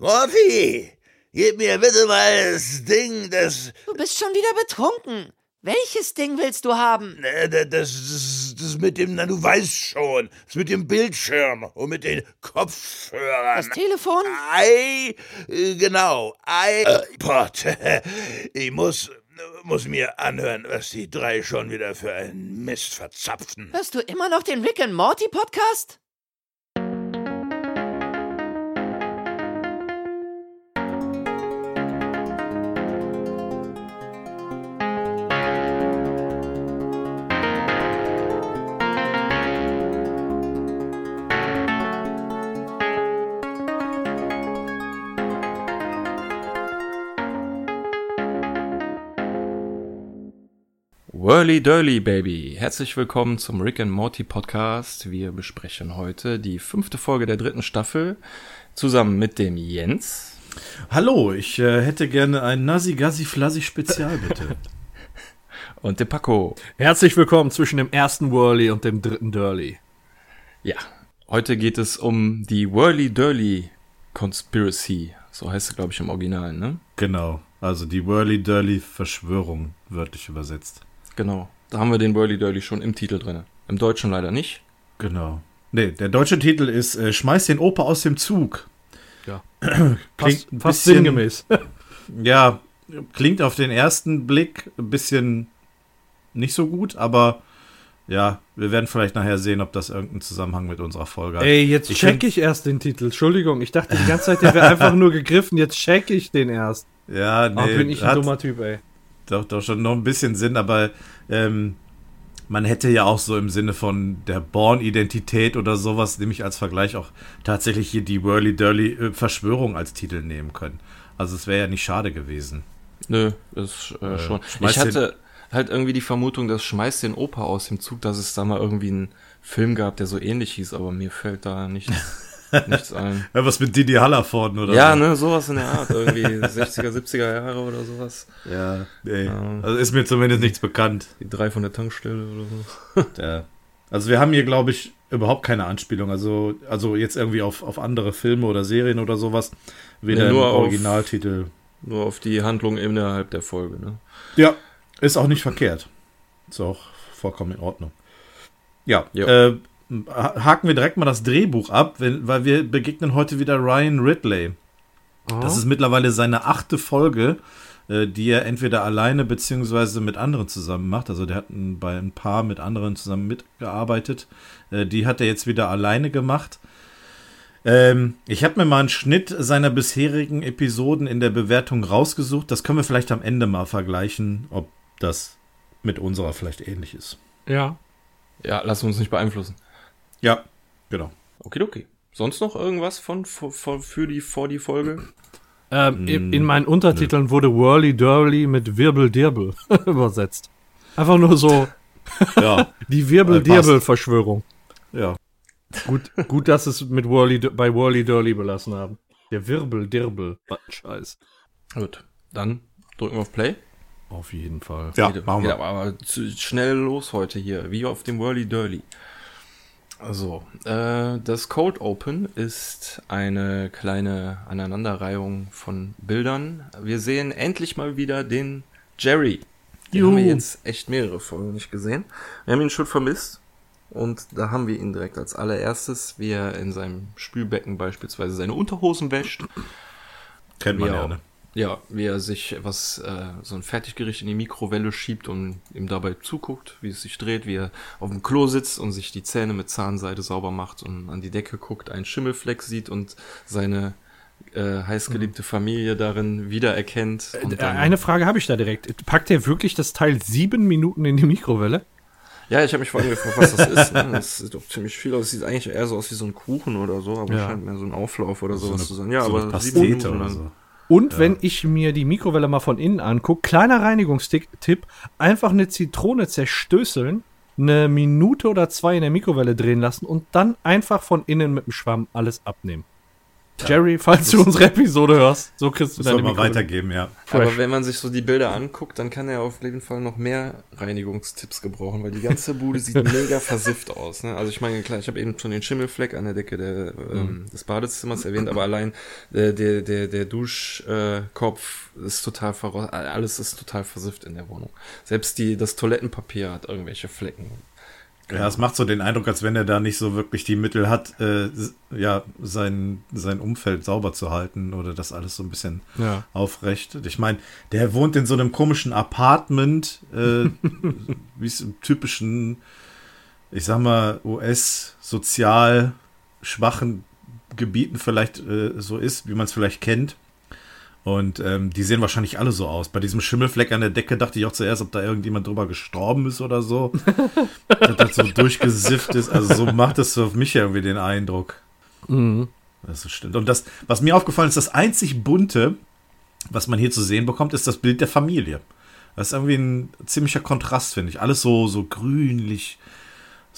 Morphy, gib mir bitte mal das Ding, das. Du bist schon wieder betrunken. Welches Ding willst du haben? äh, Das, das, das mit dem, na du weißt schon, das mit dem Bildschirm und mit den Kopfhörern. Das Telefon? Ei, genau, iPod. Ich muss, muss mir anhören, was die drei schon wieder für einen Mist verzapfen. Hörst du immer noch den Rick and Morty Podcast? Whirly Durly Baby, herzlich willkommen zum Rick and Morty Podcast. Wir besprechen heute die fünfte Folge der dritten Staffel zusammen mit dem Jens Hallo, ich äh, hätte gerne ein Nazi Gassi Flassi Spezial, bitte. und dem Paco. Herzlich willkommen zwischen dem ersten Whirly und dem dritten Durly. Ja, heute geht es um die Whirly Durly Conspiracy. So heißt es, glaube ich, im Original, ne? genau, also die Whirly Durly Verschwörung, wörtlich übersetzt. Genau. Da haben wir den Whirly Durly schon im Titel drin. Im Deutschen leider nicht. Genau. Nee, der deutsche Titel ist äh, Schmeiß den Opa aus dem Zug. Ja. Klingt Fast, bisschen- sinngemäß. Ja, klingt auf den ersten Blick ein bisschen nicht so gut, aber ja, wir werden vielleicht nachher sehen, ob das irgendeinen Zusammenhang mit unserer Folge hat. Ey, jetzt Ich check ich erst den Titel. Entschuldigung, ich dachte die ganze Zeit, der wäre einfach nur gegriffen. Jetzt check ich den erst. Ja, nee, Ah, bin ich ein hat dummer Typ, ey. Doch, doch schon noch ein bisschen Sinn, aber ähm, man hätte ja auch so im Sinne von der Born-Identität oder sowas, nämlich als Vergleich auch tatsächlich hier die Whirly-Durly-Verschwörung als Titel nehmen können. Also es wäre ja nicht schade gewesen. Nö, das äh, Äh, schon. Ich hatte halt irgendwie die Vermutung, dass Schmeiß den Opa aus dem Zug, dass es da mal irgendwie einen Film gab, der so ähnlich hieß, aber mir fällt da nichts, nichts ein. Ja, was mit Didi Hallervorden oder Ja, so. ne, sowas in der Art, irgendwie 60er, 70er Jahre oder sowas. Ja, nee. Ja. Also ist mir zumindest nichts bekannt. Die drei von der Tankstelle oder so. Ja. Also wir haben hier, glaube ich, überhaupt keine Anspielung. Also, also jetzt irgendwie auf, auf andere Filme oder Serien oder sowas. Weder Nee, im nur auf- Originaltitel. Nur auf die Handlung innerhalb der Folge, ne? Ja, ist auch nicht verkehrt. Ist auch vollkommen in Ordnung. Ja, Ja. Äh, haken wir direkt mal das Drehbuch ab, wenn, weil wir begegnen heute wieder Ryan Ridley. Das ist mittlerweile seine achte Folge, äh, die er entweder alleine beziehungsweise mit anderen zusammen macht. Also der hat ein, bei ein paar mit anderen zusammen mitgearbeitet. Äh, die hat er jetzt wieder alleine gemacht. Ähm, ich habe mir mal einen Schnitt seiner bisherigen Episoden in der Bewertung rausgesucht. Das können wir vielleicht am Ende mal vergleichen, ob das mit unserer vielleicht ähnlich ist. Ja. Ja, lass uns nicht beeinflussen. Ja, genau. Okay, okay. Sonst noch irgendwas von, für, für die, vor die Folge? Ähm, Mm, in, in meinen Untertiteln wurde Whirly Durly mit Wirbel-Dirbel übersetzt. Einfach nur so Ja, die Wirbel-Dirbel-Verschwörung. ja. Gut, gut, dass es mit Whirly, bei Whirly Durly belassen haben. Der Wirbel-Dirbel. Was ein Scheiß. Gut, dann drücken wir auf Play. Auf jeden Fall. Ja, Geht- machen geht wir. aber, aber schnell los heute hier, wie auf dem Whirly Durly. Also, äh, das Cold Open ist eine kleine Aneinanderreihung von Bildern. Wir sehen endlich mal wieder den Jerry. Den haben wir Juhu. jetzt echt mehrere Folgen nicht gesehen. Wir haben ihn schon vermisst. Und da haben wir ihn direkt als allererstes, wie er in seinem Spülbecken beispielsweise seine Unterhosen wäscht. Kennt man ja, ne? Ja, wie er sich was, äh, so ein Fertiggericht in die Mikrowelle schiebt und ihm dabei zuguckt, wie es sich dreht, wie er auf dem Klo sitzt und sich die Zähne mit Zahnseide sauber macht und an die Decke guckt, einen Schimmelfleck sieht und seine äh, heißgeliebte Familie darin wiedererkennt. Äh, Eine Frage habe ich da direkt. Packt er wirklich das Teil sieben Minuten in die Mikrowelle? ja, ich habe mich vorhin gefragt, was das ist. Ne? Das sieht doch ziemlich viel aus. Sieht eigentlich eher so aus wie so ein Kuchen oder so, aber Ja. scheint mehr so ein Auflauf oder sowas eine- zu sein. Ja, so aber sieben Pastete Minuten oder lang. so. Und wenn ich mir die Mikrowelle mal von innen angucke, kleiner Reinigungstipp, einfach eine Zitrone zerstößeln, eine Minute oder zwei in der Mikrowelle drehen lassen und dann einfach von innen mit dem Schwamm alles abnehmen. Jerry, falls du unsere Episode hörst, so kriegst du deine mal weitergeben, ja. Fresh. Aber wenn man sich so die Bilder anguckt, dann kann er auf jeden Fall noch mehr Reinigungstipps gebrauchen, weil die ganze Bude sieht mega versifft aus. Ne? Also ich meine, klar, ich habe eben schon den Schimmelfleck an der Decke der, ähm, des Badezimmers erwähnt, aber allein äh, der, der, der Duschkopf ist total verrostet, alles ist total versifft in der Wohnung. Selbst die, das Toilettenpapier hat irgendwelche Flecken. Ja, es macht so den Eindruck, als wenn er da nicht so wirklich die Mittel hat, äh, ja, sein, sein Umfeld sauber zu halten oder das alles so ein bisschen Ja. aufrecht. Ich meine, der wohnt in so einem komischen Apartment, äh, wie es im typischen, ich sag mal, US-sozial schwachen Gebieten vielleicht äh, so ist, wie man es vielleicht kennt. Und ähm, die sehen wahrscheinlich alle so aus. Bei diesem Schimmelfleck an der Decke dachte ich auch zuerst, ob da irgendjemand drüber gestorben ist oder so. dass das so durchgesifft ist. Also so macht es auf mich irgendwie den Eindruck. Mhm. Das ist stimmt. Und das, was mir aufgefallen ist, das einzig bunte, was man hier zu sehen bekommt, ist das Bild der Familie. Das ist irgendwie ein ziemlicher Kontrast, finde ich. Alles so, so grünlich,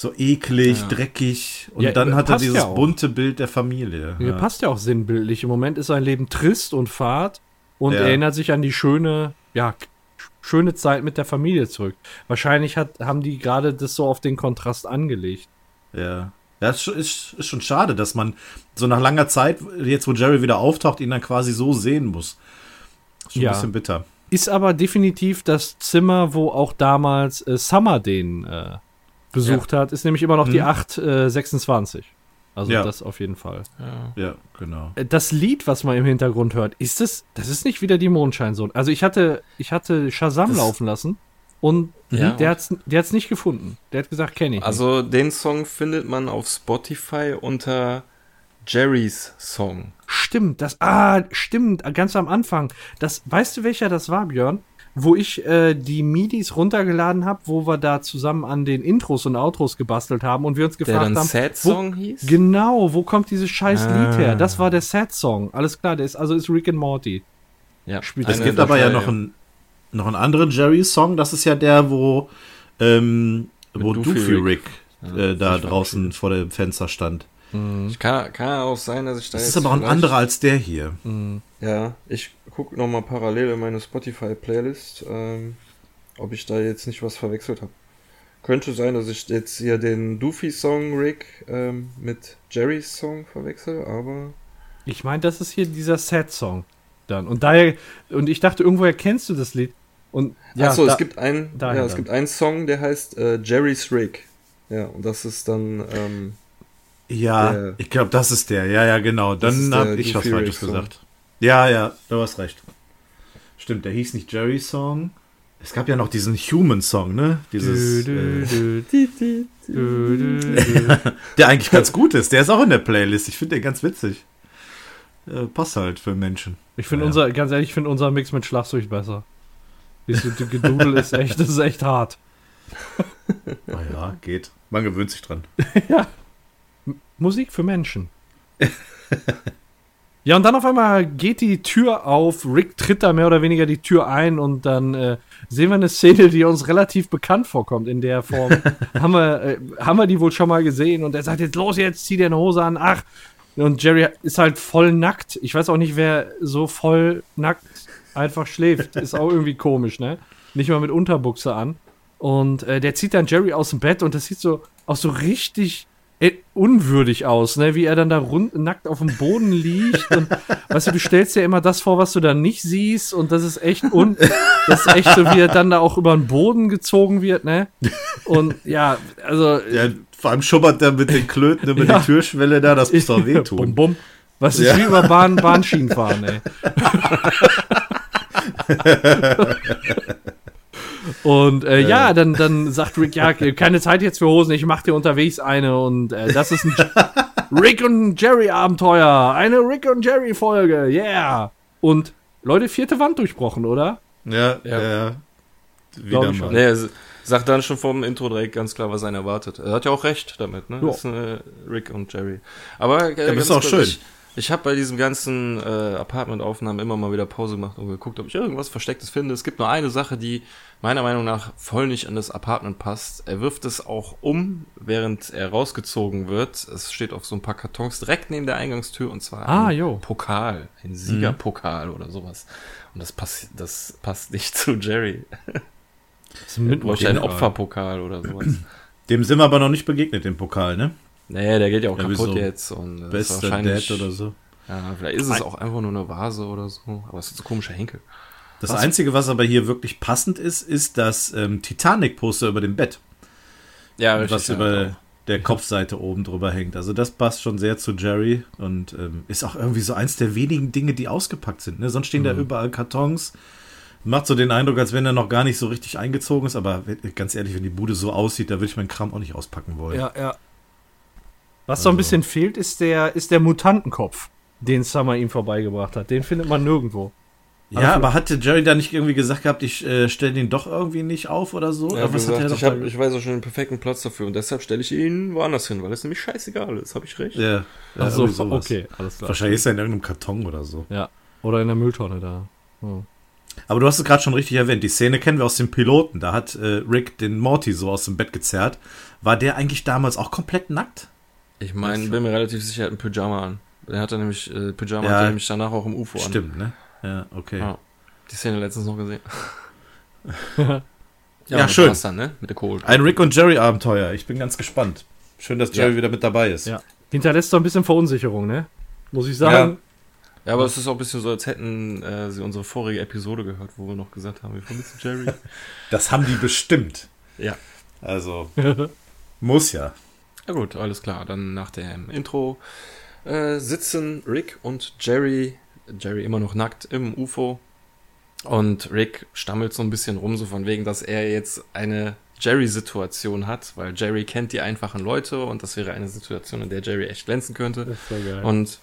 so eklig, Ja. dreckig. Und Ja, dann hat er dieses ja bunte Bild der Familie. Ja. Passt ja auch sinnbildlich. Im Moment ist sein Leben trist und fad und erinnert sich an die schöne, ja, schöne Zeit mit der Familie zurück. Wahrscheinlich hat, haben die gerade das so auf den Kontrast angelegt. Ja. Ja, ist, schon- ist, ist schon schade, dass man so nach langer Zeit, jetzt wo Jerry wieder auftaucht, ihn dann quasi so sehen muss. Ist schon Ja. ein bisschen bitter. Ist aber definitiv das Zimmer, wo auch damals äh, Summer den äh, besucht hat, ist nämlich immer noch die Mhm. 826. Also Ja. das auf jeden Fall. Ja. Ja, genau. Äh, Das Lied, was man im Hintergrund hört, ist es, das ist nicht wieder die Mondscheinsohn. Also ich hatte, ich hatte Shazam Das- laufen lassen und Ja, der hat's, der hat's nicht gefunden. Der hat gesagt, kenne ich. nicht. Also den Song findet man auf Spotify unter Jerry's Song. Stimmt, das, ah, stimmt, ganz am Anfang. Das, weißt du, welcher das war, Björn? Wo ich äh, die MIDIs runtergeladen habe, wo wir da zusammen an den Intros und Outros gebastelt haben und wir uns Der gefragt dann haben, Sad wo, Song hieß? genau, wo kommt dieses scheiß Lied her? Ah. Das war der Sad Song. Alles klar, der ist, also ist Rick and Morty. Ja, Spielt Es gibt aber ja noch einen, noch einen anderen Jerry-Song. Das ist ja der, wo, ähm, Mit wo Doofy Doofy Rick, Ja, äh, da draußen vor dem Fenster stand. Ich kann, kann auch sein, dass ich da Das jetzt ist aber auch ein anderer als der hier. Ja, ich gucke nochmal parallel in meine Spotify-Playlist, ähm, ob ich da jetzt nicht was verwechselt habe. Könnte sein, dass ich jetzt hier den Doofy-Song Rick ähm, mit Jerry's Song verwechsel, aber Ich meine, das ist hier dieser Sad Song dann. Und daher, und ich dachte, irgendwoher kennst du das Lied. Und ja, Achso, da, es gibt ein, daher ja, es dann. gibt einen Song, der heißt äh, Jerry's Rick. Ja, und das ist dann, ähm, Ja, Der- ich glaube, das ist der. Ja, ja, genau. Dann habe ich was Falsches gesagt. Ja, ja, du hast recht. Stimmt, der hieß nicht Jerry-Song. Es gab ja noch diesen Human-Song, ne? Dieses, äh, der eigentlich ganz gut ist. Der ist auch in der Playlist. Ich finde den ganz witzig. Äh, passt halt für Menschen. Ich finde Ja. unser, ganz ehrlich, ich finde unser Mix mit Schlagzeug besser. Dieses Gedudel ist echt, das ist echt hart. Naja, geht. Man gewöhnt sich dran. Musik für Menschen. ja, und dann auf einmal geht die Tür auf. Rick tritt da mehr oder weniger die Tür ein und dann äh, sehen wir eine Szene, die uns relativ bekannt vorkommt in der Form. haben, wir, äh, haben wir die wohl schon mal gesehen und er sagt jetzt los, jetzt zieh dir eine Hose an. Ach. Und Jerry ist halt voll nackt. Ich weiß auch nicht, wer so voll nackt einfach schläft. Ist auch irgendwie komisch, ne? Nicht mal mit Unterbuchse an. Und äh, der zieht dann Jerry aus dem Bett und das sieht so auch so richtig unwürdig aus, ne? Wie er dann da rund, nackt auf dem Boden liegt und weißt du, du stellst dir immer das vor, was du dann nicht siehst und das ist echt un das ist echt so, wie er dann da auch über den Boden gezogen wird, ne? Und ja, also Ja, vor allem schubbert der mit den Klöten über Ja. die Türschwelle da. Das muss doch bum, wehtun. bum. Was ist Ja. wie über Bahn, Bahnschienen fahren, ey. Und äh, ja, dann, dann sagt Rick, ja, keine Zeit jetzt für Hosen, ich mach dir unterwegs eine und äh, das ist ein Rick und Jerry Abenteuer, eine Rick und Jerry Folge, yeah. Und Leute, vierte Wand durchbrochen, oder? Ja, Ja. ja. Wieder mal. schon. nee, er s- sagt dann schon vom Intro direkt ganz klar, was einen erwartet. Er hat ja auch recht damit, ne? Ja. Das ist äh, Rick und Jerry. Aber äh, das ist auch schön. Ich, Ich habe bei diesen ganzen äh, Apartment-Aufnahmen immer mal wieder Pause gemacht und geguckt, ob ich irgendwas Verstecktes finde. Es gibt nur eine Sache, die meiner Meinung nach voll nicht in das Apartment passt. Er wirft es auch um, während er rausgezogen wird. Es steht auf so ein paar Kartons direkt neben der Eingangstür und zwar Ah, ein jo. Pokal, ein Siegerpokal oder sowas. Und das passt, das passt nicht zu Jerry. Das ist ein ein. Opferpokal oder sowas. Dem sind wir aber noch nicht begegnet, dem Pokal, ne? Nee, der geht ja auch Ja, kaputt wieso? jetzt und das ist Bester wahrscheinlich Dad oder so. Ja, vielleicht ist es auch einfach nur eine Vase oder so, aber es ist so ein komischer Henkel. Das Was? Einzige, was aber hier wirklich passend ist, ist das ähm, Titanic-Poster über dem Bett, Ja, was über der Kopfseite oben drüber hängt. Also das passt schon sehr zu Jerry und ähm, ist auch irgendwie so eins der wenigen Dinge, die ausgepackt sind. Ne? Sonst stehen da überall Kartons. Macht so den Eindruck, als wenn er noch gar nicht so richtig eingezogen ist, aber ganz ehrlich, wenn die Bude so aussieht, da würde ich meinen Kram auch nicht auspacken wollen. Ja, ja. Was so ein Also- bisschen fehlt, ist der, ist der Mutantenkopf, den Summer ihm vorbeigebracht hat. Den findet man nirgendwo. Ja, aber hatte Jerry da nicht irgendwie gesagt gehabt, ich äh, stelle den doch irgendwie nicht auf oder so? Ja, Oder was hat er gesagt, ich, hab, ich weiß auch schon den perfekten Platz dafür und deshalb stelle ich ihn woanders hin, weil es nämlich scheißegal ist. Habe ich recht? Ja, ja Ach so, irgendwie sowas. okay, alles klar. Wahrscheinlich ist er in irgendeinem Karton oder so. Ja. Oder in der Mülltonne da. Hm. Aber du hast es gerade schon richtig erwähnt. Die Szene kennen wir aus dem Piloten. Da hat äh, Rick den Morty so aus dem Bett gezerrt. War der eigentlich damals auch komplett nackt? Ich meine, bin mir relativ sicher, er hat ein Pyjama an. Der hatte nämlich, äh, Pyjama Ja. hat er nämlich danach auch im UFO an. Stimmt, ne? Ja, okay. Ja. Die Szene letztens noch gesehen. Ja, mit schön. was Dann, ne? Mit der Kohl. Ein Rick und Jerry Abenteuer. Ich bin ganz gespannt. Schön, dass Jerry Ja. wieder mit dabei ist. Ja. Hinterlässt so ein bisschen Verunsicherung, ne? Muss ich sagen. Ja, aber es ist auch ein bisschen so, als hätten äh, sie unsere vorige Episode gehört, wo wir noch gesagt haben, wir vermissen Jerry. Das haben die bestimmt. ja. Also, muss ja. Ja gut, alles klar. Dann nach dem Intro äh, sitzen Rick und Jerry, Jerry immer noch nackt im UFO. Und Rick stammelt so ein bisschen rum, so von wegen, dass er jetzt eine Jerry-Situation hat, weil Jerry kennt die einfachen Leute und das wäre eine Situation, in der Jerry echt glänzen könnte. Das voll geil. Und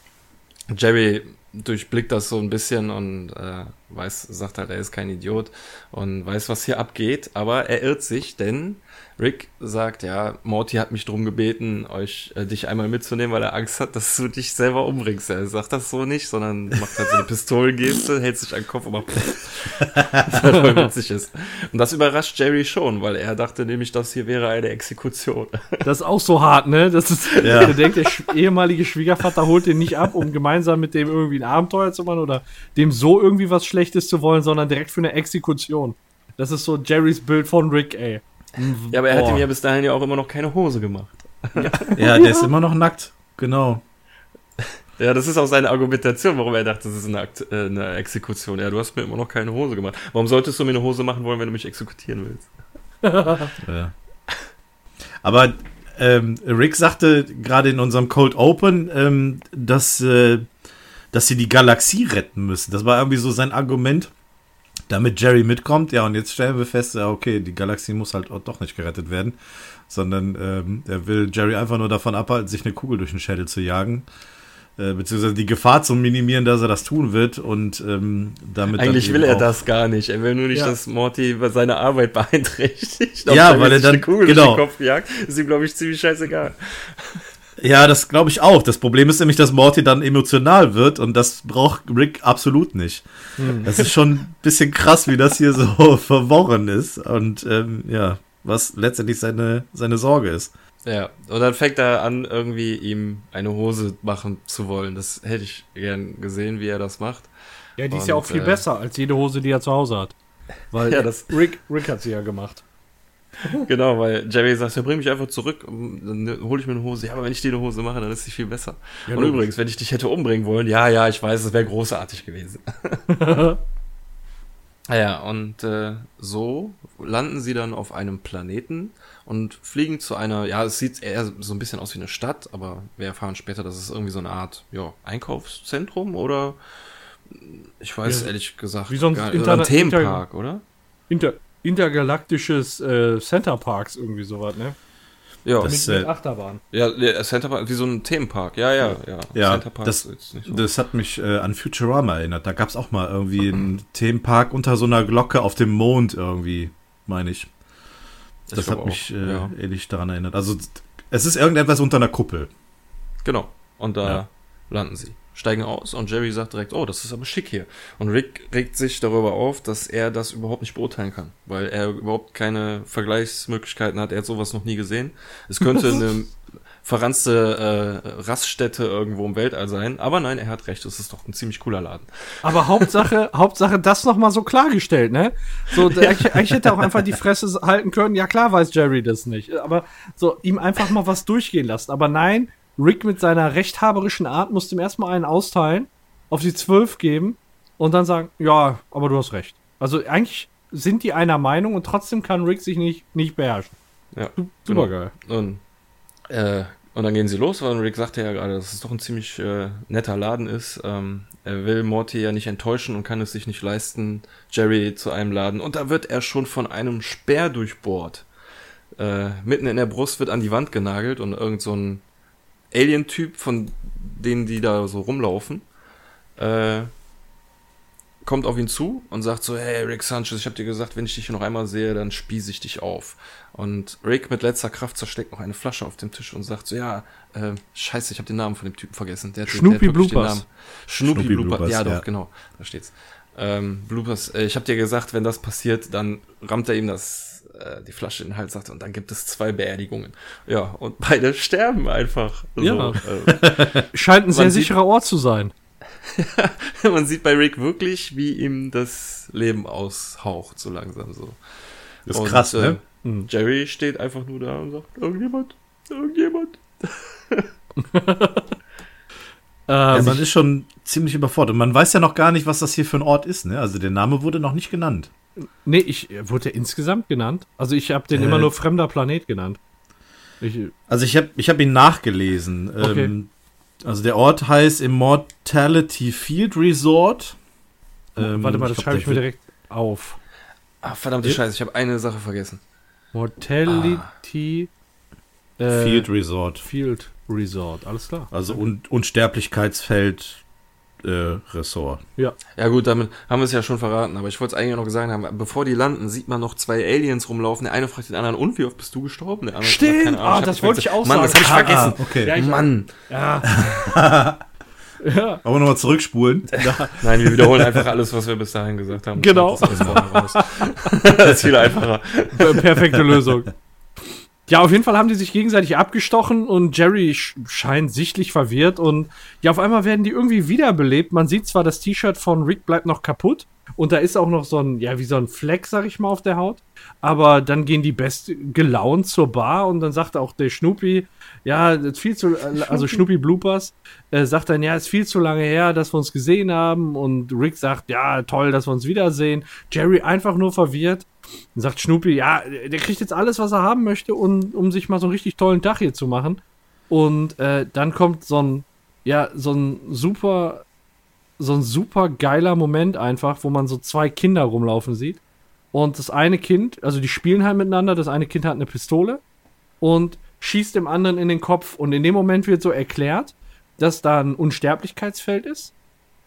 Jerry durchblickt das so ein bisschen und äh, weiß, sagt halt, er ist kein Idiot und weiß, was hier abgeht, aber er irrt sich, denn Rick sagt, ja, Morty hat mich drum gebeten, euch äh, dich einmal mitzunehmen, weil er Angst hat, dass du dich selber umbringst. Er sagt das so nicht, sondern macht halt so eine Pistolengeste, hält sich an den Kopf und macht was halt voll witzig ist. Und das überrascht Jerry schon, weil er dachte nämlich, das hier wäre eine Exekution. Das ist auch so hart, ne? Das ist, Ja. der denkt, der sch- ehemalige Schwiegervater holt den nicht ab, um gemeinsam mit dem irgendwie ein Abenteuer zu machen oder dem so irgendwie was Schlechtes zu wollen, sondern direkt für eine Exekution. Das ist so Jerrys Bild von Rick, ey. Ja, aber er hat Boah. ihm ja bis dahin ja auch immer noch keine Hose gemacht. Ja, der ist immer noch nackt. Genau. Ja, das ist auch seine Argumentation, warum er dachte, das ist eine, Akt, äh, eine Exekution. Ja, du hast mir immer noch keine Hose gemacht. Warum solltest du mir eine Hose machen wollen, wenn du mich exekutieren willst? Ja. Aber ähm, Rick sagte gerade in unserem Cold Open, ähm, dass, äh, dass sie die Galaxie retten müssen. Das war irgendwie so sein Argument, damit Jerry mitkommt. Ja, und jetzt stellen wir fest, ja, okay, die Galaxie muss halt auch doch nicht gerettet werden, sondern ähm, er will Jerry einfach nur davon abhalten, sich eine Kugel durch den Schädel zu jagen. Äh, beziehungsweise die Gefahr zu minimieren, dass er das tun wird und ähm, damit dann Eigentlich will er das gar nicht. Er will nur nicht, Ja. dass Morty seine Arbeit beeinträchtigt. Ja, weil er sich eine dann- Kugel genau. durch den Kopf jagt, ist ihm, glaube ich, ziemlich scheißegal. Ja, das glaube ich auch. Das Problem ist nämlich, dass Morty dann emotional wird und das braucht Rick absolut nicht. Das ist schon ein bisschen krass, wie das hier so verworren ist und ähm, ja, was letztendlich seine, seine Sorge ist. Ja, und dann fängt er an, irgendwie ihm eine Hose machen zu wollen. Das hätte ich gern gesehen, wie er das macht. Ja, die ist ja auch Und, viel äh, besser als jede Hose, die er zu Hause hat. Weil Ja, das- Rick, Rick hat sie ja gemacht. Genau, weil Jerry sagt, ja, bring mich einfach zurück, dann hole ich mir eine Hose. Ja, aber wenn ich dir eine Hose mache, dann ist sie viel besser. Ja, und übrigens, wenn ich dich hätte umbringen wollen, ja, ja, ich weiß, es wäre großartig gewesen. ja, und äh, so landen sie dann auf einem Planeten und fliegen zu einer, ja, es sieht eher so ein bisschen aus wie eine Stadt, aber wir erfahren später, dass es irgendwie so eine Art, ja, Einkaufszentrum oder ich weiß Ja, ehrlich gesagt, wie so ein gar- oder ein Themenpark, oder? Inter intergalaktisches äh, Center Parks, irgendwie sowas, ne? Ja, Das- mit, mit äh, Achterbahn. ja, der Center Park, wie so ein Themenpark, ja, ja, ja. Ja, Center Park das- ist jetzt nicht so. Das hat mich äh, an Futurama erinnert. Da gab es auch mal irgendwie einen Themenpark unter so einer Glocke auf dem Mond irgendwie, meine ich. Das glaub hat mich auch, äh, ja. ähnlich daran erinnert. Also es ist irgendetwas unter einer Kuppel. Genau. Und da Ja. Landen sie. Steigen aus und Jerry sagt direkt, oh, das ist aber schick hier. Und Rick regt sich darüber auf, dass er das überhaupt nicht beurteilen kann, weil er überhaupt keine Vergleichsmöglichkeiten hat. Er hat sowas noch nie gesehen. Es könnte eine verranzte äh, Raststätte irgendwo im Weltall sein, aber nein, er hat recht, es ist doch ein ziemlich cooler Laden. Aber Hauptsache, Hauptsache das nochmal so klargestellt, ne? So, der, ich, ich hätte auch einfach die Fresse halten können. Ja, klar weiß Jerry das nicht. Aber so, ihm einfach mal was durchgehen lassen. Aber nein, Rick mit seiner rechthaberischen Art musste ihm erstmal einen austeilen, auf die zwölf geben und dann sagen, ja, aber du hast recht. Also eigentlich sind die einer Meinung und trotzdem kann Rick sich nicht, nicht beherrschen. Ja, Super geil. Und, äh, und dann gehen sie los, weil Rick sagte ja gerade, dass es doch ein ziemlich äh, netter Laden ist. Ähm, er will Morty ja nicht enttäuschen und kann es sich nicht leisten, Jerry zu einem Laden. Und da wird er schon von einem Speer durchbohrt. Äh, mitten in der Brust wird an die Wand genagelt und irgend so ein Alien-Typ, von denen die da so rumlaufen, äh, kommt auf ihn zu und sagt so, hey Rick Sanchez, ich hab dir gesagt, wenn ich dich noch einmal sehe, dann spieße ich dich auf. Und Rick mit letzter Kraft zersteckt noch eine Flasche auf dem Tisch und sagt so, ja, äh, scheiße, ich habe den Namen von dem Typen vergessen. Der, Schnoopy Bloopers. Schnoopy, Schnoopy Bloopers, Bloopers, ja doch, ja. genau, da steht's. Ähm, Bloopers, äh, ich habe dir gesagt, wenn das passiert, dann rammt er ihm das äh, die Flasche in den Hals sagt und dann gibt es zwei Beerdigungen. Ja, und beide sterben einfach. Ja. So, äh, Scheint ein sehr sieht- sicherer Ort zu sein. man sieht bei Rick wirklich, wie ihm das Leben aushaucht, so langsam so. Das ist Und, krass, äh, ne? Jerry steht einfach nur da und sagt, irgendjemand, irgendjemand. Ja, Ähm, man ist schon ziemlich überfordert. Man weiß ja noch gar nicht, was das hier für ein Ort ist, ne? Also der Name wurde noch nicht genannt. Nee, ich wurde der insgesamt genannt. Also ich habe den Äh. immer nur fremder Planet genannt. Ich, Also ich habe ich hab ihn nachgelesen. Okay. Ähm, also der Ort heißt Immortality Field Resort. Ähm, warte mal, das schreibe ich mir direkt auf. Ah, verdammte. Scheiße, ich habe eine Sache vergessen. Mortality äh, Field Resort. Field Resort. Alles klar. Also Un Unsterblichkeitsfeld äh, Ressort. Ja. Ja gut, damit haben wir es ja schon verraten, aber ich wollte es eigentlich noch gesagt haben, bevor die landen, sieht man noch zwei Aliens rumlaufen. Der eine fragt den anderen, und wie oft bist du gestorben? Der andere Stimmt, sagt, ah, das wollte ich auch Mann, das sagen. habe ich vergessen. Ah, okay. Ja, ich- Mann. Ja. ja. Aber nochmal zurückspulen. Nein, wir wiederholen einfach alles, was wir bis dahin gesagt haben. Genau. Das ist, das viel einfacher. Per- Perfekte Lösung. Ja, auf jeden Fall haben die sich gegenseitig abgestochen und Jerry sch scheint sichtlich verwirrt und ja, auf einmal werden die irgendwie wiederbelebt. Man sieht zwar, das T-Shirt von Rick bleibt noch kaputt und da ist auch noch so ein, ja, wie so ein Fleck, sag ich mal, auf der Haut. Aber dann gehen die best gelaunt zur Bar und dann sagt auch der Schnupi, ja, ist viel zu, also Schnupi Bloopers, äh, sagt dann, ja, ist viel zu lange her, dass wir uns gesehen haben und Rick sagt, ja, toll, dass wir uns wiedersehen. Jerry einfach nur verwirrt. Dann sagt Schnupi, ja, der kriegt jetzt alles, was er haben möchte, und, um sich mal so einen richtig tollen Tag hier zu machen. Und äh, dann kommt so ein, ja, so ein super, so ein super geiler Moment einfach, wo man so zwei Kinder rumlaufen sieht. Und das eine Kind, also die spielen halt miteinander, das eine Kind hat eine Pistole und schießt dem anderen in den Kopf. Und in dem Moment wird so erklärt, dass da ein Unsterblichkeitsfeld ist,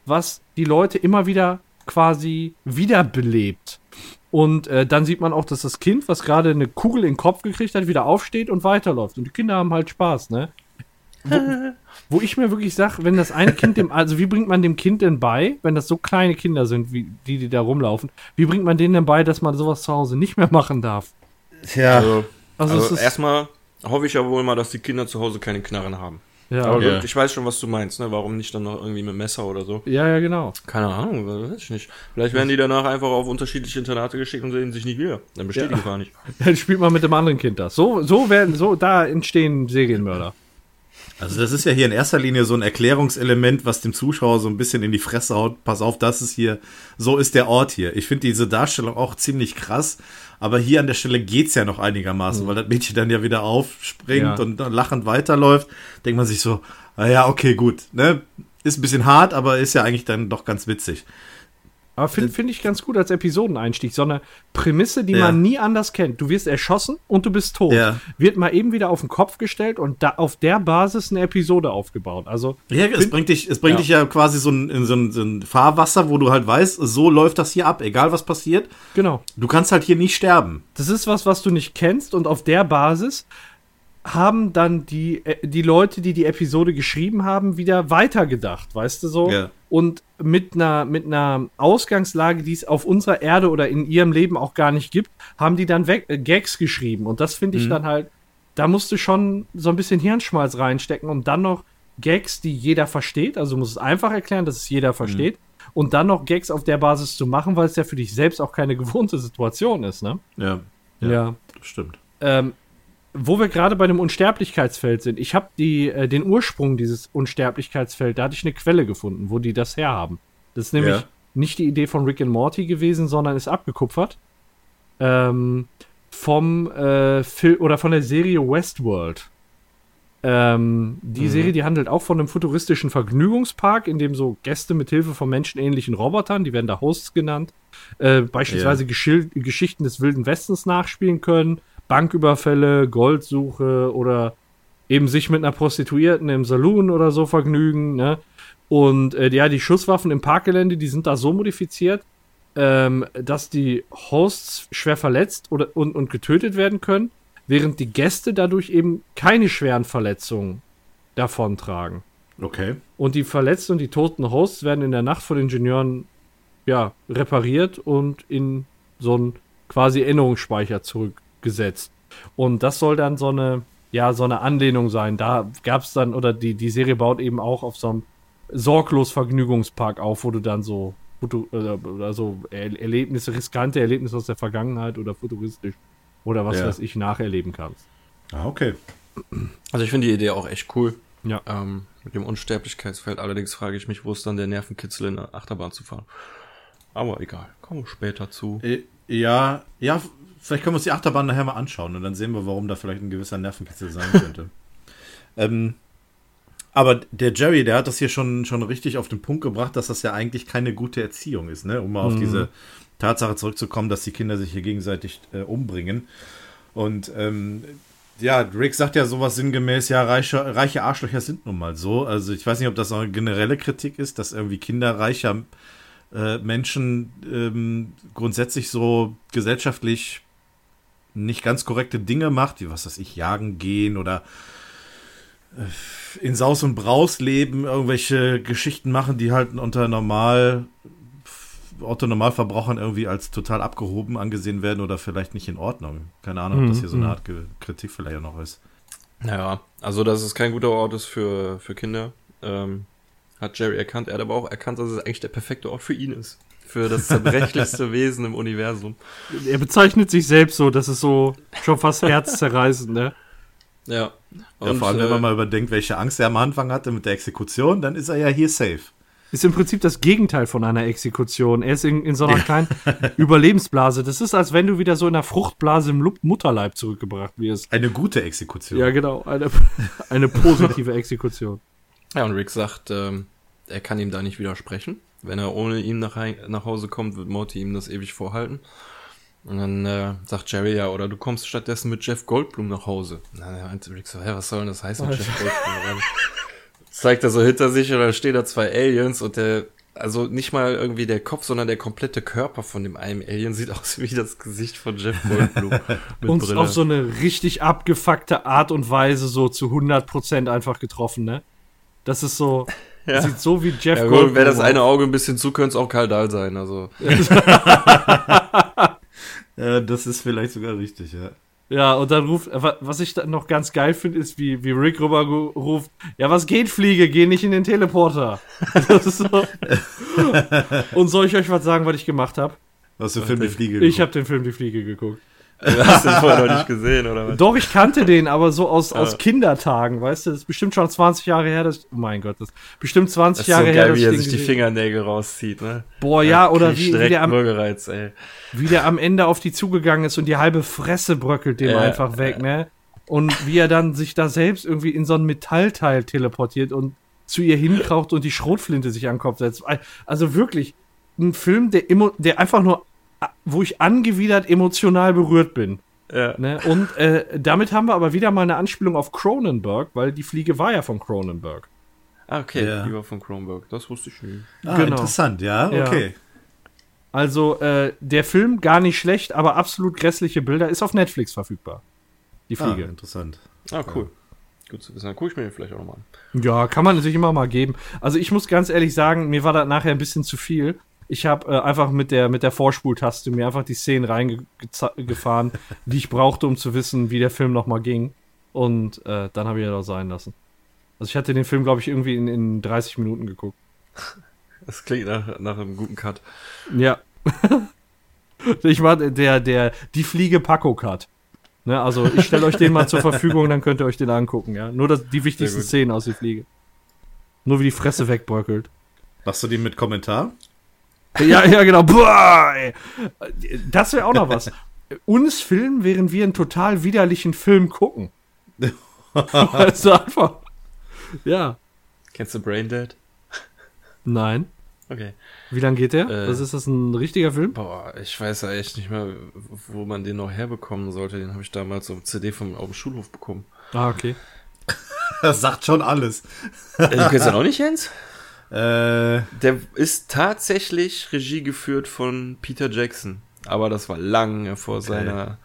was die Leute immer wieder quasi wiederbelebt. Und äh, dann sieht man auch, dass das Kind, was gerade eine Kugel in den Kopf gekriegt hat, wieder aufsteht und weiterläuft. Und die Kinder haben halt Spaß, ne? Wo, wo ich mir wirklich sage, wenn das eine Kind dem, also wie bringt man dem Kind denn bei, wenn das so kleine Kinder sind, wie die, die da rumlaufen, wie bringt man denen denn bei, dass man sowas zu Hause nicht mehr machen darf? Tja. Also, Also, also erstmal hoffe ich ja wohl mal, dass die Kinder zu Hause keine Knarren haben. Ja, Aber Ja. gut, ich weiß schon, was du meinst, ne? Warum nicht dann noch irgendwie mit Messer oder so? ja, ja, genau. Keine Ahnung, weiß ich nicht. Vielleicht werden die danach einfach auf unterschiedliche Internate geschickt und sehen sich nicht wieder. Dann besteht Ja. die Gefahr nicht. Dann spielt man mit dem anderen Kind das. So, so werden, so, da entstehen Serienmörder. Also das ist ja hier in erster Linie so ein Erklärungselement, was dem Zuschauer so ein bisschen in die Fresse haut. Pass auf, das ist hier, so ist der Ort hier. Ich finde diese Darstellung auch ziemlich krass, aber hier an der Stelle geht's ja noch einigermaßen, weil das Mädchen dann ja wieder aufspringt Ja. und dann lachend weiterläuft. Denkt man sich so, ah ja, okay, gut, ne? Ist ein bisschen hart, aber ist ja eigentlich dann doch ganz witzig. Aber finde find ich ganz gut als Episodeneinstieg. So eine Prämisse, die Ja. man nie anders kennt. Du wirst erschossen und du bist tot. Ja. Wird mal eben wieder auf den Kopf gestellt und da auf der Basis eine Episode aufgebaut. Also, Ja, es bringt dich, es bringt Ja. dich ja quasi so ein, in so ein, so ein Fahrwasser, wo du halt weißt, so läuft das hier ab, egal was passiert. genau. Du kannst halt hier nicht sterben. Das ist was, was du nicht kennst und auf der Basis haben dann die, äh, die Leute, die die Episode geschrieben haben, wieder weitergedacht, weißt du so? Ja. Und mit einer, mit einer Ausgangslage, die es auf unserer Erde oder in ihrem Leben auch gar nicht gibt, haben die dann weg, äh, Gags geschrieben. Und das finde ich dann halt, da musst du schon so ein bisschen Hirnschmalz reinstecken, um dann noch Gags, die jeder versteht, also du musst es einfach erklären, dass es jeder versteht, und dann noch Gags auf der Basis zu machen, weil es ja für dich selbst auch keine gewohnte Situation ist, ne? Ja. Ja. Das stimmt. Ähm, wo wir gerade bei dem Unsterblichkeitsfeld sind, ich habe äh, den Ursprung dieses Unsterblichkeitsfeld, da hatte ich eine Quelle gefunden, wo die das herhaben. Das ist nämlich Ja. nicht die Idee von Rick and Morty gewesen, sondern ist abgekupfert ähm, vom äh, Film oder von der Serie Westworld. Ähm, die Serie, die handelt auch von einem futuristischen Vergnügungspark, in dem so Gäste mit Hilfe von menschenähnlichen Robotern, die werden da Hosts genannt, äh, beispielsweise Geschil Geschichten des Wilden Westens nachspielen können, Banküberfälle, Goldsuche oder eben sich mit einer Prostituierten im Saloon oder so vergnügen. Ne? Und äh, ja, die Schusswaffen im Parkgelände, die sind da so modifiziert, ähm, dass die Hosts schwer verletzt oder, und, und getötet werden können, während die Gäste dadurch eben keine schweren Verletzungen davontragen. Okay. Und die verletzten und die toten Hosts werden in der Nacht von Ingenieuren ja, repariert und in so einen quasi Erinnerungsspeicher zurückgesetzt. Und das soll dann so eine, ja, so eine Anlehnung sein. Da gab es dann, oder die, die Serie baut eben auch auf so einem sorglos Vergnügungspark auf, wo du dann so, foto- oder, oder so er Erlebnisse, riskante Erlebnisse aus der Vergangenheit oder futuristisch oder was Ja. weiß ich nacherleben kannst. Ah, okay. Also ich finde die Idee auch echt cool. Ja. Ähm, mit dem Unsterblichkeitsfeld. Allerdings frage ich mich, wo ist dann der Nervenkitzel in der Achterbahn zu fahren. Aber egal, kommen wir später zu. Äh, Ja, ja, vielleicht können wir uns die Achterbahn nachher mal anschauen und dann sehen wir, warum da vielleicht ein gewisser Nervenkitzel sein könnte. ähm, aber der Jerry, der hat das hier schon, schon richtig auf den Punkt gebracht, dass das ja eigentlich keine gute Erziehung ist, ne? Um mal auf diese Tatsache zurückzukommen, dass die Kinder sich hier gegenseitig äh, umbringen. Und ähm, ja, Rick sagt ja sowas sinngemäß, ja, reiche, reiche Arschlöcher sind nun mal so. Also ich weiß nicht, ob das auch eine generelle Kritik ist, dass irgendwie Kinder reicher äh, Menschen ähm, grundsätzlich so gesellschaftlich nicht ganz korrekte Dinge macht, wie was weiß ich, jagen gehen oder äh, in Saus und Braus leben, irgendwelche Geschichten machen, die halt unter normal Otto Normalverbrauchern irgendwie als total abgehoben angesehen werden oder vielleicht nicht in Ordnung. Keine Ahnung, ob das hier so eine Art Ge- Kritik vielleicht auch noch ist. Naja, also dass es kein guter Ort ist für, für Kinder, ähm, hat Jerry erkannt. Er hat aber auch erkannt, dass es eigentlich der perfekte Ort für ihn ist. Für das zerbrechlichste Wesen im Universum. Er bezeichnet sich selbst so, das ist so schon fast herzzerreißend, ne? Ja. Ja, vor allem, äh, wenn man mal überdenkt, welche Angst er am Anfang hatte mit der Exekution, dann ist er ja hier safe. Ist im Prinzip das Gegenteil von einer Exekution. Er ist in, in so einer kleinen Überlebensblase. Das ist, als wenn du wieder so in einer Fruchtblase im Mutterleib zurückgebracht wirst. Eine gute Exekution. Ja, genau. Eine, eine positive Exekution. Ja, und Rick sagt, ähm, er kann ihm da nicht widersprechen. Wenn er ohne ihn nach, nach Hause kommt, wird Morty ihm das ewig vorhalten. Und dann äh, sagt Jerry ja, oder du kommst stattdessen mit Jeff Goldblum nach Hause. Na, dann meint Rick so, hä, was soll denn das heißen mit Jeff Goldblum? Und zeigt er so hinter sich und dann stehen da zwei Aliens und der, also nicht mal irgendwie der Kopf, sondern der komplette Körper von dem einen Alien sieht aus wie das Gesicht von Jeff Goldblum. mit Uns auf so eine richtig abgefuckte Art und Weise so zu 100% einfach getroffen, ne? Das ist so, Ja. sieht so wie Jeff ja, Goldblum wäre das eine Auge ein bisschen zu, könnte es auch Karl Dahl sein. Also Äh, das ist vielleicht sogar richtig, ja. Ja, und dann ruft, wa- was ich dann noch ganz geil finde, ist, wie, wie Rick rüber ruft, ja, was geht, Fliege, geh nicht in den Teleporter. So. Und soll ich euch was sagen, was ich gemacht habe? Was für Film die Fliege Ich geguckt? habe den Film Die Fliege geguckt. Du hast den vorher noch nicht gesehen, oder was? Doch, ich kannte den, aber so aus, aus Kindertagen, weißt du, das ist bestimmt schon 20 Jahre her, dass, oh mein Gott, das ist bestimmt 20 Das ist so Jahre her, geil, dass wie er sich die Fingernägel rauszieht, ne? Boah, ja, oder krieg ich wie, wie, der am, ey. wie der am Ende auf die zugegangen ist und die halbe Fresse bröckelt dem Ja, einfach weg, ne? Und wie er dann sich da selbst irgendwie in so ein Metallteil teleportiert und zu ihr hinkraucht und die Schrotflinte sich an den Kopf setzt. Also wirklich, ein Film, der, emo der einfach nur, wo ich angewidert emotional berührt bin. Ja. Ne? Und äh, damit haben wir aber wieder mal eine Anspielung auf Cronenberg, weil die Fliege war ja von Cronenberg. Ah, okay, Ja. lieber von Kronberg. Das wusste ich nicht. Ah, genau. interessant, ja, Ja. okay. Also äh, der Film gar nicht schlecht, aber absolut grässliche Bilder ist auf Netflix verfügbar. Die Ah, Fliege. interessant. Ah, cool. Gut zu wissen. Dann gucke ich mir den vielleicht auch nochmal an. Ja, kann man sich immer mal geben. Also ich muss ganz ehrlich sagen, mir war das nachher ein bisschen zu viel. Ich habe äh, einfach mit der, mit der Vorspultaste mir einfach die Szenen reingefahren, die ich brauchte, um zu wissen, wie der Film nochmal ging. Und äh, dann habe ich das auch sein lassen. Also ich hatte den Film, glaube ich, irgendwie in, in 30 Minuten geguckt. Das klingt nach, nach einem guten Cut. Ja. ich war der, der, die Fliege Paco-Cut. Ne, also ich stelle euch den mal zur Verfügung, dann könnt ihr euch den angucken, ja. Nur das, die wichtigsten. Szenen aus die Fliege. Nur wie die Fresse wegbröckelt. Machst du die mit Kommentar? Ja, ja, genau. Boah, ey. Das wäre auch noch was. Uns filmen, während wir einen total widerlichen Film gucken. also einfach. Ja. Kennst du Braindead? Nein. Okay. Wie lang geht der? Äh. Was ist das, ein richtiger Film? Boah, ich weiß ja echt nicht mehr, wo man den noch herbekommen sollte. Den habe ich damals auf CD vom, auf dem Schulhof bekommen. Ah, okay. Das sagt schon alles. Äh, du kennst den auch nicht, Jens? Äh, Der ist tatsächlich Regie geführt von Peter Jackson. Aber das war lange vor seiner,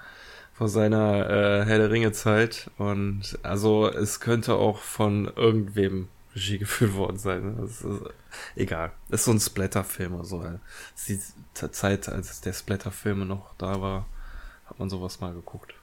vor seiner äh, Herr der Ringe Zeit. Und also es könnte auch von irgendwem Regie geführt worden sein. Ne? Das ist, egal. Das ist so ein Splatter-Film. Also äh, es ist die Zeit, als der Splatter-Filme noch da war, hat man sowas mal geguckt.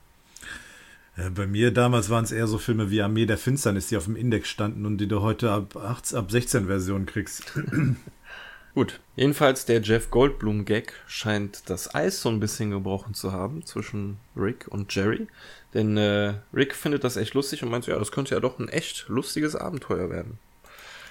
Äh, bei mir damals waren es eher so Filme wie Armee der Finsternis, die auf dem Index standen und die du heute ab, 18, ab 16 Versionen kriegst. Gut, jedenfalls der Jeff Goldblum-Gag scheint das Eis so ein bisschen gebrochen zu haben zwischen Rick und Jerry. Denn äh, Rick findet das echt lustig und meint, ja, das könnte ja doch ein echt lustiges Abenteuer werden.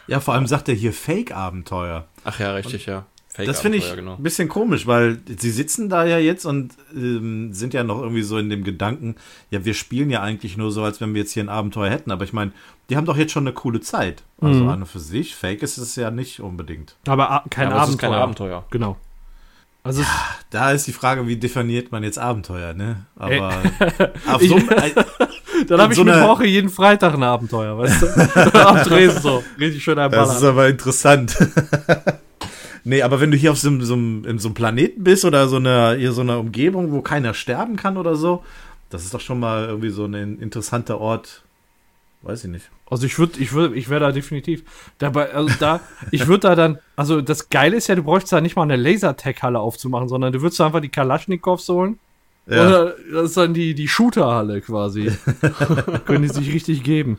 Ja, vor allem sagt er hier Fake-Abenteuer. Ach ja, richtig, ja. Fake Das finde ich Abenteuer, genau. ein bisschen komisch, weil sie sitzen da ja jetzt und ähm, sind ja noch irgendwie so in dem Gedanken, ja, wir spielen ja eigentlich nur so, als wenn wir jetzt hier ein Abenteuer hätten. Aber ich meine, die haben doch jetzt schon eine coole Zeit. Also Mhm. an und für sich, Fake ist es ja nicht unbedingt. Aber kein Ja, aber es Abenteuer. ist kein Abenteuer. Genau. Also es- Da ist die Frage, wie definiert man jetzt Abenteuer, ne? Aber auf so, dann habe ich so mit einer- Woche jeden Freitag ein Abenteuer, weißt du? Am Dresden so. Richtig schön ein Das ist aber interessant. Nee, aber wenn du hier auf so, einem- so, einem- in so einem Planeten bist oder so einer, hier so einer Umgebung, wo keiner sterben kann oder so, das ist doch schon mal irgendwie so ein interessanter Ort. Weiß ich nicht. Also ich würde, ich würde, ich wäre da definitiv dabei. Also da, ich würde da dann, also das Geile ist ja, du bräuchst da nicht mal eine Lasertech-Halle aufzumachen, sondern du würdest da einfach die Kalaschnikows holen. Ja. Oder das ist dann die, die Shooter-Halle quasi. Können die sich richtig geben.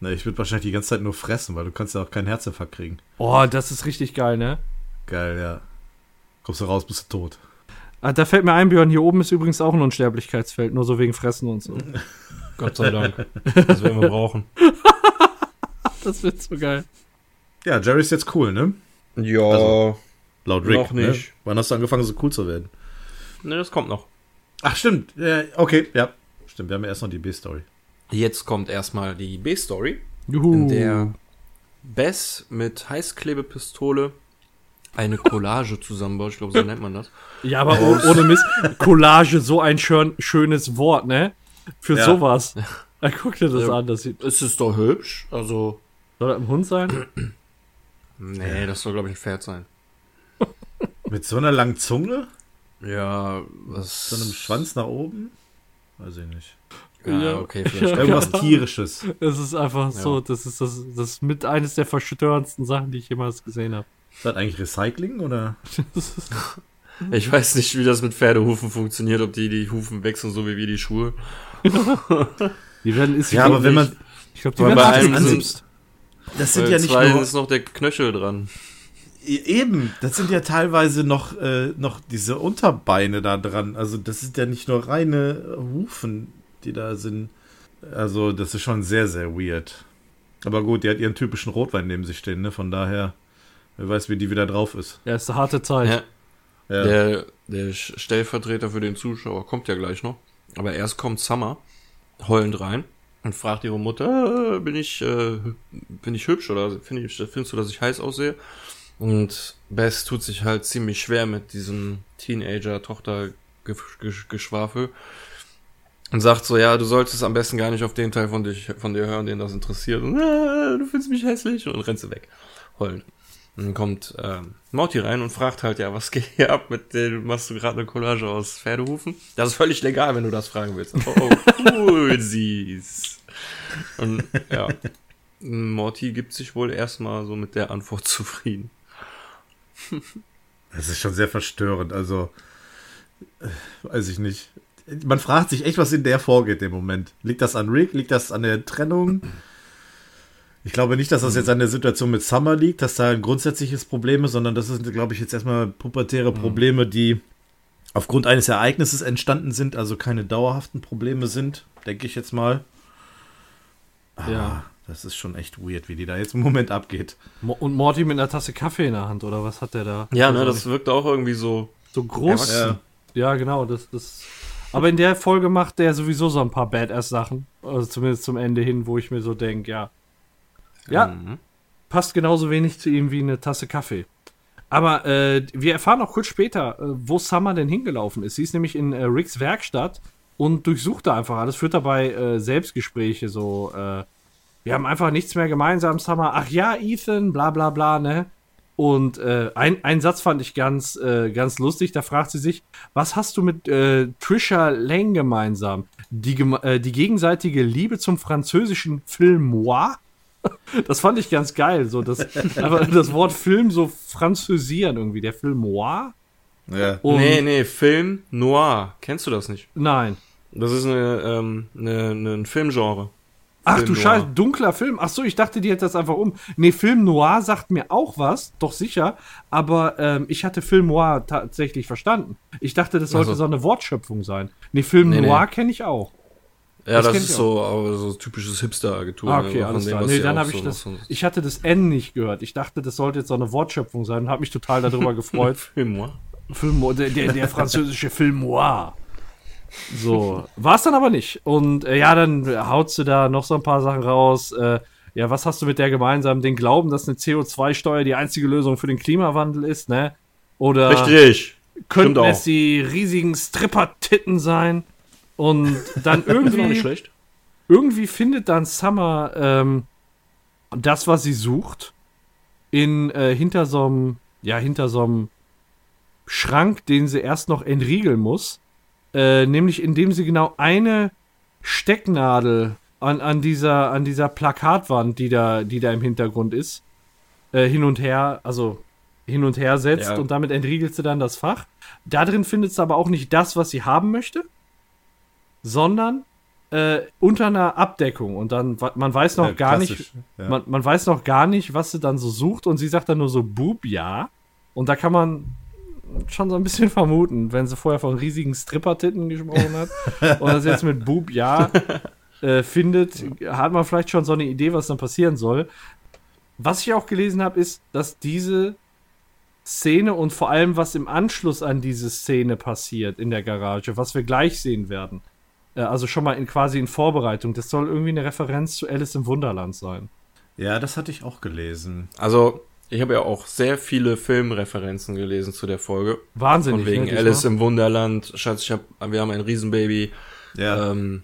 Na, ich würde wahrscheinlich die ganze Zeit nur fressen, weil du kannst ja auch keinen Herzinfarkt kriegen. Oh, das ist richtig geil, ne? Geil, ja. Kommst du raus, bist du tot. Ah, da fällt mir ein, Björn, hier oben ist übrigens auch ein Unsterblichkeitsfeld, nur so wegen Fressen und so. Gott sei Dank. Das werden wir brauchen. Das wird so geil. Ja, Jerry ist jetzt cool, ne? Ja, Also- Laut Rick. Noch nicht. Ne? Wann hast du angefangen, so cool zu werden? ne, das kommt noch. Ach, stimmt. Ja, okay, ja. Stimmt, wir haben ja erst noch die B-Story. Jetzt kommt erstmal die B-Story. Juhu. in der Bess mit Heißklebepistole eine Collage zusammenbaut. Ich glaube, so nennt man das. Ja, aber oh, ohne Mist, Collage, so ein schön, schönes Wort, ne? Für Ja. sowas. Da guck dir das Ja. an, das sieht. Es ist doch hübsch. Also, Soll das ein Hund sein? nee, das soll, glaube ich, ein Pferd sein. Mit so einer langen Zunge? Ja, was. So einem Schwanz nach oben? Weiß ich nicht. Ja, Ja. okay, vielleicht. Irgendwas tierisches. Das ist einfach so, Ja. das ist das, das ist mit eines der verstörendsten Sachen, die ich jemals gesehen habe. Ist das eigentlich Recycling oder? Ich weiß nicht, wie das mit Pferdehufen funktioniert, ob die die Hufen wechseln, so wie wir die Schuhe. Die werden ist Ja, aber wenn man. ich glaube, die werden bei einem abgeknipst. Das sind ja nicht zwei nur. ist noch der Knöchel dran. Eben, das sind ja teilweise noch, äh, noch diese Unterbeine da dran. Also, das sind ja nicht nur reine Hufen, die da sind. Also, das ist schon sehr, sehr weird. Aber gut, die hat ihren typischen Rotwein neben sich stehen, ne? Von daher, wer weiß, wie die wieder drauf ist. Ja, ist eine harte Zeit. Ja, Ja. Der, der Stellvertreter für den Zuschauer kommt ja gleich noch. Aber erst kommt Summer heulend rein und fragt ihre Mutter, äh, bin ich, äh, bin ich hübsch oder find ich, findest du, dass ich heiß aussehe? Und Bess tut sich halt ziemlich schwer mit diesem Teenager-Tochter-Geschwafel und sagt so, ja, du solltest am besten gar nicht auf den Teil von, dich, von dir hören, den das interessiert. Und, äh, du findest mich hässlich und rennt sie weg. Heulend. Und dann kommt ähm, Morty rein und fragt halt, ja, was geht hier ab mit dem, machst du gerade eine Collage aus Pferdehufen? Das ist völlig legal, wenn du das fragen willst. Oh, oh cool, süß. Und ja, Morty gibt sich wohl erstmal so mit der Antwort zufrieden. Das ist schon sehr verstörend. Also, äh, weiß ich nicht. Man fragt sich echt, was in der vorgeht im Moment. Liegt das an Rick? Liegt das an der Trennung? Ich glaube nicht, dass das jetzt an der Situation mit Summer liegt, dass da ein grundsätzliches Problem ist, sondern das sind, glaube ich, jetzt erstmal pubertäre Probleme, die aufgrund eines Ereignisses entstanden sind, also keine dauerhaften Probleme sind, denke ich jetzt mal. Ah, Ja. Das ist schon echt weird, wie die da jetzt im Moment abgeht. Und Morty mit einer Tasse Kaffee in der Hand, oder was hat der da? Ja, ne, Also das wirkt auch irgendwie so. so groß. Erwachsen. Ja, genau, das, das. Aber in der Folge macht der sowieso so ein paar Badass-Sachen. Also zumindest zum Ende hin, wo ich mir so denke, ja. Ja, Mhm. passt genauso wenig zu ihm wie eine Tasse Kaffee. Aber äh, wir erfahren auch kurz später, äh, wo Summer denn hingelaufen ist. Sie ist nämlich in äh, Ricks Werkstatt und durchsucht da einfach alles, führt dabei äh, Selbstgespräche, so, äh, wir haben einfach nichts mehr gemeinsam, Summer. Ach ja, Ethan, bla bla bla, ne? Und äh, ein, ein Satz fand ich ganz, äh, ganz lustig. Da fragt sie sich, was hast du mit äh, Trisha Lane gemeinsam? Die, geme- äh, die gegenseitige Liebe zum französischen Film Moi? Das fand ich ganz geil. So, das, aber das Wort Film so französieren irgendwie. Der Film Moi? Ja. Und, nee, nee, Film Noir. Kennst du das nicht? Nein. Das ist eine, ähm, eine, eine, ein Filmgenre. Ach Film du. Scheiße, dunkler Film. Ach so, ich dachte, die hätte das einfach um. Nee, Film Noir sagt mir auch was, doch sicher. Aber ähm, ich hatte Film Noir tatsächlich verstanden. Ich dachte, das sollte Ach so eine Wortschöpfung sein. Nee, Film Nee, nee. Noir kenne ich auch. Ja, Das das, ist so, aber so typisches Hipster-Agentur. Ah, okay, ne, von alles dem, klar. Nee, dann habe ich so- das. Ich hatte das N nicht gehört. Ich dachte, das sollte jetzt so eine Wortschöpfung sein und habe mich total darüber gefreut. Film Noir. Film, der, der französische Film Noir. So, war es dann aber nicht. Und äh, ja, dann haut sie da noch so ein paar Sachen raus. Äh, ja, was hast du mit der gemeinsam? Den Glauben, dass eine CO2-Steuer die einzige Lösung für den Klimawandel ist, ne? Oder Richtig. könnten stimmt auch. es die riesigen Stripper-Titten sein? Und dann Das ist auch nicht irgendwie, schlecht. irgendwie findet dann Summer ähm, das, was sie sucht, in äh, hinter so einem, ja, hinter so einem Schrank, den sie erst noch entriegeln muss. Äh, nämlich indem sie genau eine Stecknadel an, an, dieser, an dieser Plakatwand, die da, die da im Hintergrund ist, äh, hin und her, also hin und her setzt Ja. und damit entriegelt sie dann das Fach. Da drin findet sie aber auch nicht das, was sie haben möchte, sondern äh, unter einer Abdeckung. Und dann, man weiß noch Ja, gar nicht, ja. man, man weiß noch gar nicht, was sie dann so sucht und sie sagt dann nur so Bub, ja. Und da kann man schon so ein bisschen vermuten, wenn sie vorher von riesigen Stripper-Titten gesprochen hat und das jetzt mit Bub, ja äh, findet, hat man vielleicht schon so eine Idee, was dann passieren soll. Was ich auch gelesen habe, ist, dass diese Szene und vor allem, was im Anschluss an diese Szene passiert in der Garage, was wir gleich sehen werden, äh, also schon mal in quasi in Vorbereitung, das soll irgendwie eine Referenz zu Alice im Wunderland sein. Ja, das hatte ich auch gelesen. Also, ich habe ja auch sehr viele Filmreferenzen gelesen zu der Folge. Wahnsinnig. Von wegen ne, Alice im Wunderland. Schatz, ich hab, wir haben ein Riesenbaby. Ja, Ähm,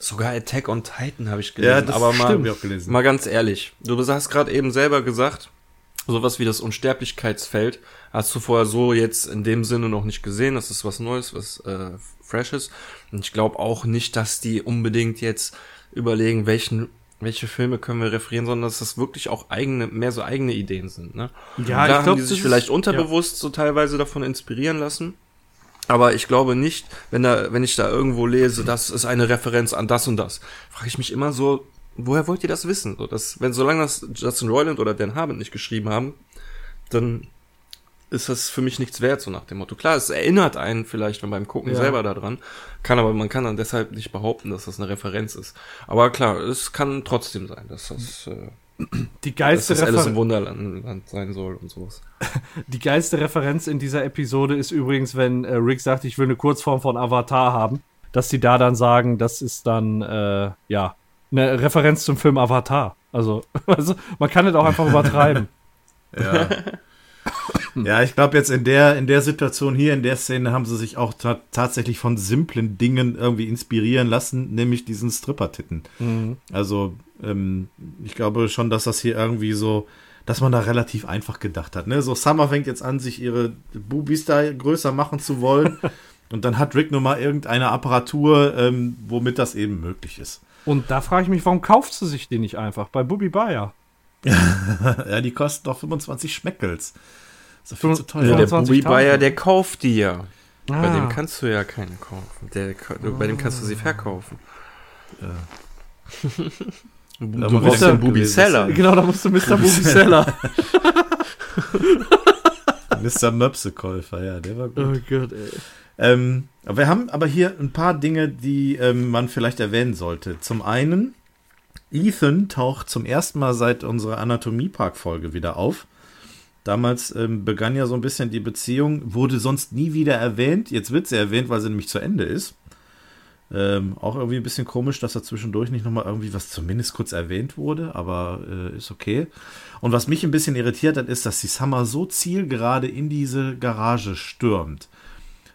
sogar Attack on Titan habe ich ja gelesen. das aber mal, stimmt, auch gelesen. mal ganz ehrlich. Du hast gerade eben selber gesagt, sowas wie das Unsterblichkeitsfeld hast du vorher so jetzt in dem Sinne noch nicht gesehen. Das ist was Neues, was äh, Freshes. Und ich glaube auch nicht, dass die unbedingt jetzt überlegen, welchen welche Filme können wir referieren, sondern dass das wirklich auch eigene, mehr so eigene Ideen sind. Ne? Ja, da ich haben glaub, die sich vielleicht ja. unterbewusst so teilweise davon inspirieren lassen. Aber ich glaube nicht, wenn da, wenn ich da irgendwo lese, das ist eine Referenz an das und das, frage ich mich immer so, woher wollt ihr das wissen? So, dass, wenn solange das Justin Roiland oder Dan Harmon nicht geschrieben haben, dann ist das für mich nichts wert, so nach dem Motto. Klar, es erinnert einen vielleicht wenn beim Gucken Ja. selber daran, kann aber man kann dann deshalb nicht behaupten, dass das eine Referenz ist. Aber klar, es kann trotzdem sein, dass das, äh, Die dass geilste, das Alice im Wunderland Land sein soll und sowas. die geilste Referenz in dieser Episode ist übrigens, wenn äh, Rick sagt, ich will eine Kurzform von Avatar haben, dass die da dann sagen, das ist dann, äh, ja, eine Referenz zum Film Avatar. Also, also man kann es auch einfach übertreiben. Ja. Ja, ich glaube jetzt in der, in der Situation hier, in der Szene, haben sie sich auch ta tatsächlich von simplen Dingen irgendwie inspirieren lassen, nämlich diesen Stripper-Titten. Also, ähm, ich glaube schon, dass das hier irgendwie so, dass man da relativ einfach gedacht hat. Ne? So Summer fängt jetzt an, sich ihre Bubis da größer machen zu wollen. und dann hat Rick nun mal irgendeine Apparatur, ähm, womit das eben möglich ist. Und da frage ich mich, warum kauft sie sich die nicht einfach bei Bubi Bayer? ja, die kosten doch 25 Schmeckels. Das ist doch viel zu teuer. Ja, der 25.000. Bubi Bayer, der kauft die ja. Bei Ah. dem kannst du ja keine kaufen. Der, bei dem kannst du sie verkaufen. Du, Da du brauchst er- den Bubi Seller. Genau, da musst du Mr. Bubi Seller. Mr. Möpsekäufer, ja, der war gut. oh Gott, ey. Ähm, aber wir haben aber hier ein paar Dinge, die ähm, man vielleicht erwähnen sollte. Zum einen, Ethan taucht zum ersten Mal seit unserer Anatomie-Park-Folge wieder auf. Damals ähm, begann ja so ein bisschen die Beziehung, wurde sonst nie wieder erwähnt. Jetzt wird sie erwähnt, weil sie nämlich zu Ende ist. Ähm, auch irgendwie ein bisschen komisch, dass da zwischendurch nicht nochmal irgendwie was zumindest kurz erwähnt wurde, aber äh, ist okay. Und was mich ein bisschen irritiert hat, ist, dass die Summer so zielgerade in diese Garage stürmt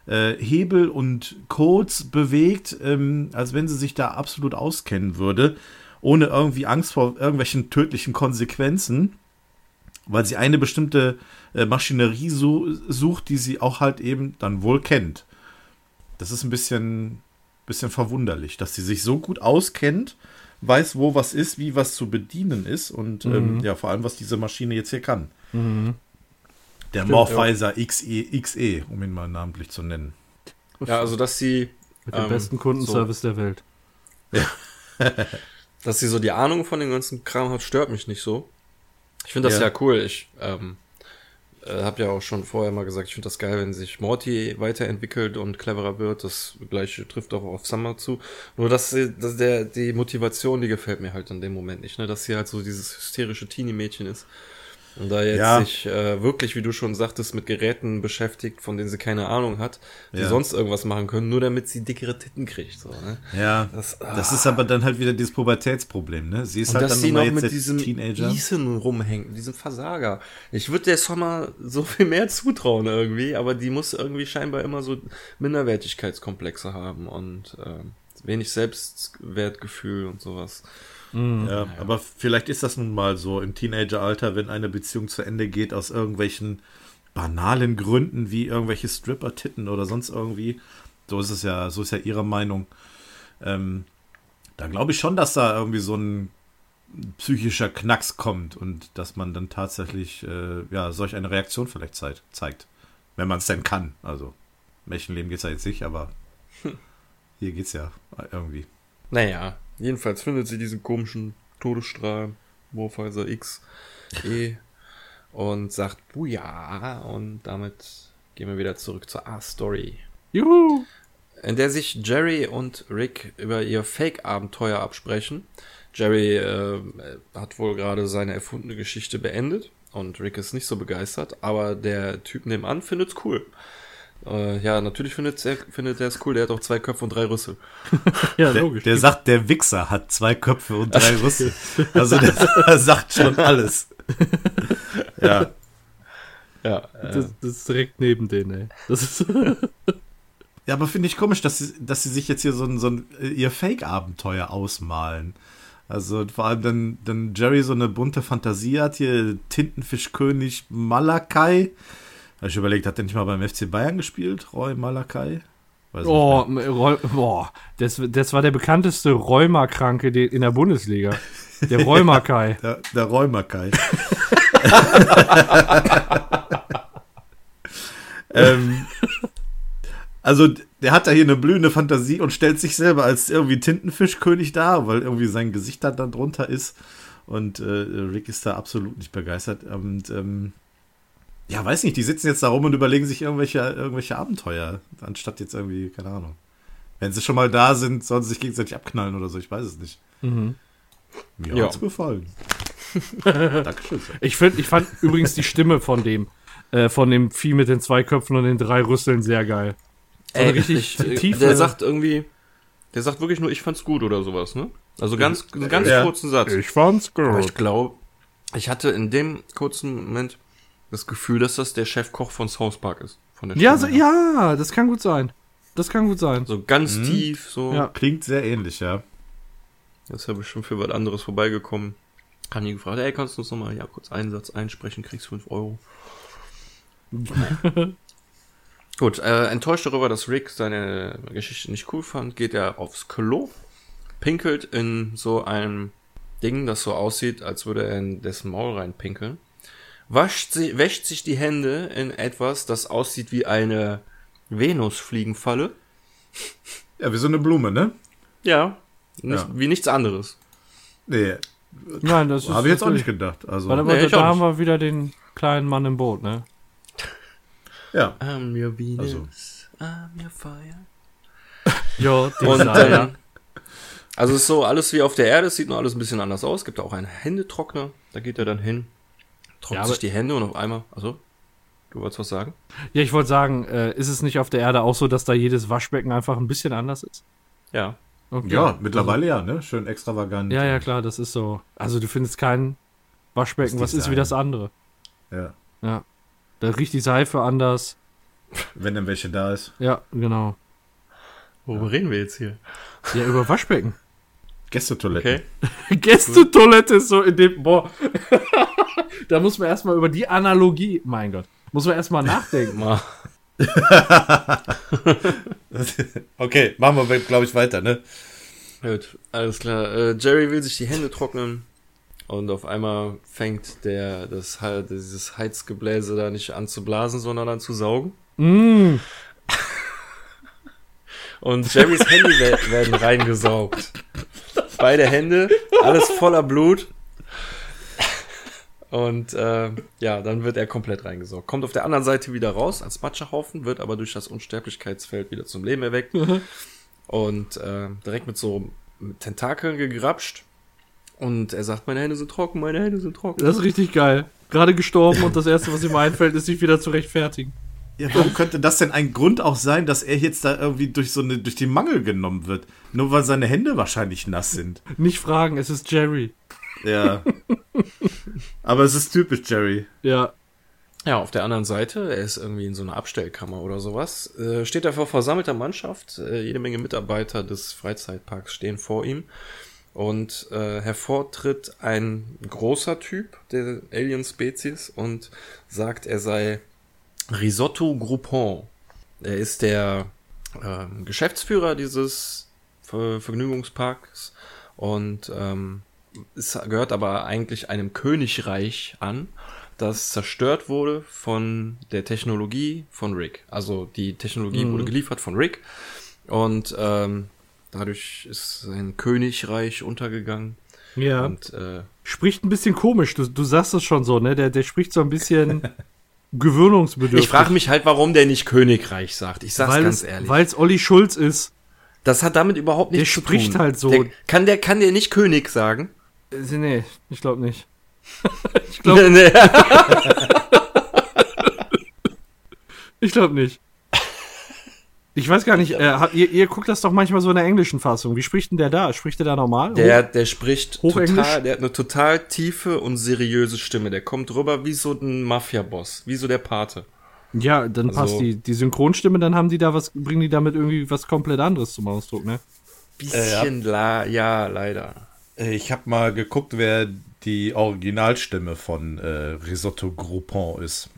äh, Hebel und Codes bewegt, ähm, als wenn sie sich da absolut auskennen würde, ohne irgendwie Angst vor irgendwelchen tödlichen Konsequenzen, weil sie eine bestimmte äh, Maschinerie su sucht, die sie auch halt eben dann wohl kennt. Das ist ein bisschen, bisschen verwunderlich, dass sie sich so gut auskennt, weiß, wo was ist, wie was zu bedienen ist und ähm, ja, vor allem, was diese Maschine jetzt hier kann. Der Morphizer XE, XE, um ihn mal namentlich zu nennen. Ja, also dass sie, Mit dem ähm, besten Kundenservice der Welt. dass sie so die Ahnung von dem ganzen Kram hat, stört mich nicht so. Ich finde das Ja. ja. cool. Ich ähm, äh, habe ja auch schon vorher mal gesagt, ich finde das geil, wenn sich Morty weiterentwickelt und cleverer wird. Das gleiche trifft auch auf Summer zu. Nur dass, dass der die Motivation, die gefällt mir halt in dem Moment nicht, ne? Dass sie halt so dieses hysterische Teenie-Mädchen ist. Und da jetzt Ja. sich äh, wirklich, wie du schon sagtest, mit Geräten beschäftigt, von denen sie keine Ahnung hat, die Ja. sonst irgendwas machen können, nur damit sie dickere Titten kriegt. So, ne? Ja, Das- das, ist aber dann halt wieder dieses Pubertätsproblem, ne? Sie ist Und halt dass dann sie noch jetzt mit diesem Teenager. Ethan rumhängt, diesem Versager. Ich würde der Sommer so viel mehr zutrauen irgendwie, aber die muss irgendwie scheinbar immer so Minderwertigkeitskomplexe haben und ähm, wenig Selbstwertgefühl und sowas. Ja, aber vielleicht ist das nun mal so im Teenageralter, wenn eine Beziehung zu Ende geht aus irgendwelchen banalen Gründen wie irgendwelche Stripper-Titten oder sonst irgendwie. So ist es ja, so ist ja ihre Meinung. Ähm, da glaube ich schon, dass da irgendwie so ein psychischer Knacks kommt und dass man dann tatsächlich äh, ja solch eine Reaktion vielleicht zeit, zeigt. Wenn man es denn kann. Also, Menschenleben geht es ja jetzt nicht, aber hier geht's ja irgendwie. Naja, jedenfalls findet sie diesen komischen Todesstrahl, Morphizer X, E, und sagt Buja, und damit gehen wir wieder zurück zur A-Story. Juhu! in der sich Jerry und Rick über ihr Fake-Abenteuer absprechen. Jerry äh, hat wohl gerade seine erfundene Geschichte beendet und Rick ist nicht so begeistert, aber der Typ nebenan findet's cool. Äh, ja, natürlich findet er findet er es cool, der hat auch zwei Köpfe und drei Rüssel. Ja, Der, logisch. der sagt, der Wichser hat zwei Köpfe und drei Rüssel. Also der, der sagt schon alles. Ja. Ja, das, das ist direkt neben denen, ey. Das ist. Ja, aber finde ich komisch, dass sie, dass sie sich jetzt hier so ein, so ein äh, ihr Fake-Abenteuer ausmalen. Also vor allem dann, dann Jerry so eine bunte Fantasie hat, hier Tintenfischkönig Malakai. Habe ich überlegt, hat der nicht mal beim FC Bayern gespielt, Roy Malakai? Oh, Roll, boah, das, das war der bekannteste Rheumakranke in der Bundesliga. Der Rheumakai. Der, der Roy Malakai. ähm, also der hat da hier eine blühende Fantasie und stellt sich selber als irgendwie Tintenfischkönig dar, weil irgendwie sein Gesicht da dann drunter ist. Und äh, Rick ist da absolut nicht begeistert. Und ähm, ja, weiß nicht, die sitzen jetzt da rum und überlegen sich irgendwelche, irgendwelche Abenteuer, anstatt jetzt irgendwie, keine Ahnung. Wenn sie schon mal da sind, sollen sie sich gegenseitig abknallen oder so, ich weiß es nicht. Mhm. Mir Ja. hat's gefallen. Dankeschön. Ich, find, ich fand übrigens die Stimme von dem, äh, von dem Vieh mit den zwei Köpfen und den drei Rüsseln sehr geil. Also richtig ich, tiefe- der sagt irgendwie, der sagt wirklich nur, ich fand's gut oder sowas, ne? Also ganz, einen ganz Ja. kurzen Satz. Ich fand's Aber gut. ich glaube, ich hatte in dem kurzen Moment das Gefühl, dass das der Chefkoch von South Park ist. Von der Ja, so, ja, das kann gut sein. Das kann gut sein. So ganz tief, so. Ja. Klingt sehr ähnlich, ja. Das ist ja bestimmt für was anderes vorbeigekommen. Haben die gefragt, ey, kannst du uns nochmal ja, kurz einen Satz einsprechen, kriegst 5 Euro. Gut, äh, enttäuscht darüber, dass Rick seine Geschichte nicht cool fand, geht er aufs Klo, pinkelt in so einem Ding, das so aussieht, als würde er in dessen Maul reinpinkeln, wascht sie, wäscht sich die Hände in etwas, das aussieht wie eine Venusfliegenfalle. Ja, wie so eine Blume, ne? Ja, nicht, Ja. wie nichts anderes. Nee, Nein, das ist. habe ich jetzt auch nicht gedacht. Also, Warte Nee, mal, ich da haben nicht. wir wieder den kleinen Mann im Boot, ne? ja. I'm your Venus, Also. I'm your fire. Ja, Und dann, also es ist so alles wie auf der Erde, es sieht nur alles ein bisschen anders aus. Gibt auch einen Händetrockner, da geht er dann hin, trocknet Ja, sich die Hände und auf einmal, also, du wolltest was sagen? Ja, ich wollte sagen, äh, ist es nicht auf der Erde auch so, dass da jedes Waschbecken einfach ein bisschen anders ist? Ja. Okay. ja, mittlerweile ja, ne? Schön extravagant. Ja, ja, klar, das ist so. Also du findest kein Waschbecken, was ist wie das andere. ja. Ja. Da riecht die Seife anders. Wenn dann welche da ist. Ja, genau. Worüber reden wir jetzt hier? Ja, über Waschbecken. Gästetoilette. Okay. Gästetoilette ist so in dem. Boah. da muss man erstmal über die Analogie. Mein Gott. Muss man erstmal nachdenken. Mal. okay, machen wir, glaube ich, weiter, ne? Gut, alles klar. Äh, Jerry will sich die Hände trocknen und auf einmal fängt der das He- dieses Heizgebläse da nicht an zu blasen, sondern an zu saugen. Mm. Und Jerrys Hände we- werden reingesaugt. Beide Hände, alles voller Blut. Und äh, ja, dann wird er komplett reingesaugt. Kommt auf der anderen Seite wieder raus als Matschehaufen, wird aber durch das Unsterblichkeitsfeld wieder zum Leben erweckt. und äh, direkt mit so Tentakeln gegrapscht. Und er sagt, meine Hände sind trocken, meine Hände sind trocken. Das ist richtig geil. Gerade gestorben und das Erste, was ihm einfällt, ist sich wieder zu rechtfertigen. Ja, warum könnte das denn ein Grund auch sein, dass er jetzt da irgendwie durch so eine, durch die Mangel genommen wird? Nur weil seine Hände wahrscheinlich nass sind. Nicht fragen, es ist Jerry. Ja. Aber es ist typisch Jerry. Ja. Ja, auf der anderen Seite, er ist irgendwie in so einer Abstellkammer oder sowas, äh, steht er vor versammelter Mannschaft, äh, jede Menge Mitarbeiter des Freizeitparks stehen vor ihm und äh, hervortritt ein großer Typ der Alien-Spezies und sagt, er sei Risotto Groupon. Er ist der ähm, Geschäftsführer dieses Ver Vergnügungsparks und ähm, es gehört aber eigentlich einem Königreich an, das zerstört wurde von der Technologie von Rick. Also die Technologie wurde geliefert von Rick und ähm, dadurch ist sein Königreich untergegangen. Ja. Und äh, Spricht ein bisschen komisch. Du, du sagst es schon so, ne? Der, der spricht so ein bisschen gewöhnungsbedürftig. ich frage mich halt, warum der nicht Königreich sagt. Ich sag's weil ganz es, ehrlich. Weil es Olli Schulz ist. das hat damit überhaupt Der nichts zu spricht tun. halt so. Der, kann der kann der nicht König sagen? Äh, Nee, ich glaube nicht. ich glaube Nee. ich glaub nicht. Ich weiß gar nicht, äh, ihr, ihr guckt das doch manchmal so in der englischen Fassung. Wie spricht denn der da? Spricht der da normal? Der, der spricht Hochenglisch? total, der hat eine total tiefe und seriöse Stimme. Der kommt rüber wie so ein Mafia-Boss, wie so der Pate. Ja, dann Also- passt die, die Synchronstimme, dann haben die da was, bringen die damit irgendwie was komplett anderes zum Ausdruck, ne? Bisschen la, ja, leider. Äh, Ich habe mal geguckt, wer die Originalstimme von äh, Risotto Groupon ist.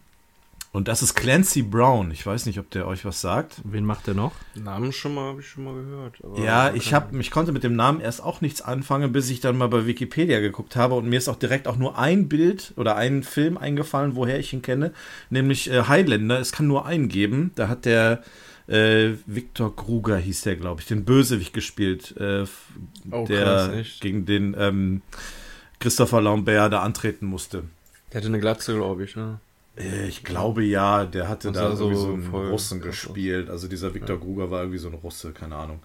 Und das ist Clancy Brown. Ich weiß nicht, ob der euch was sagt. Wen macht der noch? Namen schon mal, habe ich schon mal gehört. aber- Ja, ich habe, ich konnte mit dem Namen erst auch nichts anfangen, bis ich dann mal bei Wikipedia geguckt habe und mir ist auch direkt auch nur ein Bild oder ein Film eingefallen, woher ich ihn kenne, nämlich äh, Highlander. Es kann nur einen geben. Da hat der äh, Victor Kruger hieß der, glaube ich, den Bösewicht gespielt, äh, Oh, der krass, echt? gegen den ähm, Christopher Lambert da antreten musste. Der hatte eine Glatze, glaube ich, ne? Äh, Ich glaube ja, der hatte Und da so so einen Russen gespielt. Also dieser Viktor Gruger war irgendwie so ein Russe, keine Ahnung.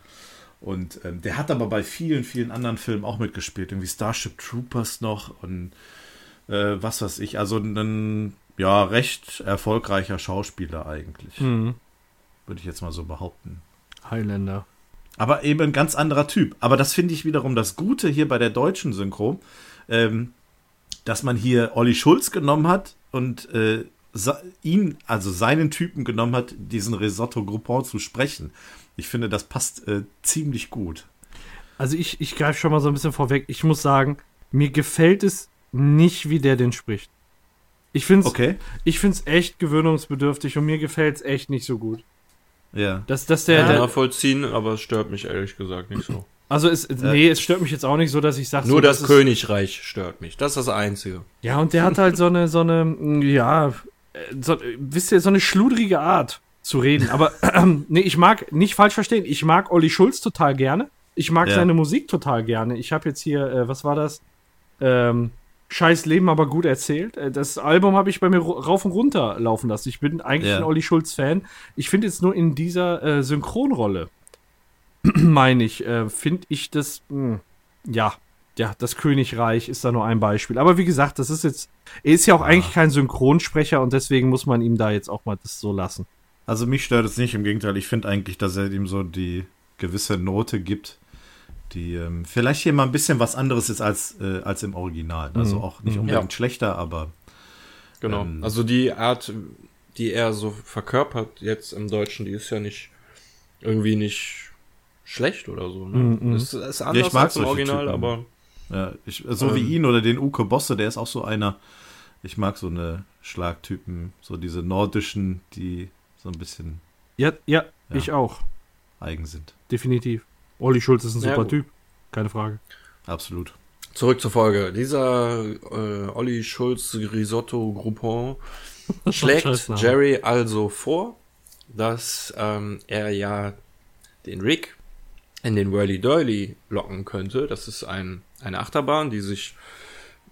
Und ähm, der hat aber bei vielen, vielen anderen Filmen auch mitgespielt. Irgendwie Starship Troopers noch und äh, was weiß ich. Also ein ja, recht erfolgreicher Schauspieler eigentlich. Mhm. Würde ich jetzt mal so behaupten. Highlander. Aber eben ein ganz anderer Typ. Aber das finde ich wiederum das Gute hier bei der deutschen Synchro, ähm, dass man hier Olli Schulz genommen hat und äh, ihn, also seinen Typen genommen hat, diesen Risotto Groupon zu sprechen. Ich finde, das passt äh, ziemlich gut. Also ich, ich greife schon mal so ein bisschen vorweg. Ich muss sagen, mir gefällt es nicht, wie der den spricht. Ich finde es Okay. ich find's echt gewöhnungsbedürftig und mir gefällt es echt nicht so gut. Ja. Dass, dass der, Ja, der nachvollziehen, aber es stört mich ehrlich gesagt nicht so. Also es, nee, es stört mich jetzt auch nicht so, dass ich sage, Nur so, das ist- Königreich stört mich. Das ist das Einzige. Ja, und der hat halt so eine, so eine, mm, ja, äh, so, äh, wisst ihr, so eine schludrige Art zu reden. Aber nee, ich mag, nicht falsch verstehen, ich mag Olli Schulz total gerne. Ich mag Ja. seine Musik total gerne. Ich habe jetzt hier, äh, was war das? Ähm, Scheiß Leben, aber gut erzählt. Äh, Das Album habe ich bei mir rauf und runter laufen lassen. Ich bin eigentlich Ja. ein Olli Schulz-Fan. Ich finde jetzt nur in dieser äh, Synchronrolle, meine ich, äh, finde ich das, mh, ja, ja, das Königreich ist da nur ein Beispiel. Aber wie gesagt, das ist jetzt, er ist ja auch eigentlich kein Synchronsprecher und deswegen muss man ihm da jetzt auch mal das so lassen. Also mich stört es nicht, im Gegenteil, ich finde eigentlich, dass er ihm so die gewisse Note gibt, die ähm, vielleicht hier mal ein bisschen was anderes ist als, äh, als im Original. Also Mhm. auch nicht Mhm. unbedingt schlechter, aber Genau. Ähm, also die Art, die er so verkörpert jetzt im Deutschen, die ist ja nicht irgendwie nicht schlecht oder so. Ne? Mhm. Es ist anders ich mag als im Original, Typen. aber ja, ich, so wie Ähm. ihn oder den Uke Bosse, der ist auch so einer. Ich mag so eine Schlagtypen, so diese nordischen, die so ein bisschen Ja, ja, Ja. ich auch. eigen sind. Definitiv. Olli Schulz ist ein Ja, super. Typ. Keine Frage. Absolut. zurück zur Folge. Dieser äh, Olli Schulz Risotto Groupon schlägt. Jerry also vor, dass ähm, er ja den Rick in den Whirly Doily locken könnte. Das ist ein, eine Achterbahn, die sich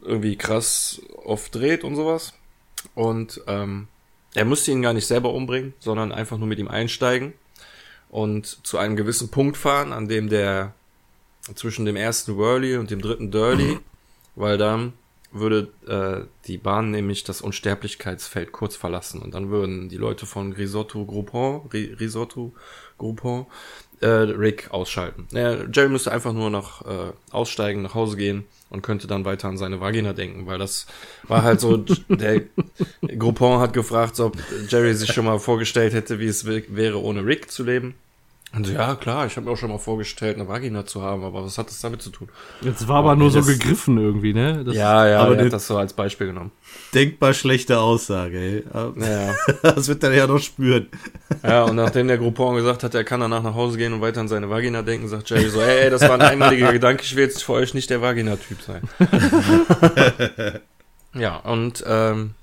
irgendwie krass oft dreht und sowas. Und ähm, er müsste ihn gar nicht selber umbringen, sondern einfach nur mit ihm einsteigen und zu einem gewissen Punkt fahren, an dem der zwischen dem ersten Whirly und dem dritten Dirly, weil dann würde äh, die Bahn nämlich das Unsterblichkeitsfeld kurz verlassen und dann würden die Leute von Risotto Groupon, Ri Risotto Groupon, äh, Rick ausschalten. Ja, Jerry müsste einfach nur noch äh, aussteigen, nach Hause gehen und könnte dann weiter an seine Vagina denken, weil das war halt so, der Groupon hat gefragt, ob Jerry sich schon mal vorgestellt hätte, wie es wär- wäre, ohne Rick zu leben. Und so, ja, klar, ich habe mir auch schon mal vorgestellt, eine Vagina zu haben, aber was hat das damit zu tun? Jetzt war aber nur so gegriffen irgendwie, ne? Das, Ja, ja, aber aber er der- hat das so als Beispiel genommen. Denkbar schlechte Aussage, ey. Ja, Das wird er ja noch spüren. ja, und nachdem der Groupon gesagt hat, er kann danach nach Hause gehen und weiter an seine Vagina denken, sagt Jerry so, ey, ey das war ein einmaliger Gedanke, ich will jetzt für euch nicht der Vagina-Typ sein. ja, und ähm,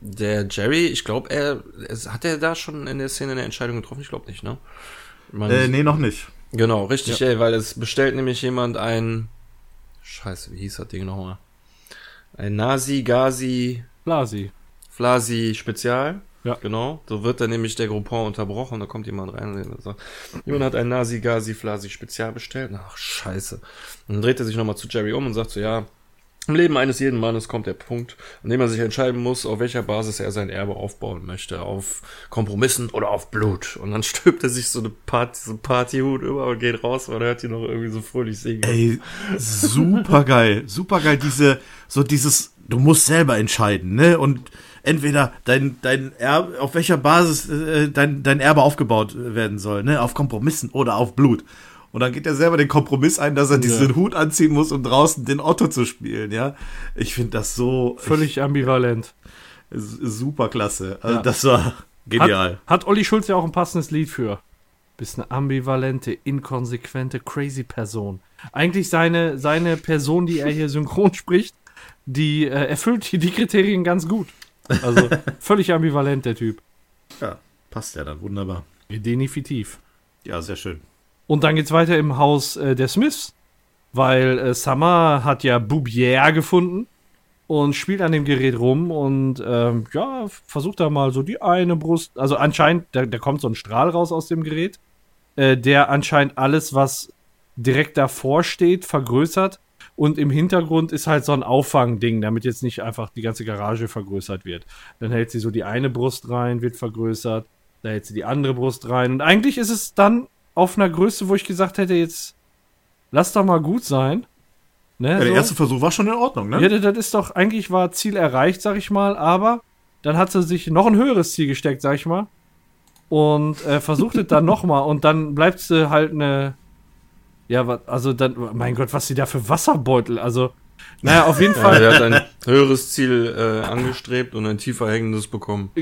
der Jerry, ich glaube, er, hat er da schon in der Szene eine Entscheidung getroffen? Ich glaube nicht, ne? Meine, Äh, nee, noch nicht. Genau, richtig, ey, weil es bestellt nämlich jemand ein, scheiße, wie hieß das Ding nochmal? Ein Nasi, Gazi, Blasi. Flasi Spezial. Ja. Genau. So wird dann nämlich der Groupon unterbrochen. Da kommt jemand rein und sagt, jemand hat ein Nasi Gazi Flasi Spezial bestellt. Ach, scheiße. Und dann dreht er sich nochmal zu Jerry um und sagt so, ja, im Leben eines jeden Mannes kommt der Punkt, an dem er sich entscheiden muss, auf welcher Basis er sein Erbe aufbauen möchte. Auf Kompromissen oder auf Blut. Und dann stülpt er sich so eine Party, so Partyhut über und geht raus und hört die noch irgendwie so fröhlich singen. Ey, super geil, super geil. Diese, so dieses, du musst selber entscheiden, ne? Und entweder dein, dein Erbe, auf welcher Basis äh, dein, dein Erbe aufgebaut werden soll, ne? Auf Kompromissen oder auf Blut. Und dann geht er selber den Kompromiss ein, dass er diesen Hut anziehen muss, um draußen den Otto zu spielen, ja. Ich finde das so Völlig ambivalent. ich, super klasse. Also Ja. das war genial. Hat, hat Olli Schulz ja auch ein passendes Lied für. Bist eine ambivalente, inkonsequente, crazy Person. Eigentlich seine, seine Person, die er hier synchron spricht, die äh, erfüllt die, die Kriterien ganz gut. Also völlig ambivalent, der Typ. Ja, passt ja dann wunderbar. Definitiv. Ja, sehr schön. Und dann geht's weiter im Haus äh, der Smiths, weil äh, Summer hat ja Boubière gefunden und spielt an dem Gerät rum und ähm, ja, versucht da mal so die eine Brust, also anscheinend, da, da kommt so ein Strahl raus aus dem Gerät, äh, der anscheinend alles, was direkt davor steht, vergrößert. Und im Hintergrund ist halt so ein Auffangding, damit jetzt nicht einfach die ganze Garage vergrößert wird. Dann hält sie so die eine Brust rein, wird vergrößert, da hält sie die andere Brust rein. Und eigentlich ist es dann auf einer Größe, wo ich gesagt hätte, jetzt lass doch mal gut sein. Ne, Ja, der so. erste Versuch war schon in Ordnung, ne? Ja, das ist doch, eigentlich war Ziel erreicht, sag ich mal, aber dann hat sie sich noch ein höheres Ziel gesteckt, sag ich mal. Und äh, versucht es dann nochmal und dann bleibt sie halt eine. Ja, also dann, mein Gott, was sie da für Wasserbeutel, also Naja, auf jeden Ja, Fall. er hat ein höheres Ziel äh, angestrebt und ein tiefer hängendes bekommen.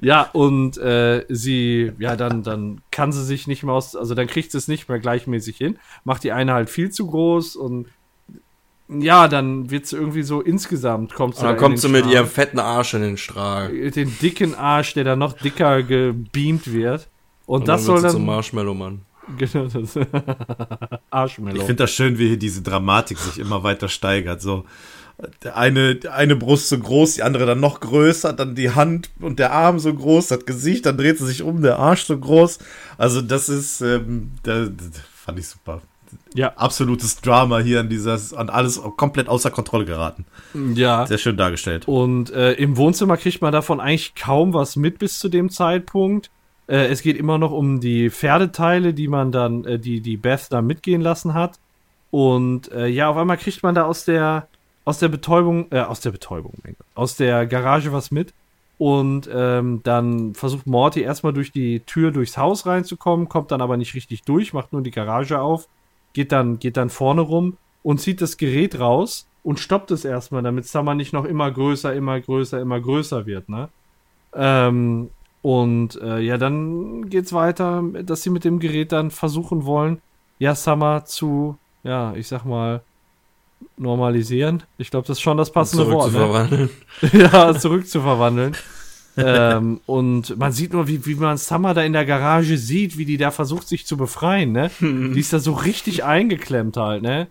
ja, und äh, sie, ja, dann, dann kann sie sich nicht mehr aus, also dann kriegt sie es nicht mehr gleichmäßig hin, macht die eine halt viel zu groß und ja, dann wird sie irgendwie so insgesamt kommt sie dann da kommt sie mit Strahl. ihrem fetten Arsch in den Strahl. den dicken Arsch, der dann noch dicker gebeamt wird. Und, Und das dann soll dann zum Marshmallow-Mann. genau das Arschmellow. Ich finde das schön, wie hier diese Dramatik sich immer weiter steigert. So, eine, eine Brust so groß, die andere dann noch größer, dann die Hand und der Arm so groß, das Gesicht, dann dreht sie sich um, der Arsch so groß. Also, das ist, ähm, da, das fand ich super. Ja. Absolutes Drama hier an dieses, an alles komplett außer Kontrolle geraten. ja. Sehr schön dargestellt. Und äh, im Wohnzimmer kriegt man davon eigentlich kaum was mit bis zu dem Zeitpunkt. Äh, es geht immer noch um die Pferdeteile, die man dann, äh, die, die Beth da mitgehen lassen hat. Und äh, ja, auf einmal kriegt man da aus der, aus der Betäubung, äh, aus der Betäubung, aus der Garage was mit. Und ähm, dann versucht Morty erstmal durch die Tür durchs Haus reinzukommen, kommt dann aber nicht richtig durch, macht nur die Garage auf, geht dann, geht dann vorne rum und zieht das Gerät raus und stoppt es erstmal, damit Summer nicht noch immer größer, immer größer, immer größer wird, ne? Ähm, und äh, ja, dann geht's weiter, dass sie mit dem Gerät dann versuchen wollen, ja, Summer zu, ja, ich sag mal, normalisieren. Ich glaube, das ist schon das passende Zurück Wort. zu Ne? ja, zurückzuverwandeln. ähm, und man sieht nur, wie, wie man Summer da in der Garage sieht, wie die da versucht, sich zu befreien, ne? die ist da so richtig eingeklemmt halt, ne?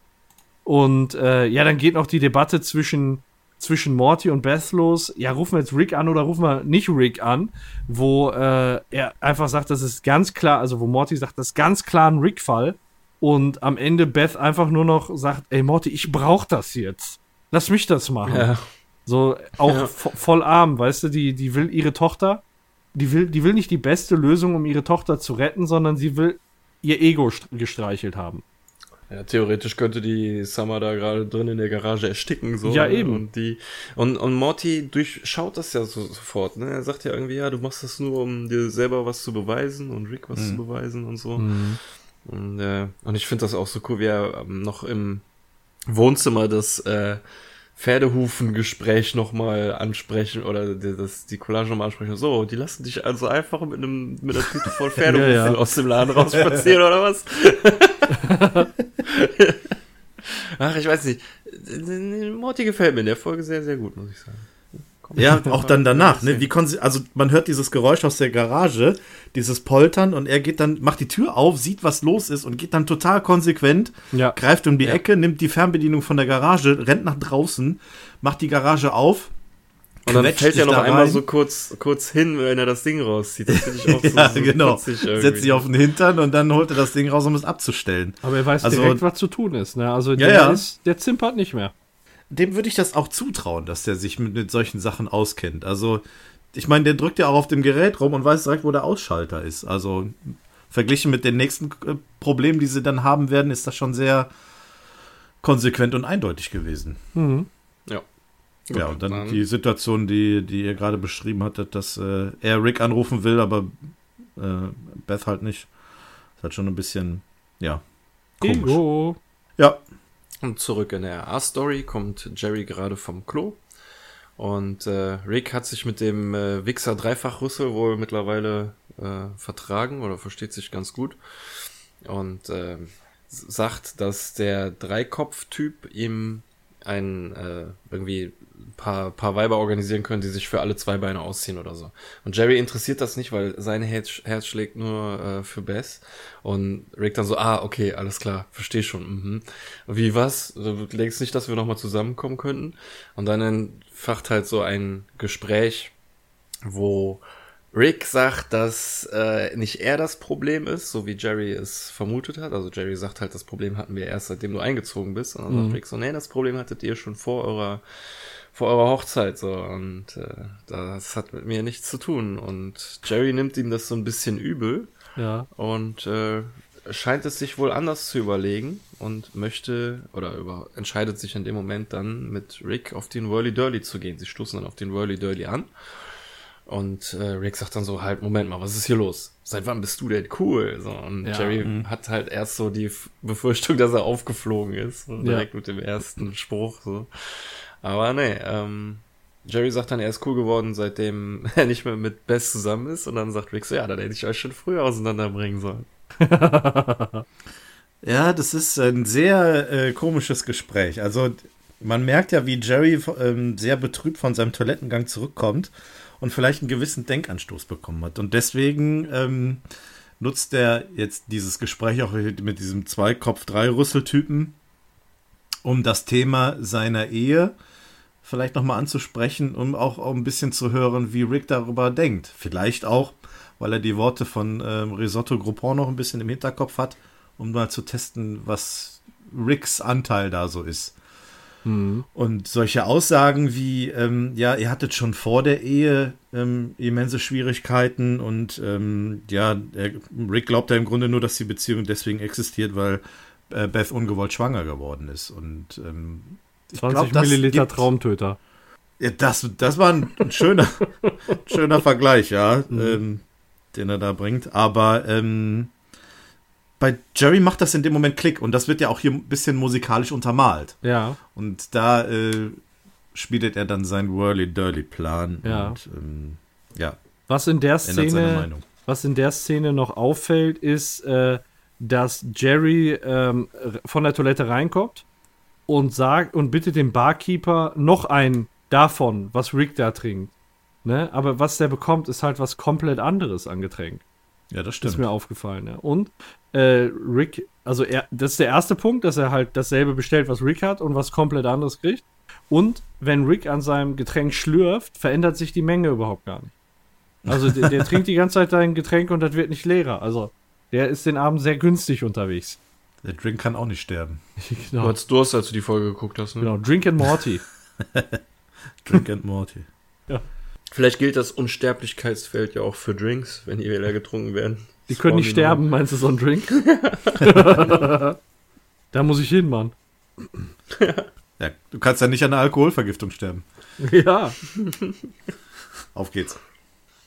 Und äh, ja, dann geht noch die Debatte zwischen, zwischen Morty und Beth los. Ja, rufen wir jetzt Rick an oder rufen wir nicht Rick an? Wo äh, er einfach sagt, das ist ganz klar, also wo Morty sagt, das ist ganz klar ein Rick-Fall. Und am Ende Beth einfach nur noch sagt, ey Morty, ich brauch das jetzt. Lass mich das machen. Ja. So auch Ja. vo- voll arm, weißt du, die, die will ihre Tochter, die will, die will nicht die beste Lösung, um ihre Tochter zu retten, sondern sie will ihr Ego st- gestreichelt haben. Ja, theoretisch könnte die Summer da gerade drin in der Garage ersticken, so. Ja, ne? eben. Und die, und, und Morty durchschaut das ja so, sofort, ne? Er sagt ja irgendwie, ja, du machst das nur, um dir selber was zu beweisen und Rick was zu beweisen und so. Und, äh, und ich finde das auch so cool, wie er ähm, noch im Wohnzimmer das, äh, Pferdehufengespräch nochmal ansprechen oder die, das, die Collage nochmal ansprechen. So, die lassen dich also einfach mit einem mit einer Tüte voll Pferdehufen Ja, ja. aus dem Laden raus spazieren oder was? Ach, ich weiß nicht. Morty gefällt mir in der Folge sehr, sehr gut, muss ich sagen. Kommt Ja, auch dann danach, ne? Wie also man hört dieses Geräusch aus der Garage, dieses Poltern und er geht dann, macht die Tür auf, sieht, was los ist und geht dann total konsequent, Ja. greift um die Ja. Ecke, nimmt die Fernbedienung von der Garage, rennt nach draußen, macht die Garage auf. Und dann fällt er noch da einmal rein. so kurz, kurz hin, wenn er das Ding rauszieht. Das finde ich auch so, Ja, so genau. witzig irgendwie. Setzt sich auf den Hintern und dann holt er das Ding raus, um es abzustellen. Aber er weiß Also- direkt, was zu tun ist. Ne? Also Ja, der, ja. Ist, der zimpert nicht mehr. Dem würde ich das auch zutrauen, dass der sich mit, mit solchen Sachen auskennt. Also, ich meine, der drückt ja auch auf dem Gerät rum und weiß direkt, wo der Ausschalter ist. Also, verglichen mit den nächsten äh, Problemen, die sie dann haben werden, ist das schon sehr konsequent und eindeutig gewesen. Mhm. Ja. und dann die Situation, die, die ihr gerade beschrieben hattet, dass äh, er Rick anrufen will, aber äh, Beth halt nicht. Ist halt schon ein bisschen, ja, komisch. Ego. Ja, Und zurück in der A-Story kommt Jerry gerade vom Klo. Und äh, Rick hat sich mit dem äh, Wichser Dreifachrüssel wohl mittlerweile äh, vertragen oder versteht sich ganz gut. Und äh, sagt, dass der Dreikopf-Typ ihm ein äh, irgendwie paar, paar Weiber organisieren können, die sich für alle zwei Beine ausziehen oder so. Und Jerry interessiert das nicht, weil sein Herz, Herz schlägt nur äh, für Bess. Und Rick dann so, ah, okay, alles klar, verstehe schon. Mhm. Wie was? Du denkst nicht, dass wir nochmal zusammenkommen könnten? Und dann entfacht halt so ein Gespräch, wo Rick sagt, dass äh, nicht er das Problem ist, so wie Jerry es vermutet hat. Also Jerry sagt halt, das Problem hatten wir erst, seitdem du eingezogen bist. Und dann sagt Rick so, nee, das Problem hattet ihr schon vor eurer vor eurer Hochzeit so und äh, das hat mit mir nichts zu tun und Jerry nimmt ihm das so ein bisschen übel Ja. und äh, scheint es sich wohl anders zu überlegen und möchte oder über, entscheidet sich in dem Moment dann mit Rick auf den Whirly Dirly zu gehen. Sie stoßen dann auf den Whirly Dirly an Und äh, Rick sagt dann so halt, Moment mal, was ist hier los? Seit wann bist du denn cool? So, und Ja. Jerry hat halt erst so die Befürchtung, dass er aufgeflogen ist. So, direkt mit dem ersten Spruch. So. Aber nee, ähm, Jerry sagt dann, er ist cool geworden, seitdem er nicht mehr mit Bess zusammen ist. Und dann sagt Rick so, ja, dann hätte ich euch schon früher auseinanderbringen sollen. Ja, das ist ein sehr äh, komisches Gespräch. Also man merkt ja, wie Jerry ähm, sehr betrübt von seinem Toilettengang zurückkommt und vielleicht einen gewissen Denkanstoß bekommen hat. Und deswegen ähm, nutzt er jetzt dieses Gespräch auch mit diesem Zweikopf-Drei-Rüssel-Typen, um das Thema seiner Ehe vielleicht nochmal anzusprechen, um auch, ein bisschen zu hören, wie Rick darüber denkt. Vielleicht auch, weil er die Worte von ähm, Risotto Groupon noch ein bisschen im Hinterkopf hat, um mal zu testen, was Ricks Anteil da so ist. Und solche Aussagen wie, ähm, ja, ihr hattet schon vor der Ehe ähm, immense Schwierigkeiten und ähm, ja, Rick glaubt ja im Grunde nur, dass die Beziehung deswegen existiert, weil Beth ungewollt schwanger geworden ist. Und ähm, ich 20 glaub, Milliliter gibt- Traumtöter. ja, das, das war ein, ein schöner, schöner Vergleich, ja, ähm, den er da bringt. Aber ähm, bei Jerry macht das in dem Moment Klick und das wird ja auch hier ein bisschen musikalisch untermalt. Ja. Und da äh, schmiedet er dann seinen Whirly-Dirly-Plan. Ja. Und ähm, ja, Was in der Szene, was in der Szene noch auffällt, ist, äh, dass Jerry ähm, von der Toilette reinkommt und sagt und bittet den Barkeeper noch ein davon, was Rick da trinkt. Ne? Aber was der bekommt, ist halt was komplett anderes an Getränk. Ja, das Ist stimmt. mir aufgefallen, ja. Und äh, Rick, also er, das ist der erste Punkt, dass er halt dasselbe bestellt, was Rick hat und was komplett anderes kriegt. Und wenn Rick an seinem Getränk schlürft, verändert sich die Menge überhaupt gar nicht. Also der, der trinkt die ganze Zeit sein Getränk und das wird nicht leerer. Also der ist den Abend sehr günstig unterwegs. Der Drink kann auch nicht sterben. Du genau. hattest Durst, als du die Folge geguckt hast. Ne? genau. Drink and Morty. Drink and Morty. Vielleicht gilt das Unsterblichkeitsfeld ja auch für Drinks, wenn die leer getrunken werden. Die können nicht sterben, meinst du, so ein Drink? da muss ich hin, Mann. Ja, du kannst ja nicht an einer Alkoholvergiftung sterben. Ja. Auf geht's.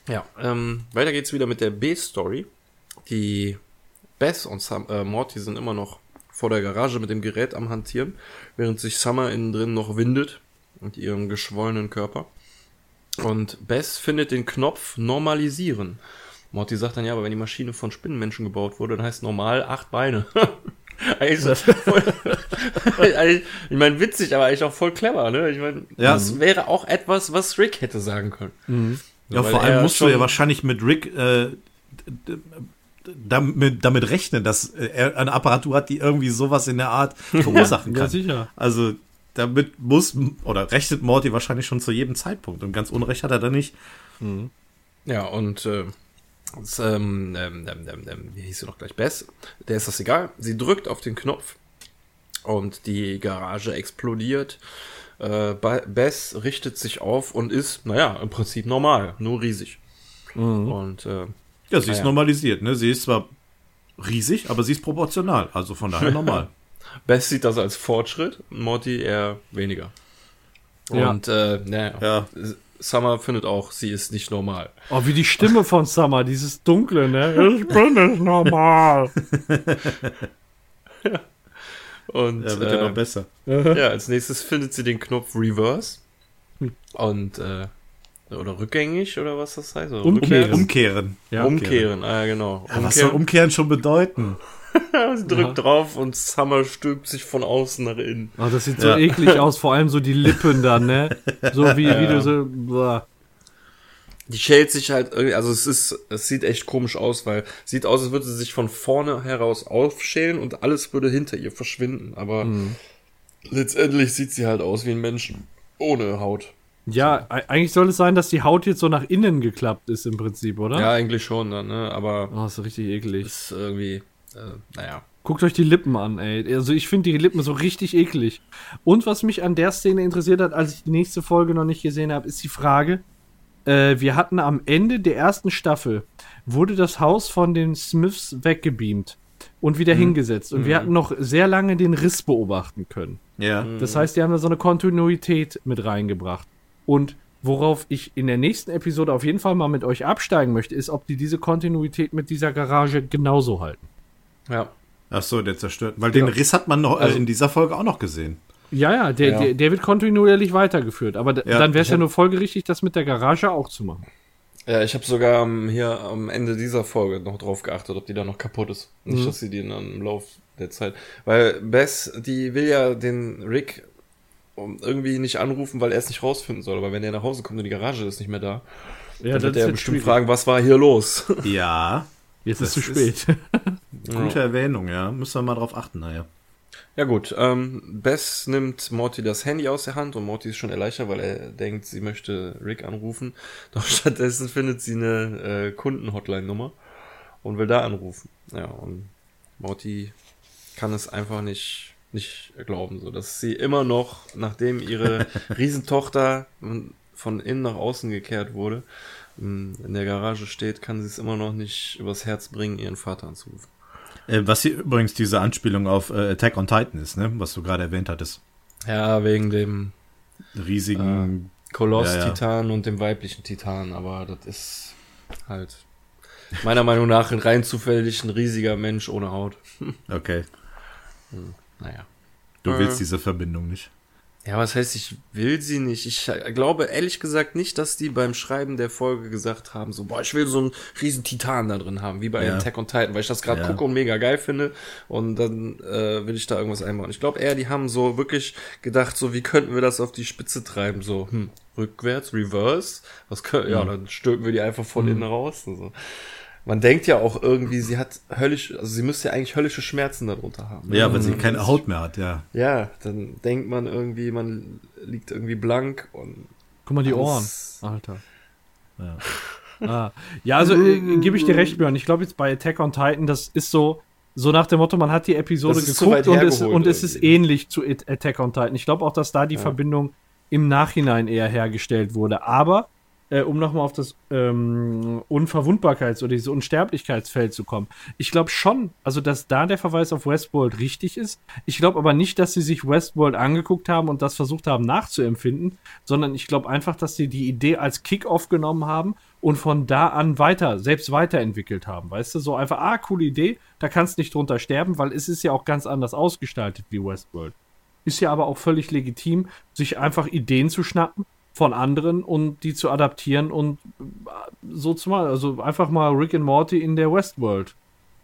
Ja, ähm, weiter geht's wieder mit der B-Story. Die Bess und Sam, äh, Morty sind immer noch vor der Garage mit dem Gerät am Hantieren, während sich Summer innen drin noch windet mit ihrem geschwollenen Körper. Und Bess findet den Knopf Normalisieren. Morty sagt dann, ja, aber wenn die Maschine von Spinnenmenschen gebaut wurde, dann heißt normal acht Beine. eigentlich ist das voll, eigentlich, ich meine, witzig, aber eigentlich auch voll clever, ne? Ich meine, Ja. das wäre auch etwas, was Rick hätte sagen können. Ja, Weil vor allem musst du ja wahrscheinlich mit Rick äh, damit, damit rechnen, dass er eine Apparatur hat, die irgendwie sowas in der Art verursachen Ja, kann. sicher. Also damit muss oder rechnet Morty wahrscheinlich schon zu jedem Zeitpunkt und ganz Unrecht hat er da nicht. Ja, und äh, das, ähm, ähm, ähm, ähm, ähm, wie hieß sie noch gleich? Bess, der ist das egal. Sie drückt auf den Knopf und die Garage explodiert. Äh, Bess richtet sich auf und ist, naja, im Prinzip normal, nur riesig. Und äh, Ja, sie Ah, ist ja. normalisiert, ne? Sie ist zwar riesig, aber sie ist proportional, also von daher normal. Bess sieht das als Fortschritt, Morty eher weniger. Ja. Und äh, naja, Ja. Summer findet auch, sie ist nicht normal. Oh, wie die Stimme von Summer, dieses Dunkle, ne? Ich bin nicht normal. Und Ja, wird äh, ja noch besser. Ja, als nächstes findet sie den Knopf Reverse. Und, äh, oder rückgängig, oder was das heißt? Oder Umkehren. Umkehren. Ja, Umkehren, ah, ja, genau. Ja, was soll umkehren schon bedeuten? sie drückt drauf und Summer stülpt sich von außen nach innen. Oh, das sieht so Ja. eklig aus, vor allem so die Lippen dann, ne? So wie, wie du so. Boah. Die schält sich halt irgendwie, also es ist, es sieht echt komisch aus, weil sieht aus, als würde sie sich von vorne heraus aufschälen und alles würde hinter ihr verschwinden. Aber letztendlich sieht sie halt aus wie ein Mensch ohne Haut. Ja, eigentlich soll es sein, dass die Haut jetzt so nach innen geklappt ist im Prinzip, oder? Ja, eigentlich schon, dann, ne? Aber Oh, ist richtig eklig. ist irgendwie, äh, naja. Guckt euch die Lippen an, ey. Also ich finde die Lippen so richtig eklig. Und was mich an der Szene interessiert hat, als ich die nächste Folge noch nicht gesehen habe, ist die Frage, äh, wir hatten am Ende der ersten Staffel, wurde das Haus von den Smiths weggebeamt und wieder hingesetzt. Und wir hatten noch sehr lange den Riss beobachten können. Ja. Das heißt, die haben da so eine Kontinuität mit reingebracht. Und worauf ich in der nächsten Episode auf jeden Fall mal mit euch absteigen möchte, ist, ob die diese Kontinuität mit dieser Garage genauso halten. Ja. Ach so, der zerstört. Weil den Riss hat man noch äh, Also- in dieser Folge auch noch gesehen. Ja, ja, der, Ja. Der, der wird kontinuierlich weitergeführt. Aber Ja, dann wäre es ja nur folgerichtig, das mit der Garage auch zu machen. Ja, ich habe sogar ähm, hier am Ende dieser Folge noch drauf geachtet, ob die da noch kaputt ist. Nicht, Mhm. dass sie die dann im Lauf der Zeit. Weil Bess, die will ja den Rick um, irgendwie nicht anrufen, weil er es nicht rausfinden soll. Aber wenn er nach Hause kommt und die Garage ist nicht mehr da, Ja, dann wird er bestimmt schwierig. fragen, was war hier los? Ja, Jetzt Das ist zu ist- spät. gute Erwähnung, ja. Müssen wir mal drauf achten, naja. Ja gut, ähm, Bess nimmt Morty das Handy aus der Hand und Morty ist schon erleichtert, weil er denkt, sie möchte Rick anrufen. Doch stattdessen findet sie eine äh, Kunden-Hotline-Nummer und will da anrufen. Ja, und Morty kann es einfach nicht, nicht glauben, so dass sie immer noch, nachdem ihre Riesentochter von innen nach außen gekehrt wurde, ähm, in der Garage steht, kann sie es immer noch nicht übers Herz bringen, ihren Vater anzurufen. Äh, was hier übrigens diese Anspielung auf äh, Attack on Titan ist, ne? Was du gerade erwähnt hattest. Ja, wegen dem Riesigen. Koloss Ja, ja. Titan und dem weiblichen Titan, aber das ist halt meiner Meinung nach ein rein zufällig ein riesiger Mensch ohne Haut. Okay. Naja. Du Äh. willst diese Verbindung nicht. Ja, was heißt, ich will sie nicht. Ich glaube ehrlich gesagt nicht, dass die beim Schreiben der Folge gesagt haben, so, boah, ich will so einen riesen Titan da drin haben, wie bei Ja. Attack on Titan, weil ich das gerade Ja. gucke und mega geil finde und dann äh, will ich da irgendwas einbauen. Ich glaube eher, die haben so wirklich gedacht, so, wie könnten wir das auf die Spitze treiben, so, hm, rückwärts, reverse, was können, ja, dann stülpen wir die einfach von innen raus und so. Man denkt ja auch irgendwie, sie hat höllisch, also sie müsste ja eigentlich höllische Schmerzen darunter haben. ne? Ja, weil sie keine Haut mehr hat, ja. ja, dann denkt man irgendwie, man liegt irgendwie blank und Guck mal, die Ohren. Alter. Ja. Ah. Ja, also äh, gebe ich dir recht, Björn. Ich glaube jetzt bei Attack on Titan, das ist so, so nach dem Motto, man hat die Episode geguckt und es, und es ist irgendwie. ähnlich zu Attack on Titan. Ich glaube auch, dass da die Verbindung im Nachhinein eher hergestellt wurde. Aber, äh, um nochmal auf das ähm, Unverwundbarkeits- oder dieses Unsterblichkeitsfeld zu kommen, ich glaube schon, also dass da der Verweis auf Westworld richtig ist. Ich glaube aber nicht, dass sie sich Westworld angeguckt haben und das versucht haben nachzuempfinden, sondern ich glaube einfach, dass sie die Idee als Kick-Off genommen haben und von da an weiter, selbst weiterentwickelt haben. Weißt du, so einfach, ah, coole Idee, da kannst nicht drunter sterben, weil es ist ja auch ganz anders ausgestaltet wie Westworld. Ist ja aber auch völlig legitim, sich einfach Ideen zu schnappen von anderen und die zu adaptieren und so zu machen. Also einfach mal Rick and Morty in der Westworld.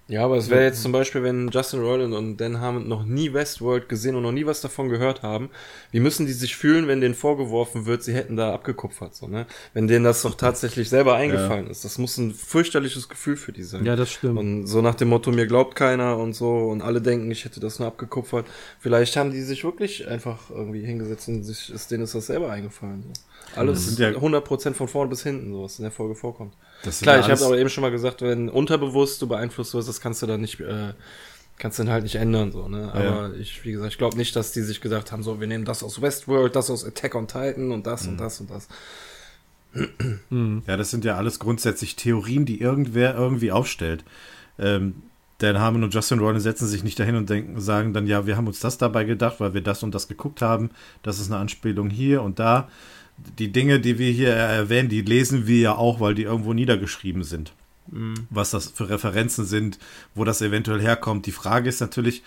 Ja, aber es wäre jetzt zum Beispiel, wenn Justin Roiland und Dan Harmon noch nie Westworld gesehen und noch nie was davon gehört haben, wie müssen die sich fühlen, wenn denen vorgeworfen wird, sie hätten da abgekupfert, so, ne? Wenn denen das doch tatsächlich selber eingefallen ist. Das muss ein fürchterliches Gefühl für die sein. Ja, das stimmt. Und so nach dem Motto, mir glaubt keiner und so und alle denken, ich hätte das nur abgekupfert. Vielleicht haben die sich wirklich einfach irgendwie hingesetzt und sich, ist denen ist das selber eingefallen. So. Alles sind ja- 100% von vorn bis hinten, so was in der Folge vorkommt. Klar, ja ich habe aber eben schon mal gesagt, wenn unterbewusst du beeinflusst wirst, das kannst du dann nicht, äh, kannst du dann halt nicht ändern, so, ne? Aber ich, wie gesagt, ich glaube nicht, dass die sich gesagt haben, so, wir nehmen das aus Westworld, das aus Attack on Titan und das Mhm. und das und das. Ja, das sind ja alles grundsätzlich Theorien, die irgendwer irgendwie aufstellt. Ähm, Dan Harmon und Justin Roiland setzen sich nicht dahin und denken, sagen dann, ja, wir haben uns das dabei gedacht, weil wir das und das geguckt haben. Das ist eine Anspielung hier und da. Die Dinge, die wir hier erwähnen, die lesen wir ja auch, weil die irgendwo niedergeschrieben sind. Was das für Referenzen sind, wo das eventuell herkommt. Die Frage ist natürlich,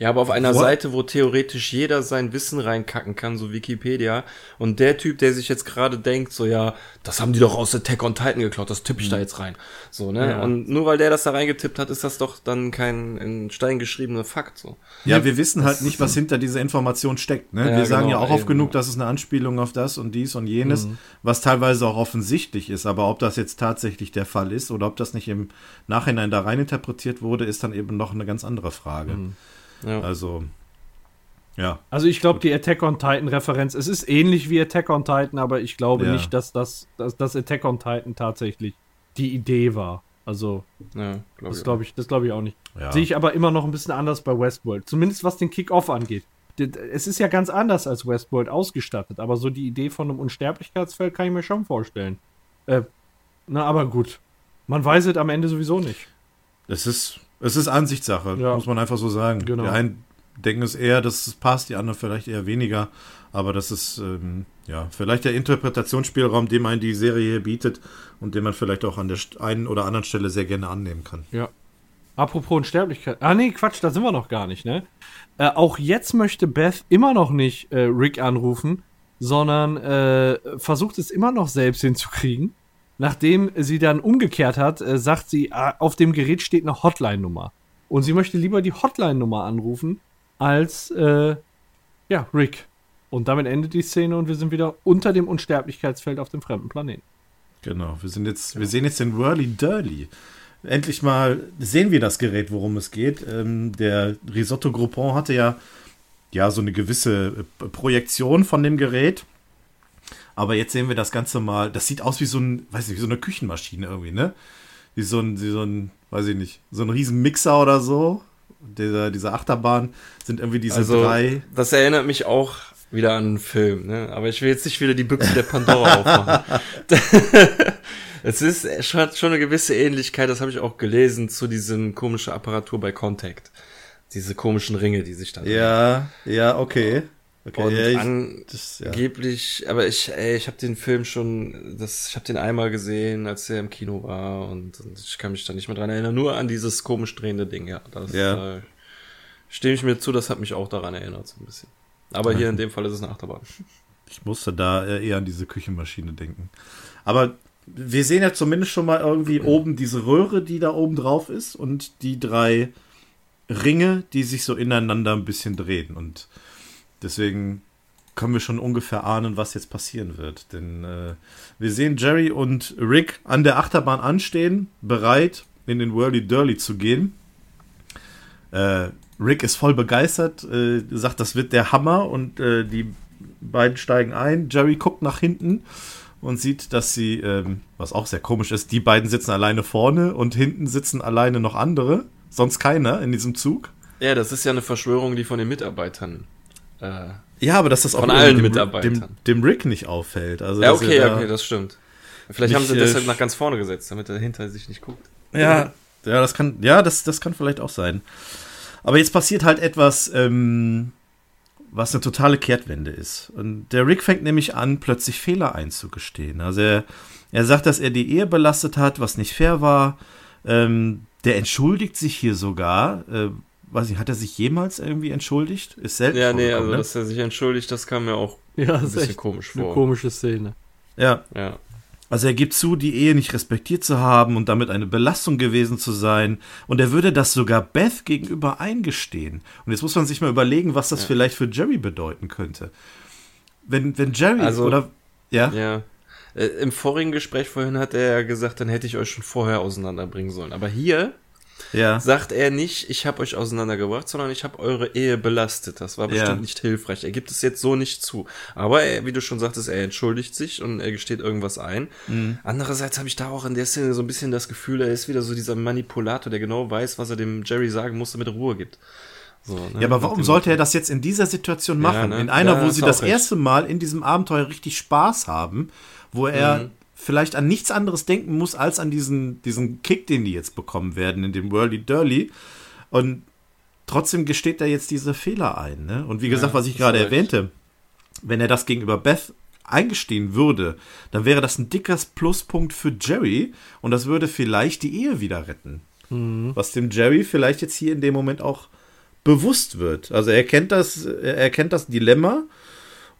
Ja, aber auf einer Wo- Seite, wo theoretisch jeder sein Wissen reinkacken kann, so Wikipedia, und der Typ, der sich jetzt gerade denkt, so, ja, das haben die doch aus Attack on Titan geklaut, das tippe ich da jetzt rein. So, ne? Ja. Und nur weil der das da reingetippt hat, ist das doch dann kein in Stein geschriebener Fakt, so. Ja, wir wissen halt nicht, was hinter dieser Information steckt. Ne? Ja, wir sagen genau, ja auch oft eben. genug, dass es eine Anspielung auf das und dies und jenes, was teilweise auch offensichtlich ist. Aber ob das jetzt tatsächlich der Fall ist oder ob das nicht im Nachhinein da rein interpretiert wurde, ist dann eben noch eine ganz andere Frage. Ja. Also, ja. Also ich glaube, die Attack on Titan Referenz, es ist ähnlich wie Attack on Titan, aber ich glaube Ja. nicht, dass das, dass das Attack on Titan tatsächlich die Idee war. Also, ja, glaube das ich. glaube ich, das glaube ich auch nicht. Ja. Sehe ich aber immer noch ein bisschen anders bei Westworld. Zumindest was den Kick-Off angeht. Es ist ja ganz anders als Westworld ausgestattet, aber so die Idee von einem Unsterblichkeitsfeld kann ich mir schon vorstellen. Äh, na, aber gut. Man weiß es am Ende sowieso nicht. Es ist, es ist Ansichtssache, Ja. muss man einfach so sagen. Genau. Die einen denken es eher, dass es passt, die anderen vielleicht eher weniger. Aber das ist ähm, ja vielleicht der Interpretationsspielraum, den man die Serie hier bietet und den man vielleicht auch an der einen oder anderen Stelle sehr gerne annehmen kann. Ja. Apropos Unsterblichkeit. Ah, nee, Quatsch, da sind wir noch gar nicht, ne? Äh, auch jetzt möchte Beth immer noch nicht äh, Rick anrufen, sondern äh, versucht es immer noch selbst hinzukriegen. Nachdem sie dann umgekehrt hat, äh, sagt sie, ah, auf dem Gerät steht eine Hotline-Nummer. Und sie möchte lieber die Hotline-Nummer anrufen, als, äh, ja, Rick. Und damit endet die Szene und wir sind wieder unter dem Unsterblichkeitsfeld auf dem fremden Planeten. Genau, wir sind jetzt, wir sehen jetzt den Whirly Dirly. Endlich mal sehen wir das Gerät, worum es geht. Ähm, der Risotto Groupon hatte ja, ja so eine gewisse äh, Projektion von dem Gerät. Aber jetzt sehen wir das Ganze mal. Das sieht aus wie so ein, weiß nicht, wie so eine Küchenmaschine irgendwie, ne? Wie so ein, wie so ein, weiß ich nicht, so ein riesen Mixer oder so. Dieser, diese Achterbahn sind irgendwie diese Also, drei. das erinnert mich auch wieder an einen Film, ne? Aber ich will jetzt nicht wieder die Büchse der Pandora aufmachen. es ist hat schon eine gewisse Ähnlichkeit, das habe ich auch gelesen, zu diesem komischen Apparatur bei Contact. Diese komischen Ringe, die sich dann. Ja, ja, okay. Okay, Und ja, ich, an, das, ja. Angeblich, aber ich, ey, ich habe den Film schon, das, ich habe den einmal gesehen, als er im Kino war und, und ich kann mich da nicht mehr dran erinnern, nur an dieses komisch drehende Ding, ja. Das Ja. Äh, stimme ich mir zu, das hat mich auch daran erinnert, so ein bisschen. Aber hier in dem Fall ist es eine Achterbahn. Ich musste da eher an diese Küchenmaschine denken. Aber wir sehen ja zumindest schon mal irgendwie oben diese Röhre, die da oben drauf ist und die drei Ringe, die sich so ineinander ein bisschen drehen. Und deswegen können wir schon ungefähr ahnen, was jetzt passieren wird. Denn äh, wir sehen Jerry und Rick an der Achterbahn anstehen, bereit, in den Whirly Dirly zu gehen. Äh, Rick ist voll begeistert, äh, sagt, das wird der Hammer und äh, die beiden steigen ein. Jerry guckt nach hinten und sieht, dass sie, ähm, was auch sehr komisch ist, die beiden sitzen alleine vorne und hinten sitzen alleine noch andere, sonst keiner in diesem Zug. Ja, das ist ja eine Verschwörung, die von den Mitarbeitern. Äh, Ja, aber dass das auch allen dem, Mitarbeitern. Dem, dem Rick nicht auffällt. Also, ja, okay, da- okay, das stimmt. Vielleicht haben sie deshalb nach ganz vorne gesetzt, damit er hinter sich nicht guckt. Ja, ja, das kann, ja, das, das kann vielleicht auch sein. Aber jetzt passiert halt etwas, ähm, was eine totale Kehrtwende ist. Und der Rick fängt nämlich an, plötzlich Fehler einzugestehen. Also er, er sagt, dass er die Ehe belastet hat, was nicht fair war. Ähm, der entschuldigt sich hier sogar. Äh, weiß nicht, hat er sich jemals irgendwie entschuldigt? Ist selten Ja, nee, also ne? dass er sich entschuldigt, das kam mir auch Ja, ein bisschen echt komisch eine vor. komische Szene. Ja, Ja. Also er gibt zu, die Ehe nicht respektiert zu haben und damit eine Belastung gewesen zu sein. Und er würde das sogar Beth gegenüber eingestehen. Und jetzt muss man sich mal überlegen, was das vielleicht für Jerry bedeuten könnte. Wenn, wenn Jerry Also- oder ja, Ja. Äh, Im vorigen Gespräch vorhin hat er ja gesagt, dann hätte ich euch schon vorher auseinanderbringen sollen. Aber hier ja, sagt er nicht, ich habe euch auseinandergebracht, sondern ich habe eure Ehe belastet. Das war bestimmt Ja. nicht hilfreich. Er gibt es jetzt so nicht zu. Aber er, wie du schon sagtest, er entschuldigt sich und er gesteht irgendwas ein. Mhm. Andererseits habe ich da auch in der Szene so ein bisschen das Gefühl, er ist wieder so dieser Manipulator, der genau weiß, was er dem Jerry sagen muss, damit er Ruhe gibt. So, ne? ja, aber warum sollte er das jetzt in dieser Situation machen? ne? In einer, Ja, wo sie das recht. erste Mal in diesem Abenteuer richtig Spaß haben, wo er Mhm. Vielleicht an nichts anderes denken muss, als an diesen, diesen Kick, den die jetzt bekommen werden in dem Whirly Dirly. Und trotzdem gesteht er jetzt diese Fehler ein. Ne? Und wie gesagt, was ich gerade erwähnte, wenn er das gegenüber Beth eingestehen würde, dann wäre das ein dickes Pluspunkt für Jerry und das würde vielleicht die Ehe wieder retten. Was dem Jerry vielleicht jetzt hier in dem Moment auch bewusst wird. Also er kennt das, er erkennt das Dilemma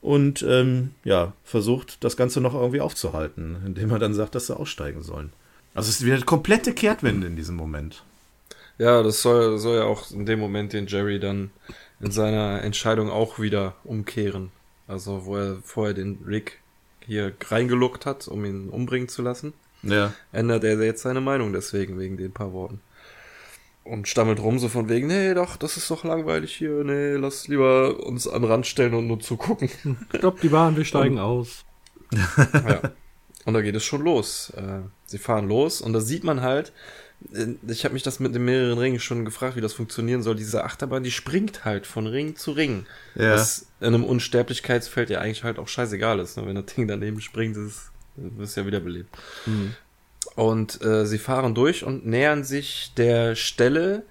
und ähm, ja, versucht das Ganze noch irgendwie aufzuhalten, indem er dann sagt, dass sie aussteigen sollen. Also es ist wieder eine komplette Kehrtwende in diesem Moment. Ja, das soll, soll ja auch in dem Moment den Jerry dann in seiner Entscheidung auch wieder umkehren. Also, wo er vorher den Rick hier reingeluckt hat, um ihn umbringen zu lassen, Ja. ändert er jetzt seine Meinung deswegen, wegen den paar Worten. Und stammelt rum so von wegen, nee, doch, das ist doch langweilig hier, nee, lass lieber uns an den Rand stellen und nur zugucken. Stopp die Bahn, wir steigen aus. ja. Und da geht es schon los. Äh, sie fahren los und da sieht man halt, äh, ich habe mich das mit den mehreren Ringen schon gefragt, wie das funktionieren soll. Diese Achterbahn, die springt halt von Ring zu Ring. Ja. Was in einem Unsterblichkeitsfeld ja eigentlich halt auch scheißegal ist. Ne? Wenn das Ding daneben springt, ist es ja wiederbelebt. Und äh, sie fahren durch und nähern sich der Stelle,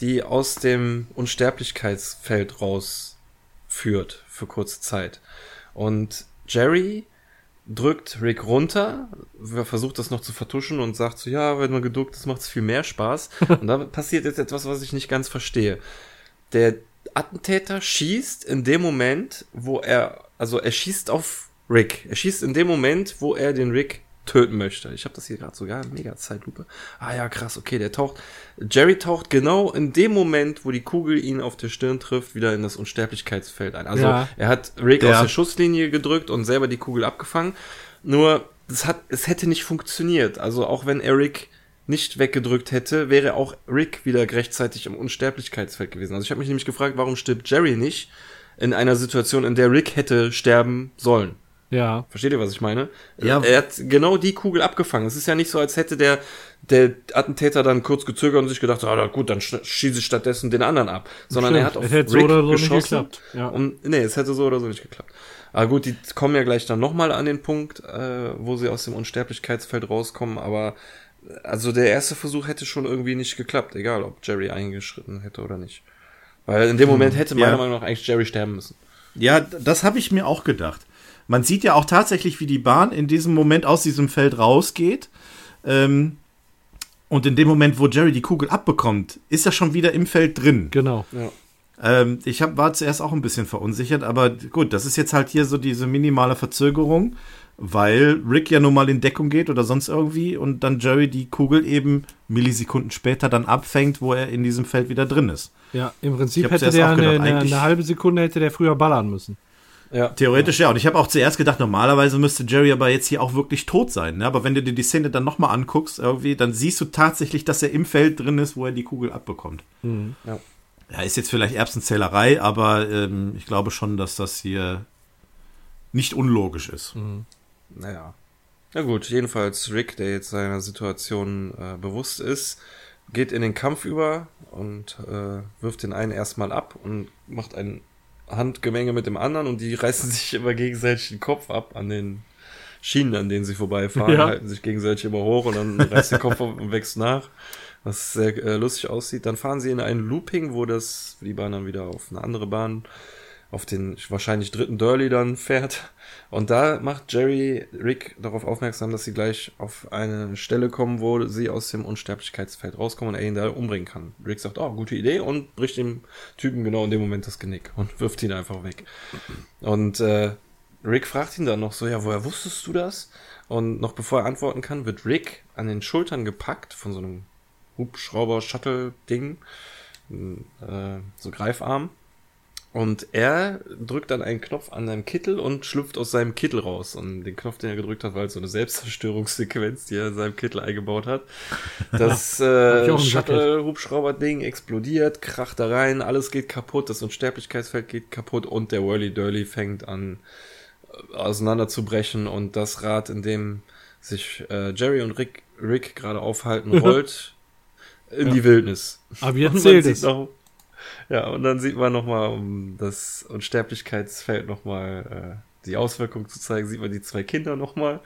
die aus dem Unsterblichkeitsfeld rausführt für kurze Zeit. Und Jerry drückt Rick runter, versucht das noch zu vertuschen und sagt so, ja, wenn man geduckt ist, macht es viel mehr Spaß. Und da passiert jetzt etwas, was ich nicht ganz verstehe. Der Attentäter schießt in dem Moment, wo er, also er schießt auf Rick. Er schießt in dem Moment, wo er den Rick töten möchte. Ich habe das hier gerade sogar mega Zeitlupe. Ah ja, krass, okay, der taucht. Jerry taucht genau in dem Moment, wo die Kugel ihn auf der Stirn trifft, wieder in das Unsterblichkeitsfeld ein. Also Ja. er hat Rick Ja. aus der Schusslinie gedrückt und selber die Kugel abgefangen. Nur es hat, es hätte nicht funktioniert. Also auch wenn er Rick nicht weggedrückt hätte, wäre auch Rick wieder rechtzeitig im Unsterblichkeitsfeld gewesen. Also ich habe mich nämlich gefragt, warum stirbt Jerry nicht in einer Situation, in der Rick hätte sterben sollen. Ja. Versteht ihr, was ich meine? Ja. Er hat genau die Kugel abgefangen. Es ist ja nicht so, als hätte der, der Attentäter dann kurz gezögert und sich gedacht, ah, na gut, dann sch- schieße ich stattdessen den anderen ab. Sondern er hat auf Es hätte so Rick oder so nicht geschossen. geklappt. Ja. Und, nee, es hätte so oder so nicht geklappt. Aber gut, die kommen ja gleich dann nochmal an den Punkt, äh, wo sie aus dem Unsterblichkeitsfeld rauskommen, aber also der erste Versuch hätte schon irgendwie nicht geklappt, egal ob Jerry eingeschritten hätte oder nicht. Weil in dem Moment hätte meiner Ja. Meinung nach eigentlich Jerry sterben müssen. Ja, das habe ich mir auch gedacht. Man sieht ja auch tatsächlich, wie die Bahn in diesem Moment aus diesem Feld rausgeht. Ähm, und in dem Moment, wo Jerry die Kugel abbekommt, ist er schon wieder im Feld drin. Genau. Ähm, ich hab, war zuerst auch ein bisschen verunsichert, aber gut, das ist jetzt halt hier so diese minimale Verzögerung, weil Rick ja nun mal in Deckung geht oder sonst irgendwie und dann Jerry die Kugel eben Millisekunden später dann abfängt, wo er in diesem Feld wieder drin ist. Ja, im Prinzip hätte der auch eine, gedacht, eine, eine halbe Sekunde hätte der früher ballern müssen. Ja. Theoretisch ja. Und ich habe auch zuerst gedacht, normalerweise müsste Jerry aber jetzt hier auch wirklich tot sein. Ne? Aber wenn du dir die Szene dann nochmal anguckst, irgendwie, dann siehst du tatsächlich, dass er im Feld drin ist, wo er die Kugel abbekommt. Ja. Ja, ist jetzt vielleicht Erbsenzählerei, aber ähm, ich glaube schon, dass das hier nicht unlogisch ist. Naja. Na gut, jedenfalls Rick, der jetzt seiner Situation äh, bewusst ist, geht in den Kampf über und äh, wirft den einen erstmal ab und macht ein Handgemenge mit dem anderen und die reißen sich immer gegenseitig den Kopf ab an den Schienen, an denen sie vorbeifahren, Ja. halten sich gegenseitig immer hoch und dann reißt der Kopf ab und wächst nach, was sehr äh, lustig aussieht. Dann fahren sie in ein Looping, wo das, die Bahn dann wieder auf eine andere Bahn, auf den wahrscheinlich dritten Durley dann fährt. Und da macht Jerry Rick darauf aufmerksam, dass sie gleich auf eine Stelle kommen, wo sie aus dem Unsterblichkeitsfeld rauskommen und er ihn da umbringen kann. Rick sagt, oh, gute Idee und bricht dem Typen genau in dem Moment das Genick und wirft ihn einfach weg. Und äh, Rick fragt ihn dann noch so, ja, woher wusstest du das? Und noch bevor er antworten kann, wird Rick an den Schultern gepackt von so einem Hubschrauber-Shuttle-Ding, äh, so Greifarm. Und er drückt dann einen Knopf an seinem Kittel und schlüpft aus seinem Kittel raus. Und den Knopf, den er gedrückt hat, war halt so eine Selbstzerstörungssequenz, die er in seinem Kittel eingebaut hat. Das äh, Shuttle-Hubschrauber-Ding explodiert, kracht da rein, alles geht kaputt, das Unsterblichkeitsfeld geht kaputt und der Whirly-Durly fängt an äh, auseinanderzubrechen und das Rad, in dem sich äh, Jerry und Rick, Rick gerade aufhalten, rollt in die Wildnis. Aber jetzt zählt es. noch, ja, und dann sieht man nochmal, um das Unsterblichkeitsfeld nochmal äh, die Auswirkung zu zeigen, sieht man die zwei Kinder nochmal.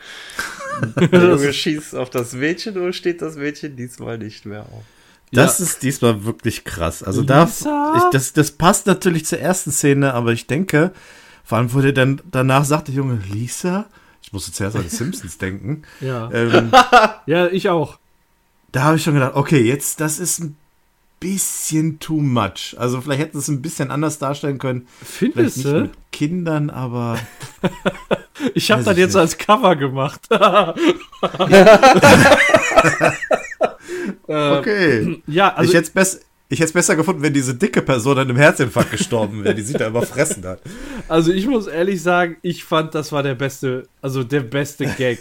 Der Junge schießt auf das Mädchen und steht das Mädchen diesmal nicht mehr auf. Das ist diesmal wirklich krass. Also da, ich, das, das passt natürlich zur ersten Szene, aber ich denke, vor allem, wo der dann danach sagt, der Junge, Lisa, ich musste zuerst an die Simpsons denken. Ja. Ähm, ja, ich auch. da habe ich schon gedacht, okay, jetzt, das ist ein bisschen too much. Also vielleicht hätten sie es ein bisschen anders darstellen können. Findest du? mit Kindern, aber Ich habe das jetzt nicht. als Cover gemacht. okay. ja, also ich hätte es bess ich hätt's besser gefunden, wenn diese dicke Person an einem Herzinfarkt gestorben wäre, die sich da überfressen hat. Also ich muss ehrlich sagen, ich fand, das war der beste, also der beste Gag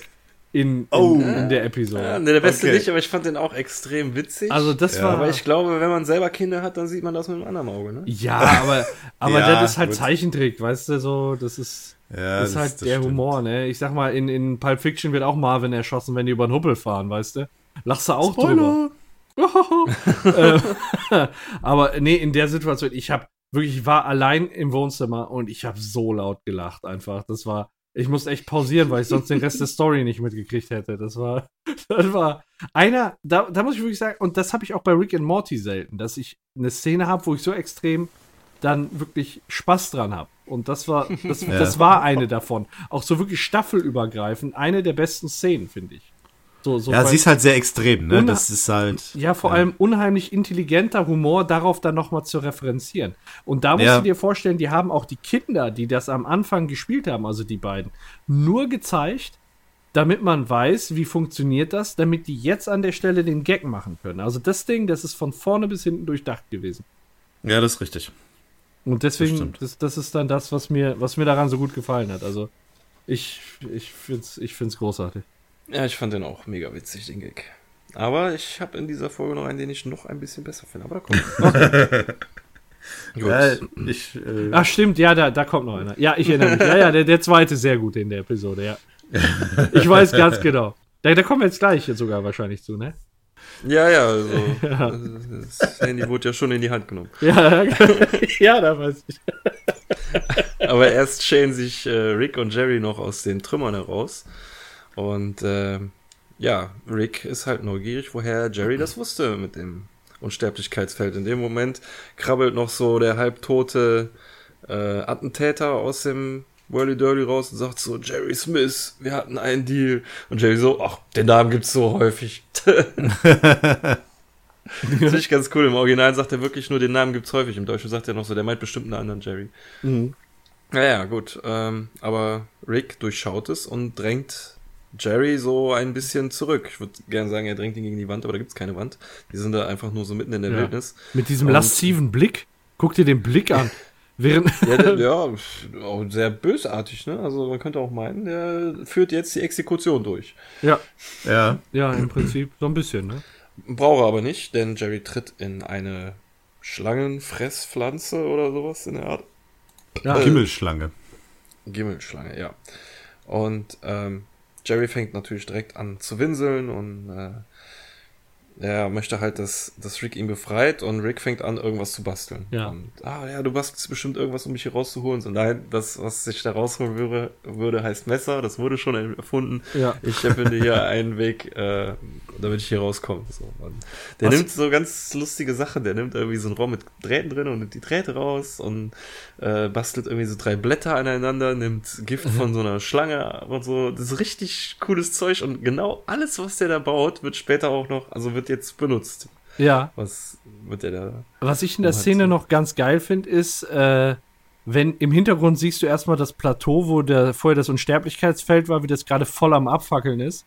in, in, Oh. in der Episode. Ja, ne, der beste Okay. nicht, aber ich fand den auch extrem witzig. Also das Ja. war. aber ich glaube, wenn man selber Kinder hat, dann sieht man das mit einem anderen Auge, ne? ja, aber, aber Ja, das ist halt gut. Zeichentrick, weißt du, so, das ist, Ja, das ist halt der stimmt. Humor, ne? Ich sag mal, in, in Pulp Fiction wird auch Marvin erschossen, wenn die über den Huppel fahren, weißt du? Lachst du auch drüber. Spoiler. Äh, aber nee, in der Situation, ich habe wirklich, ich war allein im Wohnzimmer und ich habe so laut gelacht einfach. Das war Ich musste echt pausieren, weil ich sonst den Rest der Story nicht mitgekriegt hätte. Das war, das war einer, da, da muss ich wirklich sagen, und das habe ich auch bei Rick and Morty selten, dass ich eine Szene habe, wo ich so extrem dann wirklich Spaß dran habe. Und das war, das, Ja. das war eine davon. Auch so wirklich staffelübergreifend, eine der besten Szenen, finde ich. So, so Ja, sie ist halt sehr extrem, ne? Das ist halt. ja, vor allem unheimlich intelligenter Humor, darauf dann nochmal zu referenzieren. Und da musst Ja. du dir vorstellen, die haben auch die Kinder, die das am Anfang gespielt haben, also die beiden, nur gezeigt, damit man weiß, wie funktioniert das, damit die jetzt an der Stelle den Gag machen können. Also das Ding, das ist von vorne bis hinten durchdacht gewesen. Ja, das ist richtig. Und Das deswegen, stimmt. das, das ist dann das, was mir, was mir daran so gut gefallen hat. Also ich, ich finde es ich find's großartig. Ja, ich fand den auch mega witzig, den Gag. Aber ich habe in dieser Folge noch einen, den ich noch ein bisschen besser finde. Aber da kommt. Gut. Ja, ich, äh, Ach stimmt, ja, da, da kommt noch einer. Ja, ich erinnere mich. Ja, ja, der, der zweite sehr gut in der Episode, ja. Ich weiß ganz genau. Da, da kommen wir jetzt gleich jetzt sogar wahrscheinlich zu, ne? Ja, ja, also. Das Handy wurde ja schon in die Hand genommen. Ja, ja, da weiß ich. Aber erst schälen sich äh, Rick und Jerry noch aus den Trümmern heraus. Und äh, ja, Rick ist halt neugierig, woher Jerry das wusste mit dem Unsterblichkeitsfeld. In dem Moment krabbelt noch so der halbtote äh, Attentäter aus dem Whirly Dirly raus und sagt so, Jerry Smith, wir hatten einen Deal. Und Jerry so, ach, den Namen gibt's so häufig. Das ich ganz cool. Im Original sagt er wirklich nur, den Namen gibt's häufig. Im Deutschen sagt er noch so, der meint bestimmt einen anderen Jerry. Mhm. Naja, gut. Ähm, aber Rick durchschaut es und drängt Jerry so ein bisschen zurück. Ich würde gerne sagen, er drängt ihn gegen die Wand, aber da gibt's keine Wand. Die sind da einfach nur so mitten in der Ja. Wildnis. Mit diesem Und- lasziven Blick. Guck dir den Blick an. Während, Ja, der, ja, auch sehr bösartig, ne? Also man könnte auch meinen, der führt jetzt die Exekution durch. ja, ja. ja, im Prinzip so ein bisschen, ne? Brauche aber nicht, denn Jerry tritt in eine Schlangenfresspflanze oder sowas in der Art. Ja, Gimmelschlange. Gimmelschlange, ja. Und ähm, Jerry fängt natürlich direkt an zu winseln und äh, er möchte halt, dass, dass Rick ihn befreit und Rick fängt an, irgendwas zu basteln. Ja. Und, ah ja, du bastelst bestimmt irgendwas, um mich hier rauszuholen. So, nein, das, was ich da rausholen würde, würde heißt Messer, das wurde schon erfunden. Ja. Ich finde hier einen Weg, äh, damit ich hier rauskomme. So. Und der Was- nimmt so ganz lustige Sachen. Der nimmt irgendwie so einen Raum mit Drähten drin und nimmt die Drähte raus und äh, bastelt irgendwie so drei Blätter aneinander, nimmt Gift von so einer Schlange und so. Das ist richtig cooles Zeug und genau alles, was der da baut, wird später auch noch, also wird jetzt benutzt. ja. Was wird der da? Was ich in der halt Szene so- noch ganz geil finde, ist, äh, wenn im Hintergrund siehst du erstmal das Plateau, wo der, vorher das Unsterblichkeitsfeld war, wie das gerade voll am Abfackeln ist.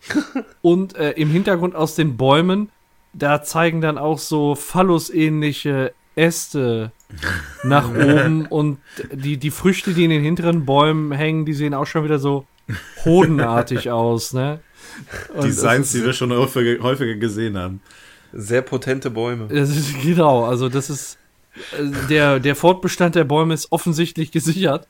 Und äh, im Hintergrund aus den Bäumen, da zeigen dann auch so Phallus-ähnliche Äste nach oben und die, die Früchte, die in den hinteren Bäumen hängen, die sehen auch schon wieder so hodenartig aus, ne? Und Designs, es die wir schon häufiger, häufiger gesehen haben. Sehr potente Bäume. Das ist, genau, also das ist äh, der, der Fortbestand der Bäume ist offensichtlich gesichert.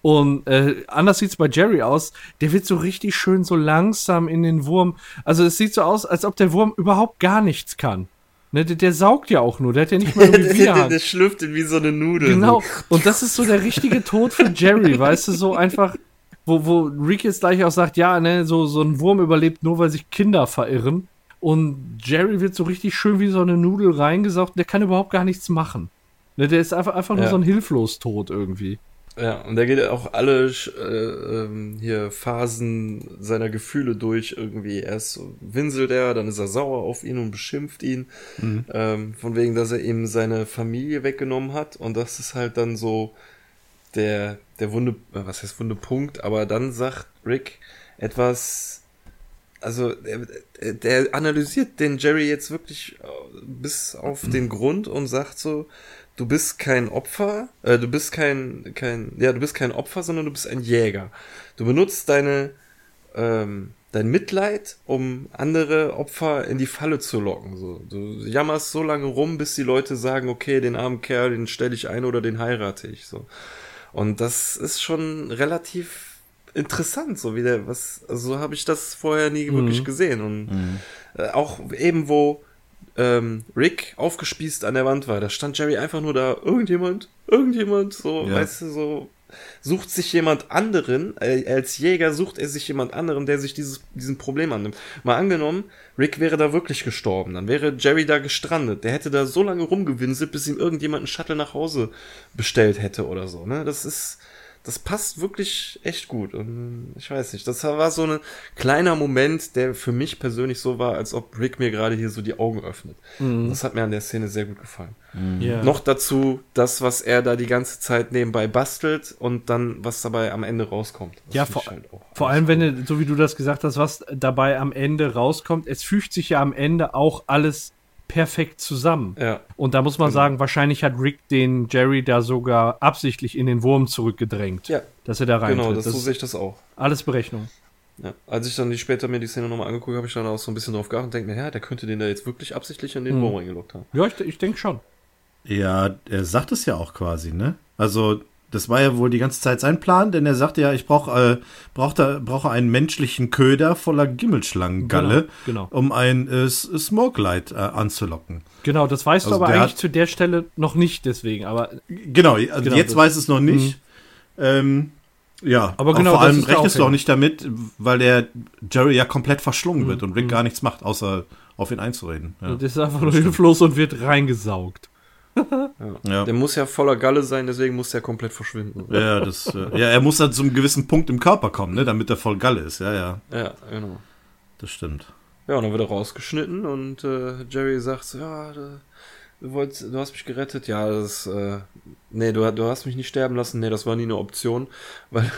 Und äh, anders sieht's bei Jerry aus. Der wird so richtig schön so langsam in den Wurm. Also es sieht so aus, als ob der Wurm überhaupt gar nichts kann. Ne, der, der saugt ja auch nur, der hat ja nicht mal der, irgendwie der, der, der schlürft ihn wie so eine Nudel. Genau. Und das ist so der richtige Tod für Jerry, weißt du, so einfach, wo, wo Rick jetzt gleich auch sagt, ja, ne, so, so ein Wurm überlebt nur, weil sich Kinder verirren. Und Jerry wird so richtig schön wie so eine Nudel reingesaugt und der kann überhaupt gar nichts machen. Ne, der ist einfach, einfach nur Ja. so ein Hilflos-Tod irgendwie. Ja, und der geht auch alle äh, ähm, hier Phasen seiner Gefühle durch irgendwie. Erst winselt er, dann ist er sauer auf ihn und beschimpft ihn. Ähm, von wegen, dass er ihm seine Familie weggenommen hat. Und das ist halt dann so der, der Wunde, äh, was heißt Wundepunkt, aber dann sagt Rick etwas, also der, der analysiert den Jerry jetzt wirklich äh, bis auf den Grund und sagt so, du bist kein Opfer, äh, du bist kein, kein, ja, du bist kein Opfer, sondern du bist ein Jäger. Du benutzt deine, ähm, dein Mitleid, um andere Opfer in die Falle zu locken. So, du jammerst so lange rum, bis die Leute sagen, okay, den armen Kerl, den stelle ich ein oder den heirate ich. So. Und das ist schon relativ interessant, so wie der, was, also so habe ich das vorher nie wirklich gesehen. Und äh, auch eben, wo ähm, Rick aufgespießt an der Wand war, da stand Jerry einfach nur da, irgendjemand, irgendjemand, so, Ja. weißt du, so, sucht sich jemand anderen, äh, als Jäger sucht er sich jemand anderen, der sich dieses, diesem Problem annimmt. Mal angenommen, Rick wäre da wirklich gestorben, dann wäre Jerry da gestrandet. Der hätte da so lange rumgewinselt, bis ihm irgendjemand einen Shuttle nach Hause bestellt hätte oder so, ne? Das ist, das passt wirklich echt gut. Und ich weiß nicht, das war so ein kleiner Moment, der für mich persönlich so war, als ob Rick mir gerade hier so die Augen öffnet. Das hat mir an der Szene sehr gut gefallen. Ja. Noch dazu das, was er da die ganze Zeit nebenbei bastelt und dann, was dabei am Ende rauskommt. Das Ja, vor, halt auch vor allem, wenn, du- so wie du das gesagt hast, was dabei am Ende rauskommt, es fügt sich ja am Ende auch alles perfekt zusammen. Ja, Und da muss man sagen, wahrscheinlich hat Rick den Jerry da sogar absichtlich in den Wurm zurückgedrängt. ja Dass er da reintritt. genau, das, das so sehe ich das auch. alles Berechnung. Ja. Als ich dann die später mir die Szene nochmal angeguckt habe, habe ich dann auch so ein bisschen drauf geachtet und denke mir, ja, der könnte den da jetzt wirklich absichtlich in den Mhm. Wurm reingelockt haben. Ja, ich, ich denke schon. Ja, er sagt es ja auch quasi, ne? Also, das war ja wohl die ganze Zeit sein Plan, denn er sagte ja, ich brauche äh, brauch da, brauche einen menschlichen Köder voller Gimmelschlangengalle, Genau, genau. um ein äh, S- Smoke Light äh, anzulocken. Genau, das weißt Also du aber eigentlich hat- zu der Stelle noch nicht deswegen. Aber Genau, also Genau, jetzt weiß es noch nicht. Ähm, ja, Aber genau, vor allem rechnest du auch nicht damit, weil der Jerry ja komplett verschlungen Mhm. wird und Rick gar nichts macht, außer auf ihn einzureden. Ja. das ist einfach nur hilflos und wird reingesaugt. Ja. Der muss ja voller Galle sein, deswegen muss der komplett verschwinden. Ja, das, äh, ja, er muss dann zu einem gewissen Punkt im Körper kommen, ne, damit er voll Galle ist. Ja, ja, Ja, genau. das stimmt. Ja, und dann wird er rausgeschnitten und äh, Jerry sagt ja, du, du, wolltest, du hast mich gerettet. Ja, das, äh, nee, du, du hast mich nicht sterben lassen. Nee, das war nie eine Option, weil,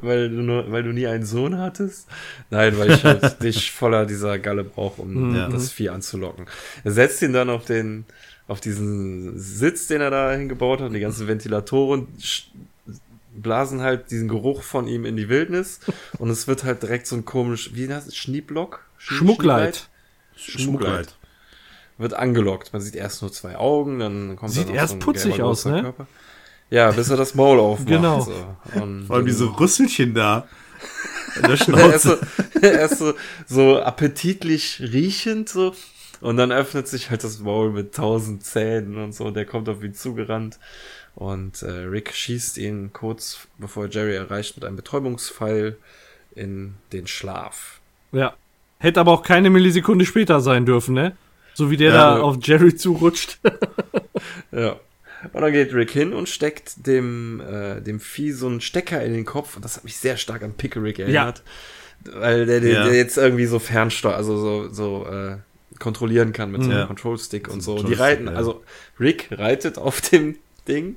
weil, du, nur, weil du nie einen Sohn hattest. Nein, weil ich halt dich voller dieser Galle brauche, um Ja. das Vieh anzulocken. Er setzt ihn dann auf den, auf diesen Sitz, den er da hingebaut hat, die ganzen Ventilatoren blasen halt diesen Geruch von ihm in die Wildnis und es wird halt direkt so ein komisch, wie heißt es, Schnieblock? Schnie- Schmuckleit. Schmuckleit. Wird angelockt. Man sieht erst nur zwei Augen, dann kommt Sieht da noch erst so ein putzig aus, ne? Körper. Ja, bis er das Maul aufmacht. Genau. So. Und Vor allem diese dann- Rüsselchen da. In der er ist, Schnauze. so, er ist so, so appetitlich riechend so. Und dann öffnet sich halt das Maul mit tausend Zähnen und so. Und der kommt auf ihn zugerannt. Und äh, Rick schießt ihn kurz bevor er Jerry erreicht mit einem Betäubungspfeil in den Schlaf. Ja. Hätte aber auch keine Millisekunde später sein dürfen, ne? So wie der Ja, da ja. auf Jerry zurutscht. Ja. Und dann geht Rick hin und steckt dem, äh, dem Vieh so einen Stecker in den Kopf. Und das hat mich sehr stark an Pickerick erinnert. Weil der, der, Ja. der jetzt irgendwie so fernsteuert, also so, so äh, kontrollieren kann mit so einem Ja. Control Stick und So ein Die reiten, ja. also Rick reitet auf dem Ding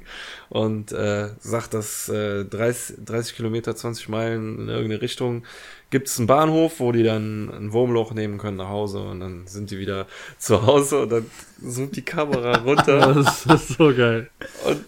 und äh, sagt, dass äh, 30, 30 Kilometer, 20 Meilen in irgendeine Richtung gibt es einen Bahnhof, wo die dann ein Wurmloch nehmen können nach Hause und dann sind die wieder zu Hause und dann zoomt die Kamera runter Das ist so geil. und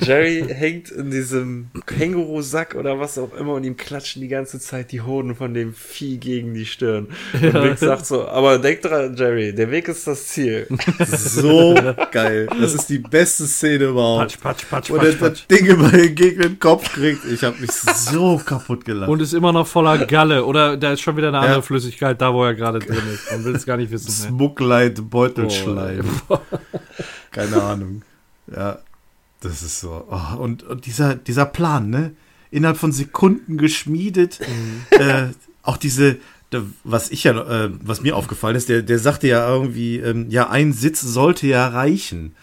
Jerry hängt in diesem Känguru-Sack oder was auch immer und ihm klatschen die ganze Zeit die Hoden von dem Vieh gegen die Stirn. Und Rick sagt so, aber denk dran, Jerry, der Weg ist das Ziel. So geil. Das ist die beste Szene überhaupt. Patsch, patsch, patsch, Wo der patsch, patsch. das Ding immer gegen den Kopf kriegt. Ich habe mich so kaputt gelacht. Und ist immer noch voller Galle. Oder da ist schon wieder eine andere Ja. Flüssigkeit da, wo er gerade drin ist. Man will es gar nicht wissen. Ne? Smuckleit Beutelschleim. Keine Ahnung. Ja, das ist so. Oh, und, und dieser, dieser Plan, ne? Innerhalb von Sekunden geschmiedet. äh, auch diese, was ich ja, äh, was mir aufgefallen ist, der, der sagte ja irgendwie, ähm, ja, ein Sitz sollte ja reichen.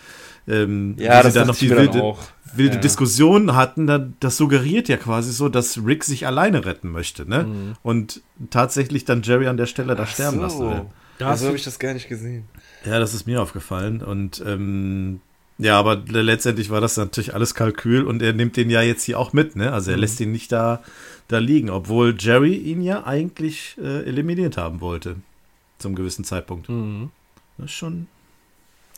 Ähm, Ja, wie das sie dann noch die wilde, auch. wilde Ja. Diskussion hatten, dann, das suggeriert ja quasi so, dass Rick sich alleine retten möchte, ne? Mhm. Und tatsächlich dann Jerry an der Stelle da sterben lassen will. Da so du- habe ich das gar nicht gesehen. Ja, das ist mir aufgefallen. Und ähm, ja, aber letztendlich war das natürlich alles Kalkül und er nimmt den ja jetzt hier auch mit, ne? Also er lässt ihn nicht da, da liegen, obwohl Jerry ihn ja eigentlich äh, eliminiert haben wollte. Zum gewissen Zeitpunkt. Mhm. Das ist schon.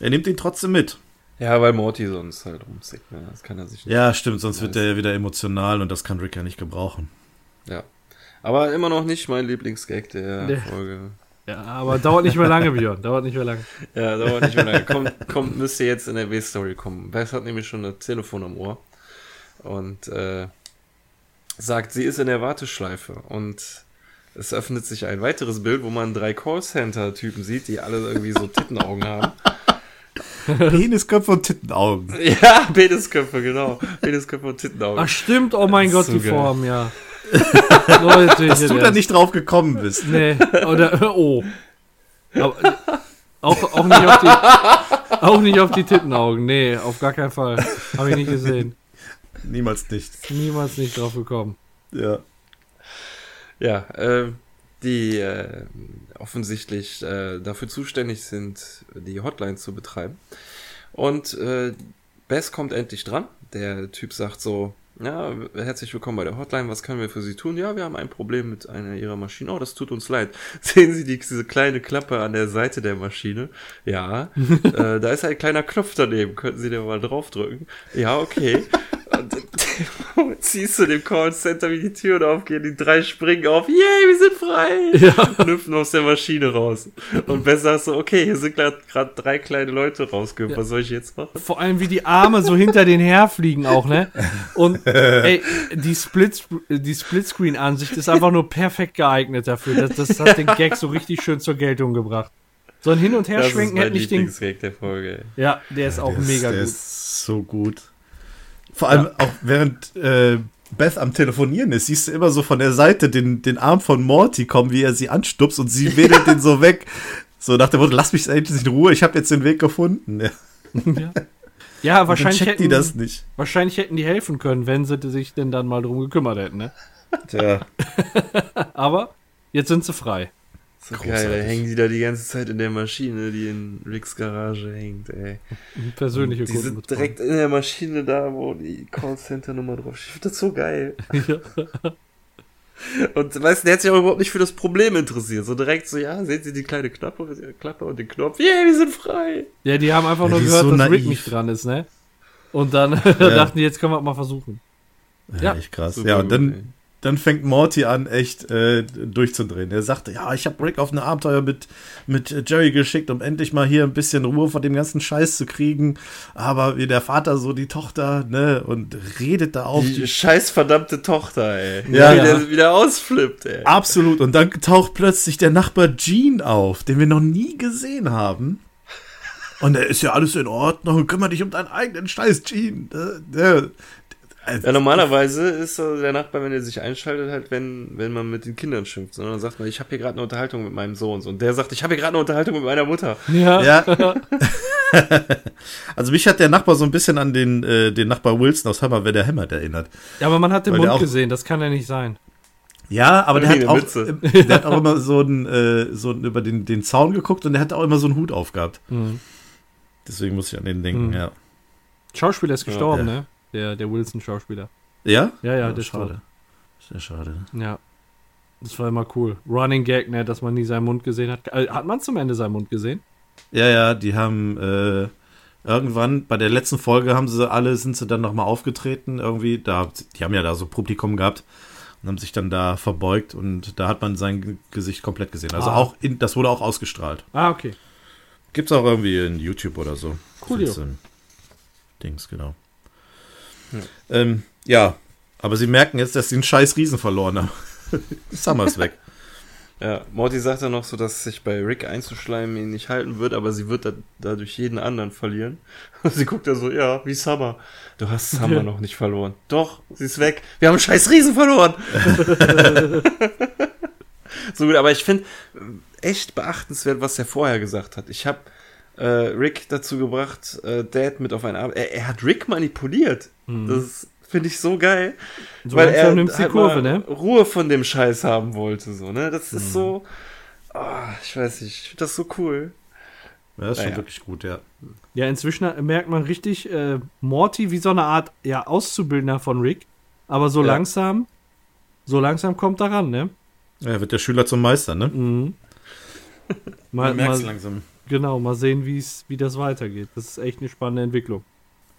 Er nimmt ihn trotzdem mit. Ja, weil Morty sonst halt rumsickt. Ne? Das kann er sich nicht. Ja, stimmt, sonst wird er ja wieder emotional und das kann Rick ja nicht gebrauchen. Ja. Aber immer noch nicht mein Lieblingsgag der Nee. Folge. Ja, aber dauert nicht mehr lange, Björn. Dauert nicht mehr lange. Ja, dauert nicht mehr lange. Kommt, kommt, müsste jetzt in der W-Story kommen. Bess hat nämlich schon ein Telefon am Ohr und äh, sagt, sie ist in der Warteschleife und es öffnet sich ein weiteres Bild, wo man drei Callcenter-Typen sieht, die alle irgendwie so Tittenaugen haben. Penisköpfe und Tittenaugen. Ja, Penisköpfe, genau. Penisköpfe und Tittenaugen. Ach stimmt, oh mein Gott, So die geil. Form, ja. Leute, Dass du da nicht drauf gekommen bist. Nee, oder, oh. Aber, auch, auch, nicht auf die, auch nicht auf die Tittenaugen, nee, auf gar keinen Fall. Habe ich nicht gesehen. Niemals nicht. Niemals nicht drauf gekommen. Ja. Ja, äh, die äh, offensichtlich äh, dafür zuständig sind, die Hotline zu betreiben. Und äh, Bess kommt endlich dran. Der Typ sagt so, ja, herzlich willkommen bei der Hotline, was können wir für Sie tun? Ja, wir haben ein Problem mit einer Ihrer Maschine. Oh, das tut uns leid. Sehen Sie die, diese kleine Klappe an der Seite der Maschine? Ja, äh, da ist ein kleiner Knopf daneben. Könnten Sie den mal draufdrücken? Ja, okay. Und dann ziehst du dem Callcenter, wie die Türen aufgehen, die drei springen auf, yay, wir sind frei! Und hüpfen aus der Maschine raus. Und Bess sagst so, okay, hier sind gerade drei kleine Leute rausgehüpft, was soll ich jetzt machen? Vor allem wie die Arme so hinter den herfliegen auch, ne? Und ey, die, Split, die Splitscreen-Ansicht ist einfach nur perfekt geeignet dafür. Das, das hat den Gag so richtig schön zur Geltung gebracht. So ein Hin- und Herschwenken hätte nicht den. Der Folge, ey. Ja, der ist auch der mega ist, der gut. ist so gut. Vor allem auch während äh, Beth am Telefonieren ist, siehst du immer so von der Seite den, den Arm von Morty kommen, wie er sie anstupst und sie wedelt den so weg. So nach dem Motto, lass mich endlich in Ruhe, ich habe jetzt den Weg gefunden. Ja. Ja, wahrscheinlich hätten, die das nicht. wahrscheinlich hätten die helfen können, wenn sie sich denn dann mal drum gekümmert hätten, ne? Tja, Aber jetzt sind sie frei. So Großartig. geil, da hängen die da die ganze Zeit in der Maschine, die in Ricks Garage hängt, ey. Persönliche Die sind direkt in der Maschine da, wo die Callcenter-Nummer drauf steht. Ich find das so geil. Ja. Und weißt du, der hat sich auch überhaupt nicht für das Problem interessiert. So direkt so, ja, sehen Sie die kleine Klappe, Klappe und den Knopf. Yeah, wir sind frei. Ja, die haben einfach Ja, nur gehört, so dass Rick naiv. nicht dran ist, ne? Und dann dachten die, jetzt können wir mal versuchen. ja, Ja. echt krass. Super ja, und dann. Dann fängt Morty an, echt äh, durchzudrehen. Er sagte, ja, ich habe Rick auf ein Abenteuer mit, mit Jerry geschickt, um endlich mal hier ein bisschen Ruhe von dem ganzen Scheiß zu kriegen. Aber wie der Vater so die Tochter, ne, und redet da auf Die die scheiß verdammte Tochter, ey. Ja, wie ja. der wieder ausflippt, ey. Absolut. Und dann taucht plötzlich der Nachbar Gene auf, den wir noch nie gesehen haben. Und er ist ja alles in Ordnung. Kümmer dich um deinen eigenen Scheiß, Gene. Äh, Ja, normalerweise ist so der Nachbar, wenn er sich einschaltet, halt, wenn, wenn man mit den Kindern schimpft. Sondern dann sagt man, ich habe hier gerade eine Unterhaltung mit meinem Sohn. Und der sagt, ich habe hier gerade eine Unterhaltung mit meiner Mutter. Ja. Ja. also mich hat der Nachbar so ein bisschen an den, äh, den Nachbar Wilson aus Hammer, wer der hämmert, erinnert. Ja, aber man hat den Weil Mund gesehen, das kann ja nicht sein. Ja, aber der hat, auch, äh, der hat auch immer so, ein, äh, so ein, über den, den Zaun geguckt und der hat auch immer so einen Hut aufgehabt. Mhm. Deswegen muss ich an den denken, Mhm. ja. Schauspieler ist gestorben, Ja. ne? Der, der Wilson-Schauspieler. Ja? Ja, ja, der ist schade. Sehr schade. Ja. Das war immer cool. Running Gag, ne, dass man nie seinen Mund gesehen hat. Äh, Hat man zum Ende seinen Mund gesehen? Ja, ja, die haben äh, irgendwann, bei der letzten Folge haben sie alle, sind sie dann nochmal aufgetreten, irgendwie, da, die haben ja da so Publikum gehabt und haben sich dann da verbeugt und da hat man sein Gesicht komplett gesehen. Also Ah. auch, in, das wurde auch ausgestrahlt. Ah, okay. Gibt's auch irgendwie in YouTube oder so. In Dings, genau. Ähm, ja, aber sie merken jetzt, dass sie einen scheiß Riesen verloren haben. Summer ist weg. Ja, Morty sagt dann noch so, dass sich bei Rick einzuschleimen ihn nicht halten wird, aber sie wird da, dadurch jeden anderen verlieren. Und sie guckt da so, ja, wie Summer. Du hast Summer Ja. noch nicht verloren. Doch, sie ist weg. Wir haben einen scheiß Riesen verloren. so gut, aber ich finde echt beachtenswert, was er vorher gesagt hat. Ich habe äh, Rick dazu gebracht, äh, Dad mit auf eine Arbeit. Er, er hat Rick manipuliert. Das finde ich so geil. So weil er nimmt's die halt Kurve, ne? Ruhe von dem Scheiß haben wollte, so, ne? Das ist so, ah, ich weiß nicht, ich finde das so cool. Ja, ist schon Naja. wirklich gut, ja. Ja, inzwischen merkt man richtig äh, Morty wie so eine Art ja, Auszubildender von Rick. Aber so Ja. langsam, so langsam kommt er ran, ne? Er wird der Schüler zum Meister, ne? Mhm. mal, Man merkt's mal, langsam. Genau, mal sehen, wie's, wie das weitergeht. Das ist echt eine spannende Entwicklung.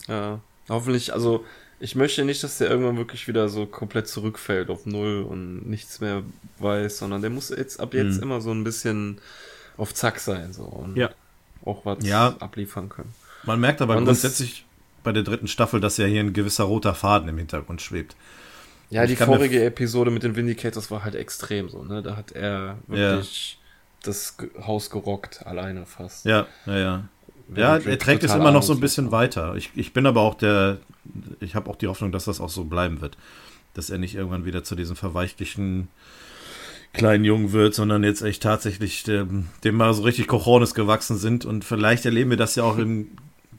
Ja, hoffentlich, also ich möchte nicht, dass der irgendwann wirklich wieder so komplett zurückfällt auf Null und nichts mehr weiß, sondern der muss jetzt ab jetzt Mhm. immer so ein bisschen auf Zack sein, so und Ja. auch was Ja. abliefern können. Man merkt aber Und grundsätzlich bei der dritten Staffel, dass ja hier ein gewisser roter Faden im Hintergrund schwebt. Ja, die vorige Episode mit den Vindicators war halt extrem so, ne? Da hat er wirklich das Haus gerockt, alleine fast. Ja, ja, ja. Ja, er trägt es immer noch so ein bisschen weiter. Ich, ich bin aber auch der, ich habe auch die Hoffnung, dass das auch so bleiben wird. Dass er nicht irgendwann wieder zu diesem verweichlichen kleinen Jungen wird, sondern jetzt echt tatsächlich dem, dem mal so richtig Cojones gewachsen sind. Und vielleicht erleben wir das ja auch im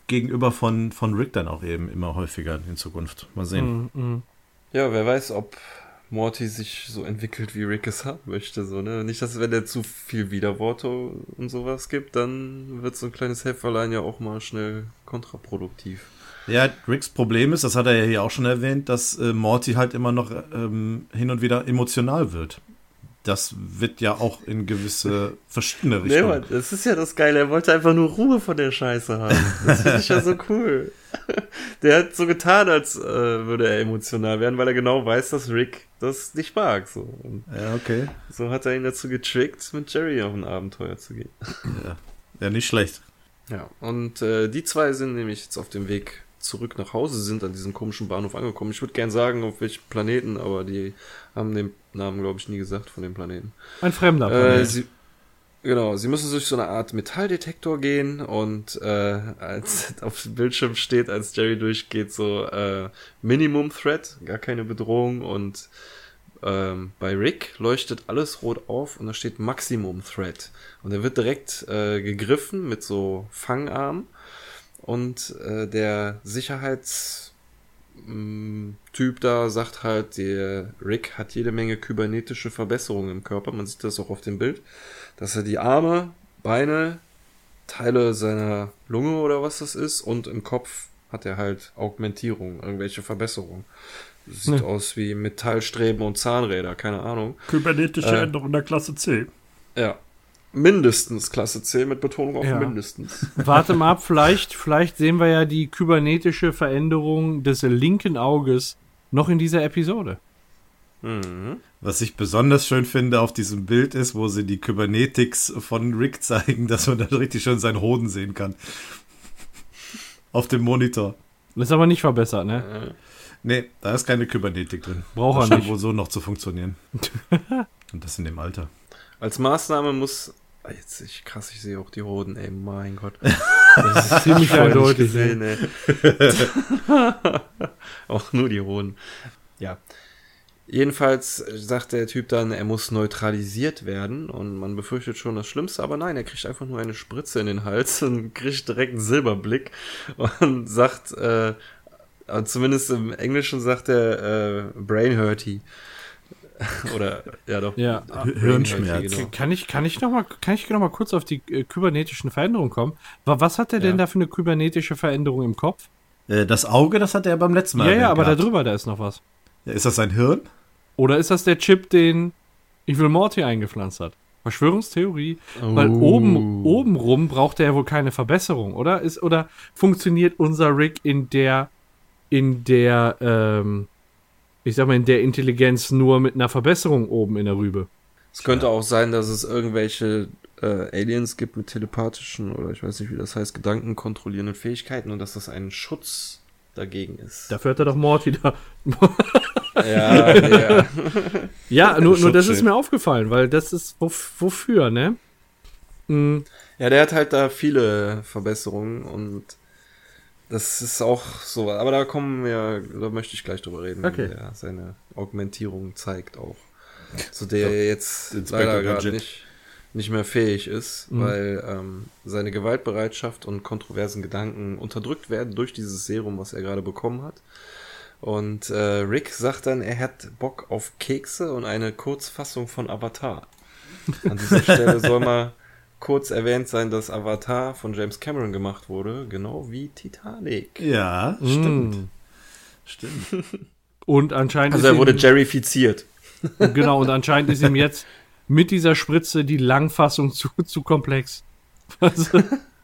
Gegenüber von, von Rick dann auch eben immer häufiger in Zukunft. Mal sehen. Mhm, mhm. Ja, wer weiß, ob Morty sich so entwickelt, wie Rick es haben möchte, so, ne? Nicht, dass wenn er zu viel Widerworte und sowas gibt, dann wird so ein kleines Helferlein ja auch mal schnell kontraproduktiv. Ja, Ricks Problem ist, das hat er ja hier auch schon erwähnt, dass äh, Morty halt immer noch ähm, hin und wieder emotional wird. Das wird ja auch in gewisse verschiedene Nee, Richtungen. Mann, das ist ja das Geile. Er wollte einfach nur Ruhe von der Scheiße haben. Das finde ich ja so cool. Der hat so getan, als äh, würde er emotional werden, weil er genau weiß, dass Rick das nicht mag. So. Und ja, okay. so hat er ihn dazu getrickt, mit Jerry auf ein Abenteuer zu gehen. Ja, ja nicht schlecht. Ja, und äh, die zwei sind nämlich jetzt auf dem Weg zurück nach Hause, sind an diesem komischen Bahnhof angekommen. Ich würde gern sagen, auf welchem Planeten, aber die haben den Namen, glaube ich, nie gesagt von dem Planeten. Ein fremder Äh, Planet. sie, genau, sie müssen durch so eine Art Metalldetektor gehen und äh, als auf dem Bildschirm steht, als Jerry durchgeht, so äh, Minimum Threat, gar keine Bedrohung und ähm, bei Rick leuchtet alles rot auf und da steht Maximum Threat. Und er wird direkt äh, gegriffen mit so Fangarm und äh, der Sicherheits mm, da sagt halt, der Rick hat jede Menge kybernetische Verbesserungen im Körper. Man sieht das auch auf dem Bild, dass er die Arme, Beine, Teile seiner Lunge oder was das ist und im Kopf hat er halt Augmentierung, irgendwelche Verbesserungen. Sieht Ne. aus wie Metallstreben und Zahnräder, keine Ahnung. Kybernetische Äh. Änderung der Klasse C. Ja. Mindestens Klasse C mit Betonung auf Ja. mindestens. Warte mal ab, vielleicht, vielleicht sehen wir ja die kybernetische Veränderung des linken Auges noch in dieser Episode. Mhm. Was ich besonders schön finde auf diesem Bild ist, wo sie die Kybernetics von Rick zeigen, dass man da richtig schön seinen Hoden sehen kann. Auf dem Monitor. Das ist aber nicht verbessert, ne? Nee, da ist keine Kybernetik drin. Braucht er das nicht. wohl so noch zu funktionieren. Und das in dem Alter. Als Maßnahme muss. Ah, Jetzt, ich, krass, ich sehe auch die Hoden, ey, mein Gott. Das ist ziemlich eindeutig. gesehen, ey. auch nur die Hoden. Ja. Jedenfalls sagt der Typ dann, er muss neutralisiert werden und man befürchtet schon das Schlimmste, aber nein, er kriegt einfach nur eine Spritze in den Hals und kriegt direkt einen Silberblick und sagt, äh, zumindest im Englischen sagt er äh, Brain Hurty. Oder, ja doch. Ja. Brain Hirnschmerz. Genau. Kann ich, kann ich noch mal, kann ich noch mal kurz auf die äh, kybernetischen Veränderungen kommen? Wa- Was hat er denn Ja. da für eine kybernetische Veränderung im Kopf? Äh, das Auge, das hat er beim letzten Mal. ja, ja, aber da gehabt. drüber, da ist noch was. Ja, Ist das sein Hirn? Oder ist das der Chip, den Evil Morty eingepflanzt hat? Verschwörungstheorie. Weil Oh. oben, oben rum braucht er ja wohl keine Verbesserung, oder? Ist, oder funktioniert unser Rick in der, in der, ähm, ich sag mal, in der Intelligenz nur mit einer Verbesserung oben in der Rübe? Es könnte auch sein, dass es irgendwelche äh, Aliens gibt mit telepathischen oder ich weiß nicht, wie das heißt, gedankenkontrollierenden Fähigkeiten und dass das ein Schutz dagegen ist. Dafür hat er doch Morty da. Ja, ja. Ja, nur, nur das ist mir aufgefallen, weil das ist wof- wofür, ne? Mm, ja, der hat halt da viele Verbesserungen und das ist auch so, aber da kommen wir, da möchte ich gleich drüber reden, Okay. wenn der seine Augmentierung zeigt auch. Zu der er jetzt leider gerade nicht, nicht mehr fähig ist, Mhm. weil ähm, seine Gewaltbereitschaft und kontroversen Gedanken unterdrückt werden durch dieses Serum, was er gerade bekommen hat. Und äh, Rick sagt dann, er hat Bock auf Kekse und eine Kurzfassung von Avatar. An dieser Stelle soll mal kurz erwähnt sein, dass Avatar von James Cameron gemacht wurde, genau wie Titanic. Ja, stimmt. mm. Stimmt. Und anscheinend Also ist er wurde Jerryfiziert. genau, und anscheinend ist ihm jetzt mit dieser Spritze die Langfassung zu, zu komplex. Also,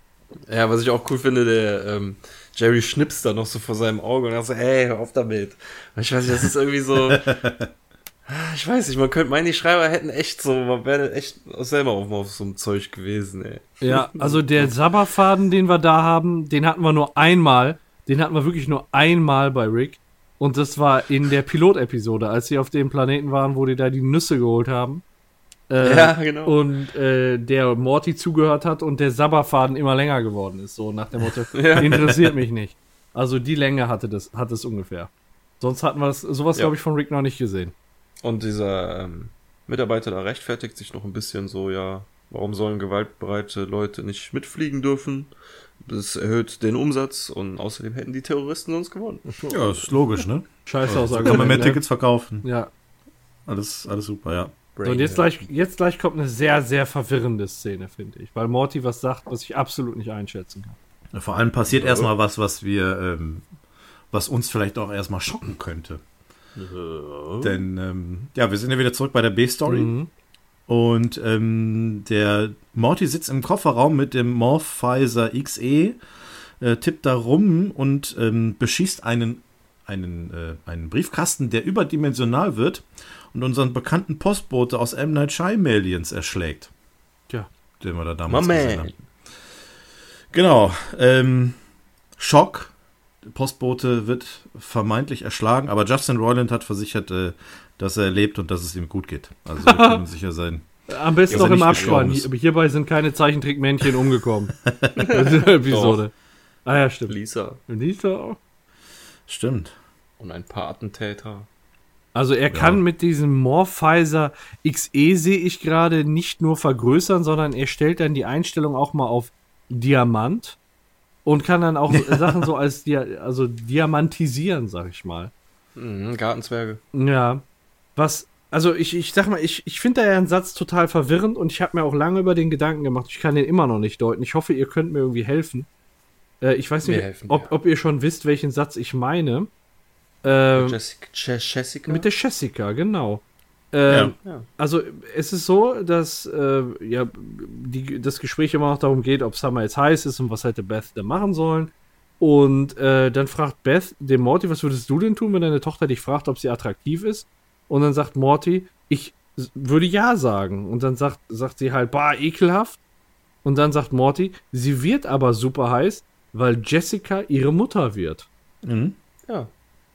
Ja, was ich auch cool finde, der ähm, Jerry schnipst da noch so vor seinem Auge und er so, hey, hör auf damit. Und ich weiß nicht, das ist irgendwie so. ich weiß nicht, man könnte meinen, die Schreiber hätten echt so, man wäre echt selber auf, auf so einem Zeug gewesen, ey. ja, also der Sabberfaden, den wir da haben, den hatten wir nur einmal. Den hatten wir wirklich nur einmal bei Rick. Und das war in der Pilotepisode, als sie auf dem Planeten waren, wo die da die Nüsse geholt haben. Äh, Ja, genau. Und äh, der Morty zugehört hat und der Sabberfaden immer länger geworden ist. So nach dem Motto, interessiert mich nicht. Also die Länge hatte das, hat es ungefähr. Sonst hatten wir das, sowas, Ja. glaube ich, von Rick noch nicht gesehen. Und dieser ähm, Mitarbeiter da rechtfertigt sich noch ein bisschen so, ja, warum sollen gewaltbereite Leute nicht mitfliegen dürfen? Das erhöht den Umsatz und außerdem hätten die Terroristen sonst gewonnen. Ja, ist logisch, ne? Scheiße So Aussage. kann man mehr? Tickets verkaufen. Ja. Alles, alles super, ja. So, und jetzt gleich, jetzt gleich kommt eine sehr, sehr verwirrende Szene, finde ich. Weil Morty was sagt, was ich absolut nicht einschätzen kann. Vor allem passiert erstmal was, was wir, ähm, was uns vielleicht auch erstmal schocken könnte. Denn, ähm, ja, wir sind ja wieder zurück bei der B-Story. Mhm. Und ähm, der Morty sitzt im Kofferraum mit dem Morphizer XE, äh, tippt da rum und ähm, beschießt einen, einen, äh, einen Briefkasten, der überdimensional wird und unseren bekannten Postbote aus M. Night Shyamalians erschlägt. Tja. Den wir da damals My gesehen haben. Genau. Ähm, Schock. Der Postbote wird vermeintlich erschlagen, aber Justin Roiland hat versichert, äh, dass er lebt und dass es ihm gut geht. Also wir können sicher sein. Am besten noch im Abspann. hierbei sind keine Zeichentrickmännchen umgekommen. Das ist eine Episode. Ah ja, stimmt. Lisa Lisa auch. Stimmt. und ein paar Attentäter. Also er kann mit diesem Morphizer XE sehe ich gerade nicht nur vergrößern, sondern er stellt dann die Einstellung auch mal auf Diamant und kann dann auch Sachen so als Dia also diamantisieren, sag ich mal. Mhm, Gartenzwerge. Ja. Was, also ich, ich sag mal, ich, ich finde da ja einen Satz total verwirrend und ich habe mir auch lange über den Gedanken gemacht. Ich kann den immer noch nicht deuten. Ich hoffe, ihr könnt mir irgendwie helfen. Äh, ich weiß nicht, helfen ob, dir. ob ihr schon wisst, welchen Satz ich meine. Ähm, Jessica, Je- Jessica? mit der Jessica, genau. Ähm, Ja. Also es ist so, dass äh, ja, die, das Gespräch immer noch darum geht, ob Summer jetzt heiß ist und was hätte Beth da machen sollen. Und äh, dann fragt Beth den Morty, was würdest du denn tun, wenn deine Tochter dich fragt, ob sie attraktiv ist? Und dann sagt Morty, ich würde ja sagen. Und dann sagt, sagt sie halt, bah, ekelhaft. Und dann sagt Morty, sie wird aber super heiß, weil Jessica ihre Mutter wird. Mhm. ja.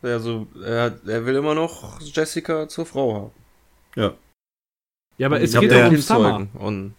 Also, er, er will immer noch Jessica zur Frau haben. Ja. Ja, aber Und es geht doch um. Summer. Und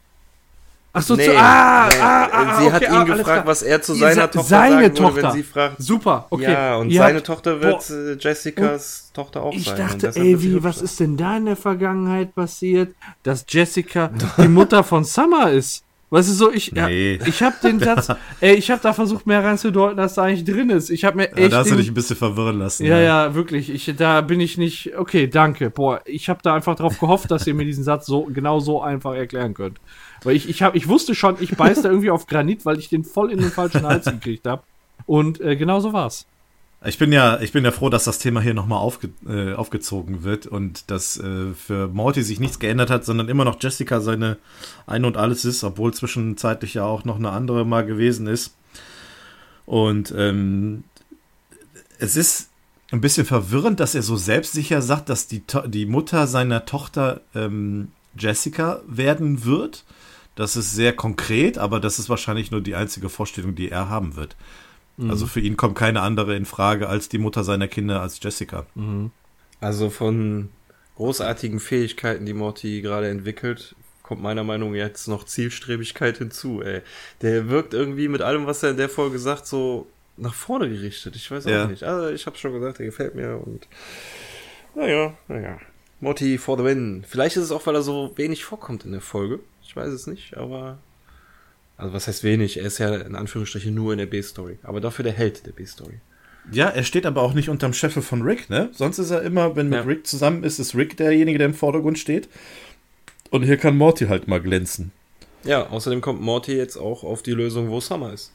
Ach so, Nee, zu, ah, nee, ah, ah, sie okay, hat ah, ihn alles gefragt, was er zu seiner se- Tochter seine sagen würde, Tochter. wenn sie fragt. Super, okay. Ja, und Ihr seine habt- Tochter wird äh, Jessicas Tochter auch Ich sein. und dachte, ey, wie, was ist denn da in der Vergangenheit passiert, dass Jessica die Mutter von Summer ist? Weißt du so, ich, ja, Nee. ich habe den Satz, ey, ich habe da versucht mehr reinzudeuten, als da eigentlich drin ist. Ich habe mir Ja, echt da hast du dich ein bisschen verwirren lassen. ja, ja, wirklich. Ich, da bin ich nicht. Okay, danke. Boah, ich habe da einfach drauf gehofft, dass ihr mir diesen Satz so genau so einfach erklären könnt. Weil ich, ich, hab, ich wusste schon, ich beiß da irgendwie auf Granit, weil ich den voll in den falschen Hals gekriegt habe. Und äh, genau so war's. Ich bin ja, ich bin ja froh, dass das Thema hier nochmal aufge, äh, aufgezogen wird und dass äh, für Morty sich nichts geändert hat, sondern immer noch Jessica seine Ein und Alles ist, obwohl zwischenzeitlich ja auch noch eine andere mal gewesen ist. Und ähm, es ist ein bisschen verwirrend, dass er so selbstsicher sagt, dass die, To- die Mutter seiner Tochter ähm, Jessica werden wird. Das ist sehr konkret, aber das ist wahrscheinlich nur die einzige Vorstellung, die er haben wird. Also für ihn kommt keine andere in Frage als die Mutter seiner Kinder als Jessica. Also von großartigen Fähigkeiten, die Morty gerade entwickelt, kommt meiner Meinung nach jetzt noch Zielstrebigkeit hinzu, ey. Der wirkt irgendwie mit allem, was er in der Folge sagt, so nach vorne gerichtet. Ich weiß auch Ja. nicht. Also ich hab's schon gesagt, der gefällt mir und naja, naja. Morty for the win. Vielleicht ist es auch, weil er so wenig vorkommt in der Folge. Ich weiß es nicht, aber also was heißt wenig? Er ist ja in Anführungsstrichen nur in der B-Story. Aber dafür der Held der B-Story. Ja, er steht aber auch nicht unterm Scheffel von Rick, ne? Sonst ist er immer, wenn mit Ja. Rick zusammen ist, ist Rick derjenige, der im Vordergrund steht. Und hier kann Morty halt mal glänzen. Ja, außerdem kommt Morty jetzt auch auf die Lösung, wo Summer ist.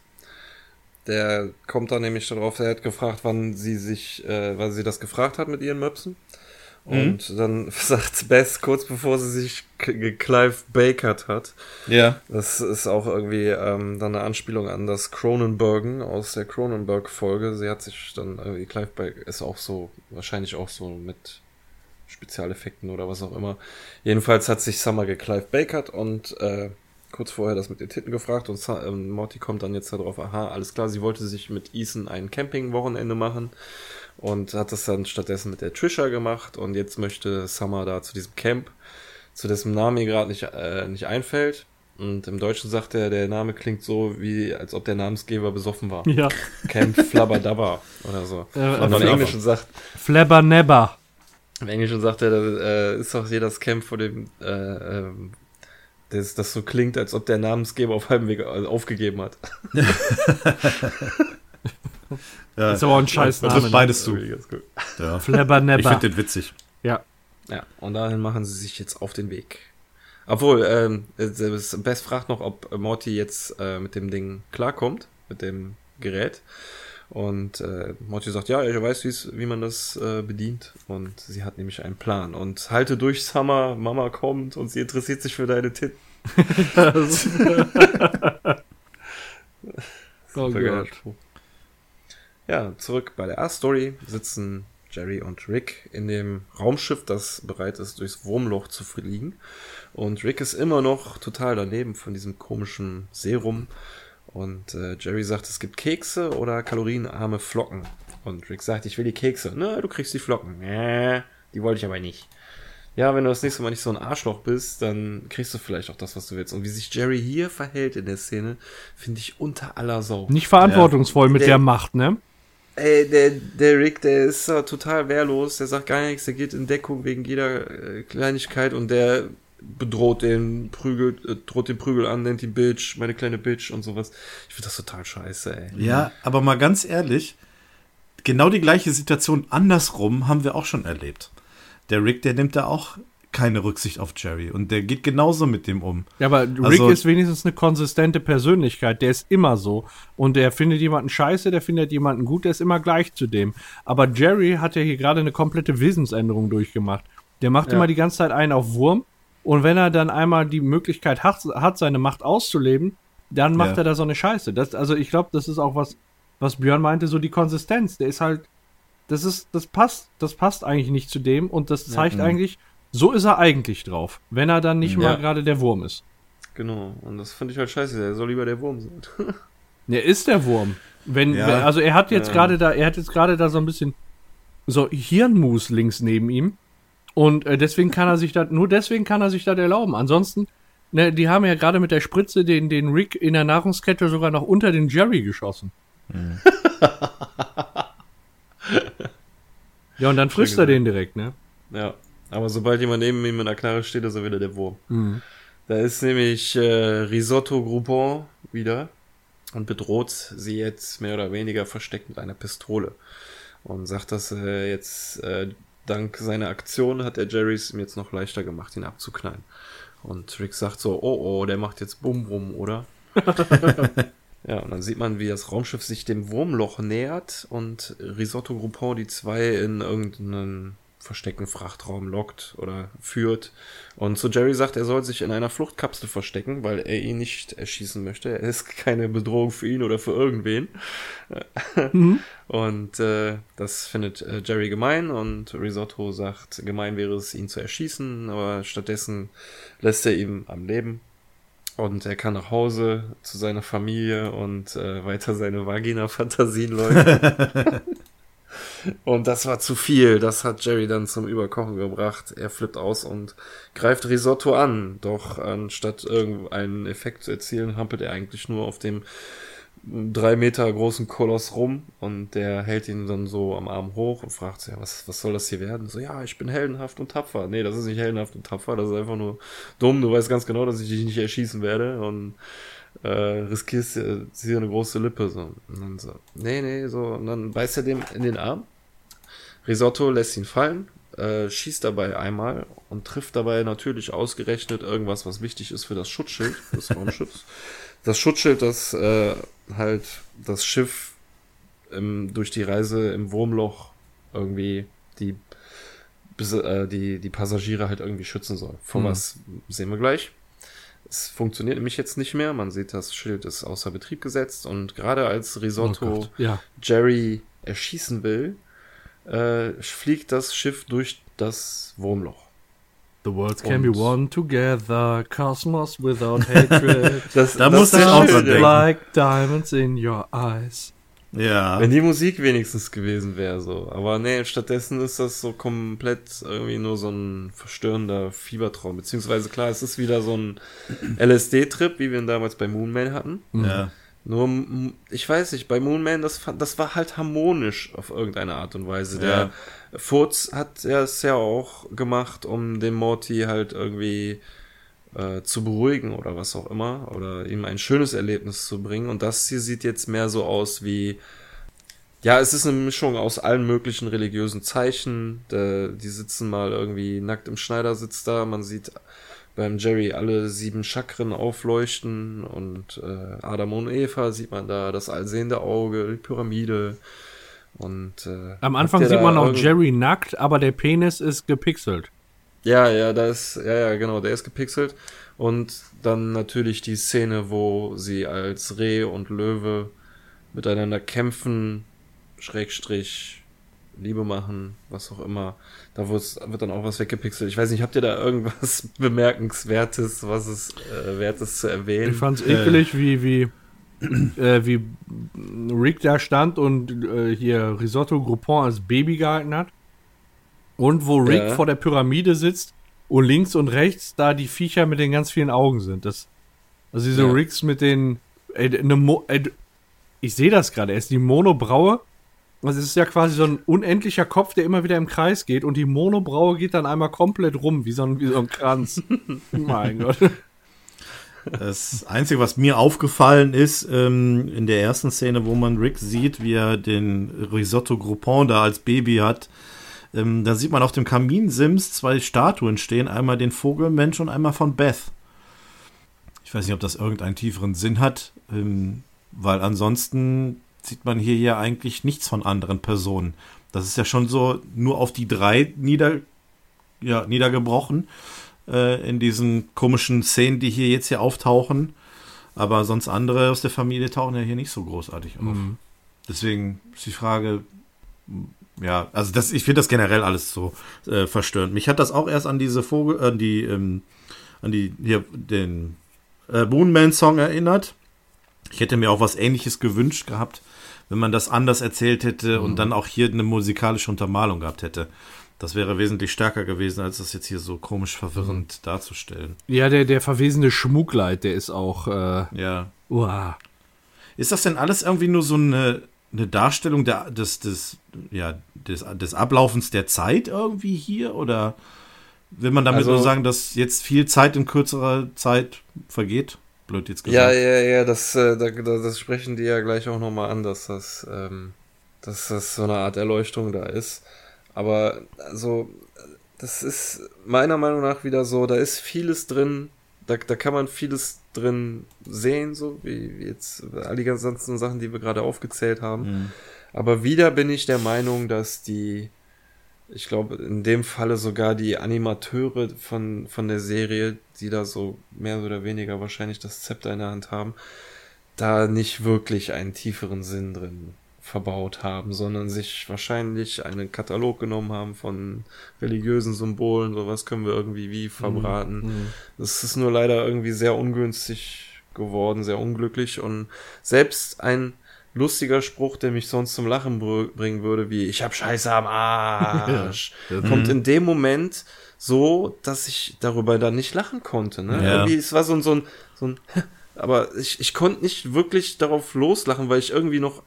Der kommt da nämlich darauf, er hat gefragt, wann sie sich, äh, wann sie das gefragt hat mit ihren Möpsen. Und dann sagt Beth kurz bevor sie sich Clive Bakert hat. Ja. Das ist auch irgendwie ähm, dann eine Anspielung an das Cronenbergen aus der Cronenberg-Folge. Sie hat sich dann irgendwie, Clive Baker ist auch so, wahrscheinlich auch so mit Spezialeffekten oder was auch immer. Jedenfalls hat sich Summer geclive Bakert und äh, kurz vorher das mit den Titten gefragt und ähm, Morty kommt dann jetzt darauf, aha, alles klar, sie wollte sich mit Ethan ein Camping-Wochenende machen und hat das dann stattdessen mit der Trisha gemacht und jetzt möchte Summer da zu diesem Camp. zu dessen Namen mir gerade nicht, äh, nicht einfällt. Und im Deutschen sagt er, der Name klingt so, wie als ob der Namensgeber besoffen war. Ja. Camp Flabberdabber oder so. Äh, Und im Flabber. Englischen sagt, Flabber Nebber. im Englischen sagt er, das äh, ist doch hier das Camp vor dem, äh, ähm, das, das so klingt, als ob der Namensgeber auf halbem Weg äh, aufgegeben hat. Ja, Ist aber auch ein scheiß Name. beides Das zu. ist ganz gut. Ja. Flabber Ich finde den witzig. Ja. Ja, und dahin machen sie sich jetzt auf den Weg. Obwohl, ähm, es- Bess fragt noch, ob Morty jetzt äh, mit dem Ding klarkommt, mit dem Gerät. Und äh, Morty sagt, ja, ich weiß, wie man das äh, bedient. Und sie hat nämlich einen Plan. Und halte durch, Summer, Mama kommt und sie interessiert sich für deine Titten. Oh Gott. Ja, zurück bei der A-Story sitzen Jerry und Rick in dem Raumschiff, das bereit ist, durchs Wurmloch zu fliegen. Und Rick ist immer noch total daneben von diesem komischen Serum. Und äh, Jerry sagt, es gibt Kekse oder kalorienarme Flocken. Und Rick sagt, ich will die Kekse. Na, du kriegst die Flocken. Äh, die wollte ich aber nicht. Ja, wenn du das nächste Mal nicht so ein Arschloch bist, dann kriegst du vielleicht auch das, was du willst. Und wie sich Jerry hier verhält in der Szene, finde ich unter aller Sau. Nicht verantwortungsvoll mit Der- der Macht, ne? Ey, der, der Rick, der ist äh, total wehrlos, der sagt gar nichts, der geht in Deckung wegen jeder äh, Kleinigkeit und der bedroht den Prügel, äh, droht den Prügel an, nennt ihn Bitch, meine kleine Bitch und sowas. Ich finde das total scheiße, ey. Ja, aber mal ganz ehrlich, genau die gleiche Situation andersrum haben wir auch schon erlebt. Der Rick, der nimmt da auch keine Rücksicht auf Jerry und der geht genauso mit dem um. Ja, aber Rick Also- ist wenigstens eine konsistente Persönlichkeit. Der ist immer so. Und der findet jemanden scheiße, der findet jemanden gut, der ist immer gleich zu dem. Aber Jerry hat ja hier gerade eine komplette Wesensänderung durchgemacht. Der macht Ja. immer die ganze Zeit einen auf Wurm. Und wenn er dann einmal die Möglichkeit hat, hat seine Macht auszuleben, dann macht Ja. er da so eine Scheiße. Das, also ich glaube, das ist auch was, was Björn meinte, so die Konsistenz. Der ist halt, das ist, das passt, das passt eigentlich nicht zu dem und das zeigt eigentlich, so ist er eigentlich drauf, wenn er dann nicht Ja. mal gerade der Wurm ist. Genau, und das finde ich halt scheiße, der soll lieber der Wurm sein. Er ist der Wurm. Wenn, Ja. wenn also er hat jetzt Ja. gerade da, er hat jetzt gerade da so ein bisschen so Hirnmus links neben ihm und äh, deswegen kann er sich das, nur deswegen kann er sich das erlauben. Ansonsten, ne, die haben ja gerade mit der Spritze den, den Rick in der Nahrungskette sogar noch unter den Jerry geschossen. ja, und dann frisst er den direkt, ne? ja, aber sobald jemand neben ihm in der Knarre steht, ist er wieder der Wurm. Da ist nämlich äh, Risotto Groupon wieder und bedroht sie jetzt mehr oder weniger versteckt mit einer Pistole und sagt, dass er jetzt äh, dank seiner Aktion hat der Jerry es ihm jetzt noch leichter gemacht, ihn abzuknallen. Und Rick sagt so, oh oh, der macht jetzt Bum Bum, oder? ja, und dann sieht man, wie das Raumschiff sich dem Wurmloch nähert und Risotto Groupon die zwei in irgendeinen versteckten Frachtraum lockt oder führt. Und zu Jerry sagt, er soll sich in einer Fluchtkapsel verstecken, weil er ihn nicht erschießen möchte. Er ist keine Bedrohung für ihn oder für irgendwen. Und äh, das findet äh, Jerry gemein und Risotto sagt, gemein wäre es, ihn zu erschießen, aber stattdessen lässt er ihn am Leben. Und er kann nach Hause zu seiner Familie und äh, weiter seine Vagina-Fantasien läuten. und das war zu viel. Das hat Jerry dann zum Überkochen gebracht. Er flippt aus und greift Risotto an. Doch anstatt irgendeinen Effekt zu erzielen, hampelt er eigentlich nur auf dem drei Meter großen Koloss rum und der hält ihn dann so am Arm hoch und fragt sich, ja, was, was soll das hier werden? So, ja, ich bin heldenhaft und tapfer. Nee, das ist nicht heldenhaft und tapfer, das ist einfach nur dumm. Du weißt ganz genau, dass ich dich nicht erschießen werde und äh, riskierst äh, hier eine große Lippe. So. Und dann so, nee, nee, so. Und dann beißt er dem in den Arm. Risotto lässt ihn fallen, äh, schießt dabei einmal und trifft dabei natürlich ausgerechnet irgendwas, was wichtig ist für das Schutzschild des Raumschiffs. Das Schutzschild, das äh, halt das Schiff im, durch die Reise im Wurmloch irgendwie die, äh, die, die Passagiere halt irgendwie schützen soll. Von Mhm. was sehen wir gleich. Es funktioniert nämlich jetzt nicht mehr. Man sieht, das Schild ist außer Betrieb gesetzt und gerade als Risotto Oh ja. Jerry erschießen will, äh, fliegt das Schiff durch das Wurmloch. The worlds can Und- be one together, cosmos without hatred. Das, Da musste ich auch dran denken. like diamonds in your eyes. Ja. Wenn die Musik wenigstens gewesen wäre, so. Aber nee, stattdessen ist das so komplett irgendwie nur so ein verstörender Fiebertraum. Beziehungsweise klar, es ist wieder so ein LSD-Trip, wie wir ihn damals bei Moonman hatten. ja. Nur, ich weiß nicht, bei Moonman, das, fand- das war halt harmonisch auf irgendeine Art und Weise. Der Furz hat er es ja auch gemacht, um den Morty halt irgendwie äh, zu beruhigen oder was auch immer. Oder ihm ein schönes Erlebnis zu bringen. Und das hier sieht jetzt mehr so aus wie. Ja, es ist eine Mischung aus allen möglichen religiösen Zeichen. Der, die sitzen mal irgendwie nackt im Schneidersitz da. Man sieht beim Jerry alle sieben Chakren aufleuchten und äh, Adam und Eva sieht man da, das allsehende Auge, die Pyramide und äh, Am Anfang sieht man da auch Jerry nackt, aber der Penis ist gepixelt. Ja, ja, da ist, ja, ja, genau, der ist gepixelt und dann natürlich die Szene, wo sie als Reh und Löwe miteinander kämpfen, Schrägstrich, Liebe machen, was auch immer. Da wird dann auch was weggepixelt. Ich weiß nicht, habt ihr da irgendwas Bemerkenswertes, was es äh, wert ist zu erwähnen? Ich fand's ekelig, wie, wie, äh, wie Rick da stand und äh, hier Risotto Groupon als Baby gehalten hat. Und wo Rick Ja. vor der Pyramide sitzt und links und rechts da die Viecher mit den ganz vielen Augen sind. Das, also diese Ja. Ricks mit den. Ey, ne Mo, ey, ich sehe das gerade, er ist die Monobraue. Also es ist ja quasi so ein unendlicher Kopf, der immer wieder im Kreis geht und die Monobraue geht dann einmal komplett rum, wie so ein, wie so ein Kranz. mein Gott. Das Einzige, was mir aufgefallen ist, ähm, in der ersten Szene, wo man Rick sieht, wie er den Risotto Groupon da als Baby hat, ähm, da sieht man auf dem Kaminsims zwei Statuen stehen, einmal den Vogelmensch und einmal von Beth. Ich weiß nicht, ob das irgendeinen tieferen Sinn hat, ähm, weil ansonsten sieht man hier ja eigentlich nichts von anderen Personen. Das ist ja schon so nur auf die drei nieder, ja, niedergebrochen äh, in diesen komischen Szenen, die hier jetzt hier auftauchen. Aber sonst andere aus der Familie tauchen ja hier nicht so großartig auf. Deswegen ist die Frage, ja, also das, ich finde das generell alles so äh, verstörend. Mich hat das auch erst an diese Vogel, an die, ähm, an die, hier, den äh, Moonman-Song erinnert. Ich hätte mir auch was ähnliches gewünscht gehabt, wenn man das anders erzählt hätte und dann auch hier eine musikalische Untermalung gehabt hätte. Das wäre wesentlich stärker gewesen, als das jetzt hier so komisch verwirrend darzustellen. Ja, der, der verwesene Schmugleit, der ist auch. Äh, Ja. uah. Ist das denn alles irgendwie nur so eine, eine Darstellung der, des, des, ja, des, des Ablaufens der Zeit irgendwie hier? Oder will man damit Also- nur sagen, dass jetzt viel Zeit in kürzerer Zeit vergeht? Blöd jetzt gesagt. Ja, ja, ja, das, äh, da, da, das sprechen die ja gleich auch nochmal an, dass das, ähm, dass das so eine Art Erleuchtung da ist. Aber also, das ist meiner Meinung nach wieder so, da ist vieles drin, da, da kann man vieles drin sehen, so wie, wie jetzt all die ganzen Sachen, die wir gerade aufgezählt haben. Mhm. Aber wieder bin ich der Meinung, dass die, ich glaube, in dem Falle sogar die Animateure von, von der Serie, die da so mehr oder weniger wahrscheinlich das Zepter in der Hand haben, da nicht wirklich einen tieferen Sinn drin verbaut haben, sondern sich wahrscheinlich einen Katalog genommen haben von religiösen Symbolen, sowas können wir irgendwie wie verbraten. Das ist nur leider irgendwie sehr ungünstig geworden, sehr unglücklich und selbst ein lustiger Spruch, der mich sonst zum Lachen br- bringen würde, wie ich hab Scheiße am Arsch, kommt in dem Moment so, dass ich darüber dann nicht lachen konnte. Ne? Ja. Irgendwie, es war so ein, so ein, so ein aber ich, ich konnte nicht wirklich darauf loslachen, weil ich irgendwie noch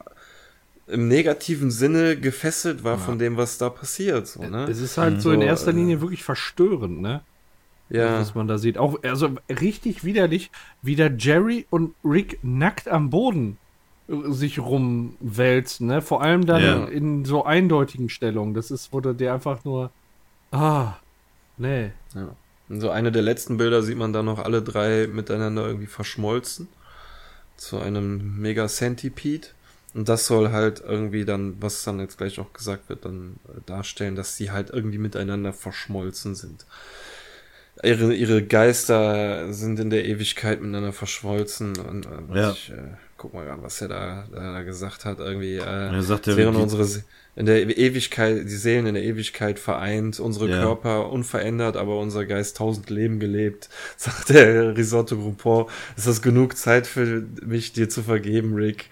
im negativen Sinne gefesselt war von dem, was da passiert. So, ne? Es ist halt so in So, erster äh, Linie wirklich verstörend, ne? ja. Was man da sieht. Auch, also richtig widerlich, wie da Jerry und Rick nackt am Boden äh, sich rumwälzen, ne? Vor allem dann Ja. in so eindeutigen Stellungen. Das ist, wurde der einfach nur. Ah, nee. Ja. Und so eine der letzten Bilder sieht man dann noch alle drei miteinander irgendwie verschmolzen zu einem Mega Centipede. Und das soll halt irgendwie dann, was dann jetzt gleich auch gesagt wird, dann darstellen, dass sie halt irgendwie miteinander verschmolzen sind. Ihre, ihre Geister sind in der Ewigkeit miteinander verschmolzen. Und äh, Ja. ich äh, guck mal an, was er da, da gesagt hat. Irgendwie, äh, Er sagt, geht- unsere Se- in der Ewigkeit, die Seelen in der Ewigkeit vereint, unsere Ja. Körper unverändert, aber unser Geist tausend Leben gelebt, sagt der Risotto Groupon. Ist das genug Zeit für mich, dir zu vergeben, Rick?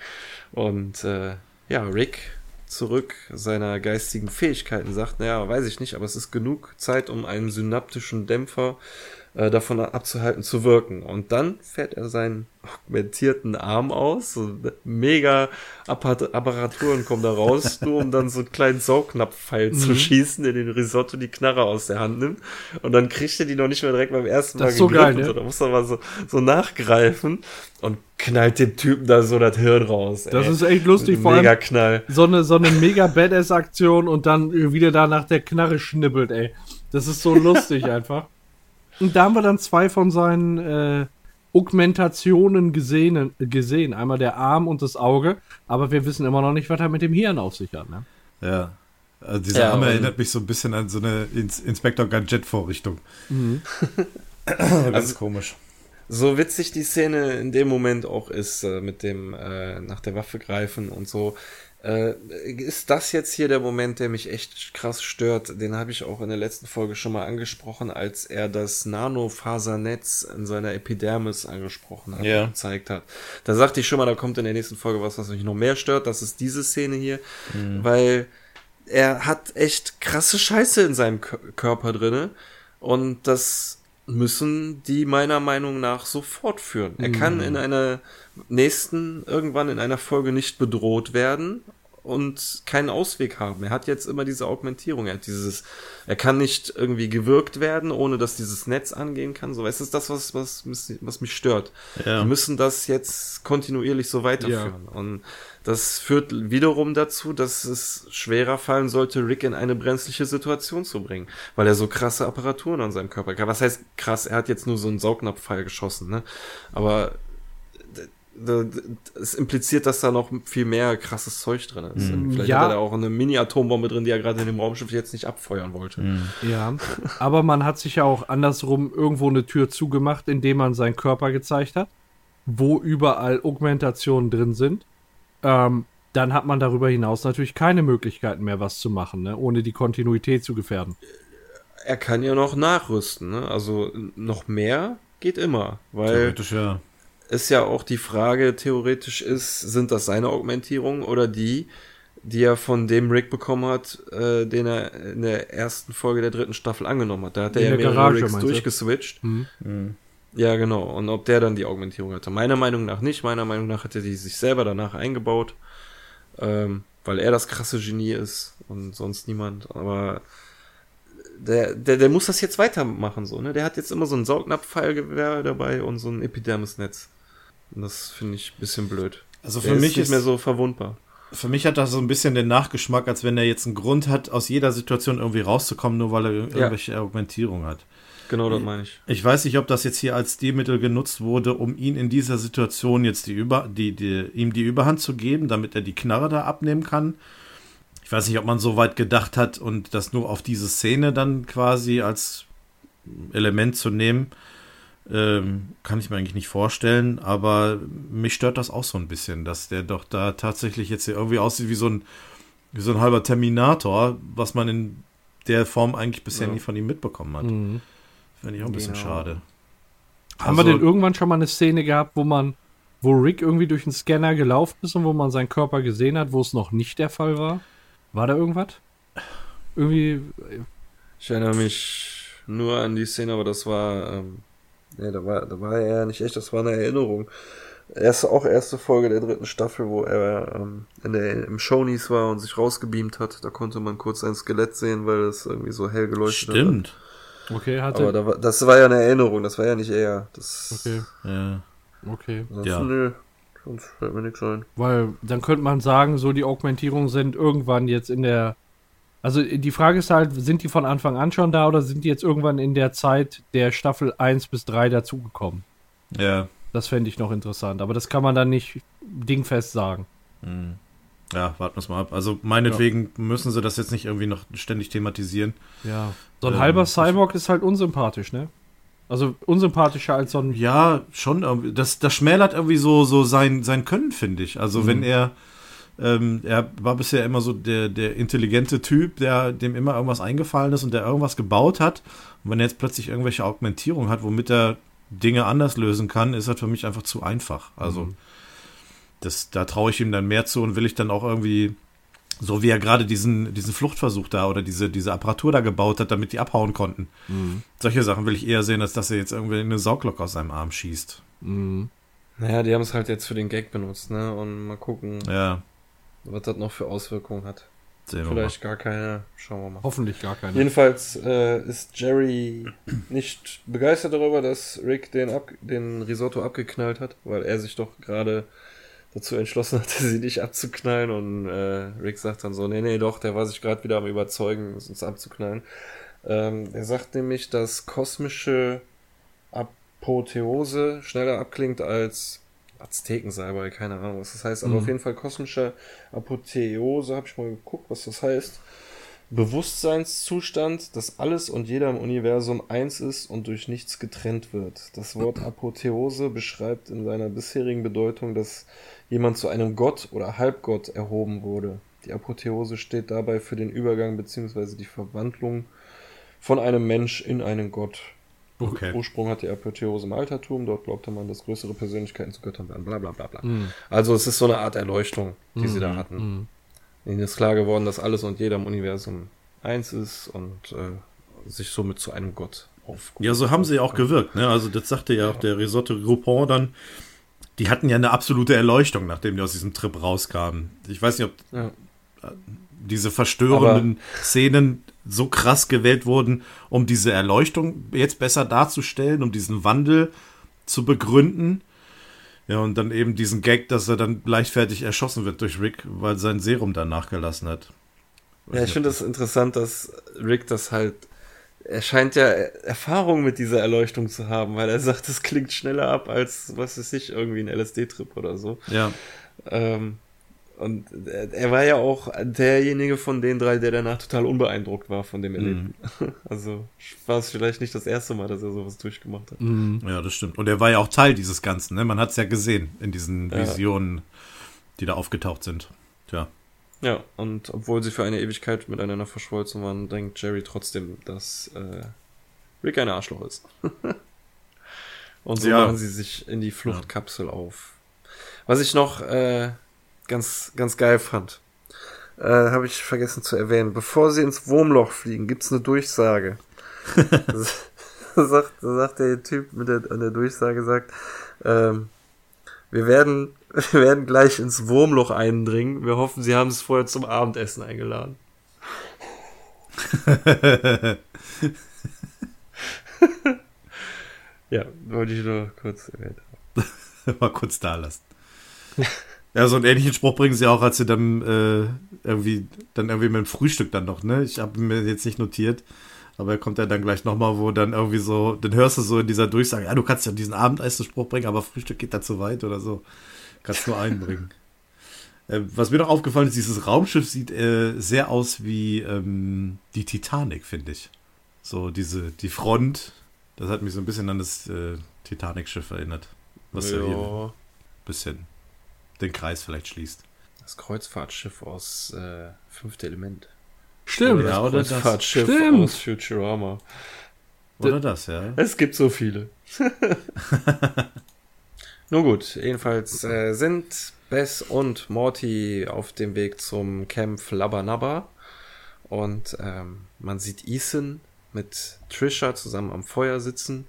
Und äh, ja, Rick zurück seiner geistigen Fähigkeiten sagt, naja, weiß ich nicht, aber es ist genug Zeit, um einen synaptischen Dämpfer äh, davon abzuhalten zu wirken. Und dann fährt er seinen augmentierten Arm aus, so mega Apparaturen kommen da raus, nur um dann so einen kleinen Saugnapfpfeil mhm. zu schießen, der den Risotto die Knarre aus der Hand nimmt. Und dann kriegt er die noch nicht mehr direkt beim ersten Mal das ist so geil, ne? Da muss er mal so, so nachgreifen und knallt dem Typen da so das Hirn raus. Das ey. ist echt lustig, vor mega allem Knall. So eine, so eine mega Badass-Aktion und dann wieder da nach der Knarre schnippelt, ey. Das ist so lustig einfach. Und da haben wir dann zwei von seinen äh, Augmentationen gesehen, gesehen. Einmal der Arm und das Auge. Aber wir wissen immer noch nicht, was er mit dem Hirn auf sich hat. Ne? Ja. Also dieser ja, Arm erinnert mich so ein bisschen an so eine Ins Inspector Gadget-Vorrichtung. Mhm. Ganz also, komisch. So witzig die Szene in dem Moment auch ist, äh, mit dem äh, nach der Waffe greifen und so, äh, ist das jetzt hier der Moment, der mich echt krass stört? Den habe ich auch in der letzten Folge schon mal angesprochen, als er das Nanofasernetz in seiner Epidermis angesprochen hat und gezeigt hat. Da sagte ich schon mal, da kommt in der nächsten Folge was, was mich noch mehr stört. Das ist diese Szene hier, mhm. weil er hat echt krasse Scheiße in seinem Körper drinne und das müssen die meiner Meinung nach so fortführen. Er kann mhm. in einer nächsten, irgendwann in einer Folge nicht bedroht werden und keinen Ausweg haben. Er hat jetzt immer diese Augmentierung, er hat dieses, er kann nicht irgendwie gewirkt werden, ohne dass dieses Netz angehen kann. So, es ist das, was, was, was mich stört. Ja. Wir müssen das jetzt kontinuierlich so weiterführen. Ja. Und das führt wiederum dazu, dass es schwerer fallen sollte, Rick in eine brenzliche Situation zu bringen, weil er so krasse Apparaturen an seinem Körper hat. Was heißt krass? Er hat jetzt nur so einen Saugnapfpfeil geschossen, ne? Aber es impliziert, dass da noch viel mehr krasses Zeug drin ist. Mhm. Vielleicht ja. hat er da auch eine Mini-Atombombe drin, die er gerade in dem Raumschiff jetzt nicht abfeuern wollte. Mhm. Ja, aber man hat sich ja auch andersrum irgendwo eine Tür zugemacht, indem man seinen Körper gezeigt hat, wo überall Augmentationen drin sind. Ähm, dann hat man darüber hinaus natürlich keine Möglichkeiten mehr, was zu machen, ne? ohne die Kontinuität zu gefährden. Er kann ja noch nachrüsten, ne? also noch mehr geht immer, weil Theoretisch, ja ist ja auch die Frage, theoretisch ist, sind das seine Augmentierungen oder die, die er von dem Rick bekommen hat, äh, den er in der ersten Folge der dritten Staffel angenommen hat. Da hat er ja mehrere Garage, Ricks durchgeswitcht. Mhm. Mhm. Ja, genau. Und ob der dann die Augmentierung hatte. Meiner Meinung nach nicht. Meiner Meinung nach hat er die sich selber danach eingebaut. Ähm, weil er das krasse Genie ist und sonst niemand. Aber der, der, der muss das jetzt weitermachen, so, ne? Der hat jetzt immer so ein Saugnapfpfeilgewehr dabei und so ein Epidermisnetz. Und das finde ich ein bisschen blöd. Also für Der mich ist nicht mehr so verwundbar. Für mich hat das so ein bisschen den Nachgeschmack, als wenn er jetzt einen Grund hat, aus jeder Situation irgendwie rauszukommen, nur weil er irgendwelche ja. Argumentierung hat. Genau, das meine ich. Ich weiß nicht, ob das jetzt hier als Stilmittel genutzt wurde, um ihn in dieser Situation jetzt die Über, die, die, ihm die Überhand zu geben, damit er die Knarre da abnehmen kann. Ich weiß nicht, ob man so weit gedacht hat und das nur auf diese Szene dann quasi als Element zu nehmen. Ähm, kann ich mir eigentlich nicht vorstellen, aber mich stört das auch so ein bisschen, dass der doch da tatsächlich jetzt irgendwie aussieht wie so ein, wie so ein halber Terminator, was man in der Form eigentlich bisher ja. nie von ihm mitbekommen hat. Mhm. Finde ich auch ein bisschen genau. schade. Haben also, wir denn irgendwann schon mal eine Szene gehabt, wo man, wo Rick irgendwie durch einen Scanner gelaufen ist und wo man seinen Körper gesehen hat, wo es noch nicht der Fall war? War da irgendwas? Irgendwie. Ich erinnere mich nur an die Szene, aber das war ähm, Nee, da war, da war er ja nicht echt, das war eine Erinnerung. Erste, auch erste Folge der dritten Staffel, wo er ähm, in der, im Shownies war und sich rausgebeamt hat. Da konnte man kurz sein Skelett sehen, weil es irgendwie so hell geleuchtet hat. Stimmt. Okay, hatte. Aber da war, das war ja eine Erinnerung, das war ja nicht er. Das, okay. Ja. Okay. Das, ja. Nö, sonst fällt mir nichts ein. Weil dann könnte man sagen, so die Augmentierungen sind irgendwann jetzt in der also die Frage ist halt, sind die von Anfang an schon da oder sind die jetzt irgendwann in der Zeit der Staffel 1 bis 3 dazugekommen? Ja. Das fände ich noch interessant, aber das kann man dann nicht dingfest sagen. Hm. Ja, warten wir es mal ab. Also meinetwegen ja. müssen sie das jetzt nicht irgendwie noch ständig thematisieren. Ja. So ein ähm, halber Cyborg ist halt unsympathisch, ne? Also unsympathischer als so ein. Ja, schon. Das, das schmälert irgendwie so, so sein, sein Können, finde ich. Also mhm. wenn er ähm, er war bisher immer so der, der intelligente Typ, der dem immer irgendwas eingefallen ist und der irgendwas gebaut hat. Und wenn er jetzt plötzlich irgendwelche Augmentierung hat, womit er Dinge anders lösen kann, ist das für mich einfach zu einfach. Also, mhm. Das, da traue ich ihm dann mehr zu und will ich dann auch irgendwie, so wie er gerade diesen, diesen Fluchtversuch da oder diese, diese Apparatur da gebaut hat, damit die abhauen konnten. Solche Sachen will ich eher sehen, als dass er jetzt irgendwie eine Sauglocke aus seinem Arm schießt. Naja, die haben es halt jetzt für den Gag benutzt, ne? Und mal gucken, Ja, was das noch für Auswirkungen hat. sehen wir Vielleicht gar keine. Schauen wir mal. Hoffentlich gar keine. Jedenfalls äh, ist Jerry nicht begeistert darüber, dass Rick den, ab, den Risotto abgeknallt hat, weil er sich doch gerade dazu entschlossen hatte, sie nicht abzuknallen. Und äh, Rick sagt dann so, nee, nee, doch, der war sich gerade wieder am Überzeugen, es uns abzuknallen. Ähm, er sagt nämlich, dass kosmische Apotheose schneller abklingt als Aztekensalbei, keine Ahnung, was das heißt, aber auf jeden Fall kosmische Apotheose, habe ich mal geguckt, was das heißt. Bewusstseinszustand, dass alles und jeder im Universum eins ist und durch nichts getrennt wird. Das Wort Apotheose beschreibt in seiner bisherigen Bedeutung, dass jemand zu einem Gott oder Halbgott erhoben wurde. Die Apotheose steht dabei für den Übergang bzw. die Verwandlung von einem Mensch in einen Gott. Okay. Ursprung hat die Apotheose im Altertum, dort glaubte man, dass größere Persönlichkeiten zu Göttern werden, bla bla bla bla. Also es ist so eine Art Erleuchtung, die sie da hatten. Ihnen ist klar geworden, dass alles und jeder im Universum eins ist und äh, sich somit zu einem Gott auf. Ja, so haben sie ja auch gewirkt. Ne? Also das sagte ja auch der Risotto Groupon dann. Die hatten ja eine absolute Erleuchtung, nachdem die aus diesem Trip rauskamen. Ich weiß nicht, ob Ja. diese verstörenden Szenen so krass gewählt wurden, um diese Erleuchtung jetzt besser darzustellen, um diesen Wandel zu begründen. Ja, und dann eben diesen Gag, dass er dann leichtfertig erschossen wird durch Rick, weil sein Serum dann nachgelassen hat. Ja, ich finde das interessant, dass Rick das halt. Er scheint ja Erfahrung mit dieser Erleuchtung zu haben, weil er sagt, es klingt schneller ab als, was weiß ich, irgendwie ein LSD-Trip oder so. Ja, Ähm, und er er war ja auch derjenige von den drei, der danach total unbeeindruckt war von dem Erlebten. Also war es vielleicht nicht das erste Mal, dass er sowas durchgemacht hat. ja, das stimmt. Und er war ja auch Teil dieses Ganzen, ne? Man hat es ja gesehen in diesen Ja. Visionen, die da aufgetaucht sind. Tja. Ja, und obwohl sie für eine Ewigkeit miteinander verschmolzen waren, denkt Jerry trotzdem, dass äh, Rick ein Arschloch ist. und so Ja. machen sie sich in die Fluchtkapsel auf. Was ich noch äh, ganz, ganz geil fand, äh, habe ich vergessen zu erwähnen. Bevor sie ins Wurmloch fliegen, gibt's eine Durchsage. Sagt, sagt der Typ mit der, an der Durchsage, sagt, ähm, wir werden, wir werden gleich ins Wurmloch eindringen. Wir hoffen, Sie haben es vorher zum Abendessen eingeladen. ja, wollte ich nur kurz erwähnen. Mal kurz da lassen. Ja, so einen ähnlichen Spruch bringen sie auch, als sie dann äh, irgendwie, dann irgendwie mit dem Frühstück dann noch, ne? Ich habe mir jetzt nicht notiert, aber er kommt ja dann gleich nochmal, wo dann irgendwie so, dann hörst du so in dieser Durchsage, ja, du kannst ja diesen Abendessen-Spruch bringen, aber Frühstück geht da zu weit oder so. Kannst nur einen bringen. Äh, was mir noch aufgefallen ist, dieses Raumschiff sieht äh, sehr aus wie ähm, die Titanic, finde ich. So diese, die Front, das hat mich so ein bisschen an das äh, Titanic-Schiff erinnert. Was ja hier ein Ja, bisschen den Kreis vielleicht schließt. das Kreuzfahrtschiff aus äh, Fünfte Element. Stimmt. Ja, oder das. Kreuzfahrtschiff Stimmt. aus Futurama. Oder das, ja. Es gibt so viele. Nun gut, jedenfalls äh, sind Bess und Morty auf dem Weg zum Camp Flabba und ähm, man sieht Ethan mit Trisha zusammen am Feuer sitzen.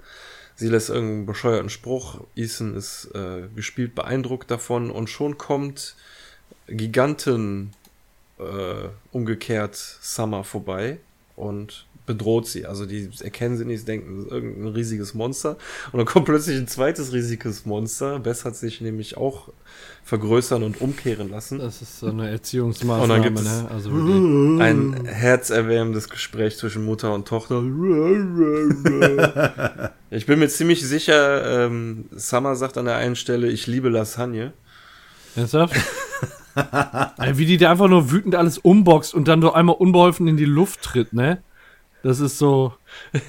Sie lässt irgendeinen bescheuerten Spruch. Ethan ist äh, gespielt beeindruckt davon und schon kommt Giganten äh, umgekehrt Summer vorbei und bedroht sie. Also die erkennen sie nicht, sie denken, das ist irgendein riesiges Monster. Und dann kommt plötzlich ein zweites riesiges Monster. Bess hat sich nämlich auch vergrößern und umkehren lassen. Das ist so eine Und Erziehungsmaßnahme, dann gibt es- ne? Also. Ein herzerwärmendes Gespräch zwischen Mutter und Tochter. Ich bin mir ziemlich sicher, ähm, Summer sagt an der einen Stelle, ich liebe Lasagne. Ernsthaft? Wie die da einfach nur wütend alles umboxt und dann so einmal unbeholfen in die Luft tritt, ne? Das ist so.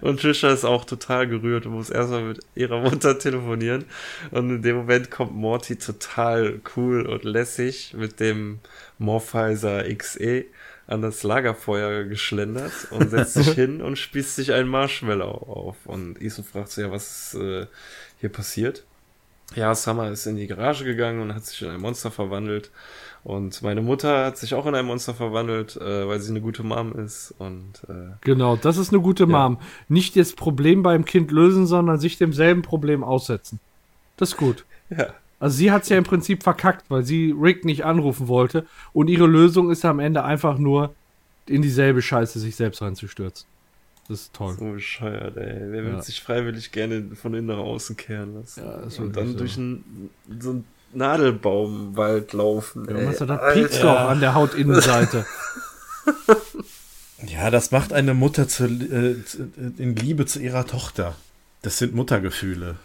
Und Trisha ist auch total gerührt und muss erstmal mit ihrer Mutter telefonieren. Und in dem Moment kommt Morty total cool und lässig mit dem Morphizer XE an das Lagerfeuer geschlendert und setzt sich hin und spießt sich ein Marshmallow auf. Und Ethan fragt sich ja, was ist, äh, hier passiert. ja, Summer ist in die Garage gegangen und hat sich in ein Monster verwandelt. Und meine Mutter hat sich auch in ein Monster verwandelt, äh, weil sie eine gute Mom ist. Und äh, Genau, das ist eine gute Mom. Nicht das Problem beim Kind lösen, sondern sich demselben Problem aussetzen. Das ist gut. ja, Also sie hat es ja im Prinzip verkackt, weil sie Rick nicht anrufen wollte. Und ihre Lösung ist am Ende einfach nur, in dieselbe Scheiße sich selbst reinzustürzen. Das ist toll. so bescheuert, ey. Wer will Ja. sich freiwillig gerne von innen nach außen kehren lassen? Ja, ist und dann so. durch einen, so einen Nadelbaumwald laufen. Ja, ey. Alter. piekst doch an der Hautinnenseite. Ja, das macht eine Mutter zu, äh, zu- in Liebe zu ihrer Tochter. Das sind Muttergefühle.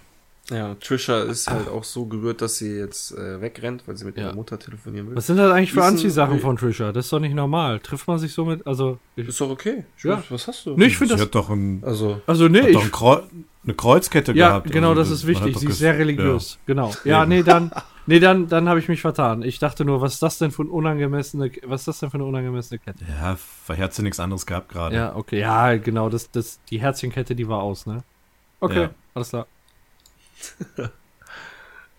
Ja, Trisha ist halt auch so gerührt, dass sie jetzt äh, wegrennt, weil sie mit Ja. ihrer Mutter telefonieren will. Was sind das eigentlich für Anziehsachen von Trisha? Das ist doch nicht normal. Trifft man sich so mit? Also, ich, Ist doch okay. Ja. Was hast du? nee, ich finde Sie das. hat doch, ein, Also, Also, nee, hat ich, doch ein Kreu eine Kreuzkette Ja, gehabt. genau, Also, das ist wichtig. Sie ist sehr religiös. Genau. Ja, nee, dann, nee, dann, dann habe ich mich vertan. Ich dachte nur, was ist das denn für eine unangemessene, was ist das denn für eine unangemessene Kette? Ja, ja vielleicht hat sie nichts anderes gehabt gerade. Ja, okay, ja, genau, das, das, die Herzchenkette, die war aus, ne? Okay, Ja. alles klar.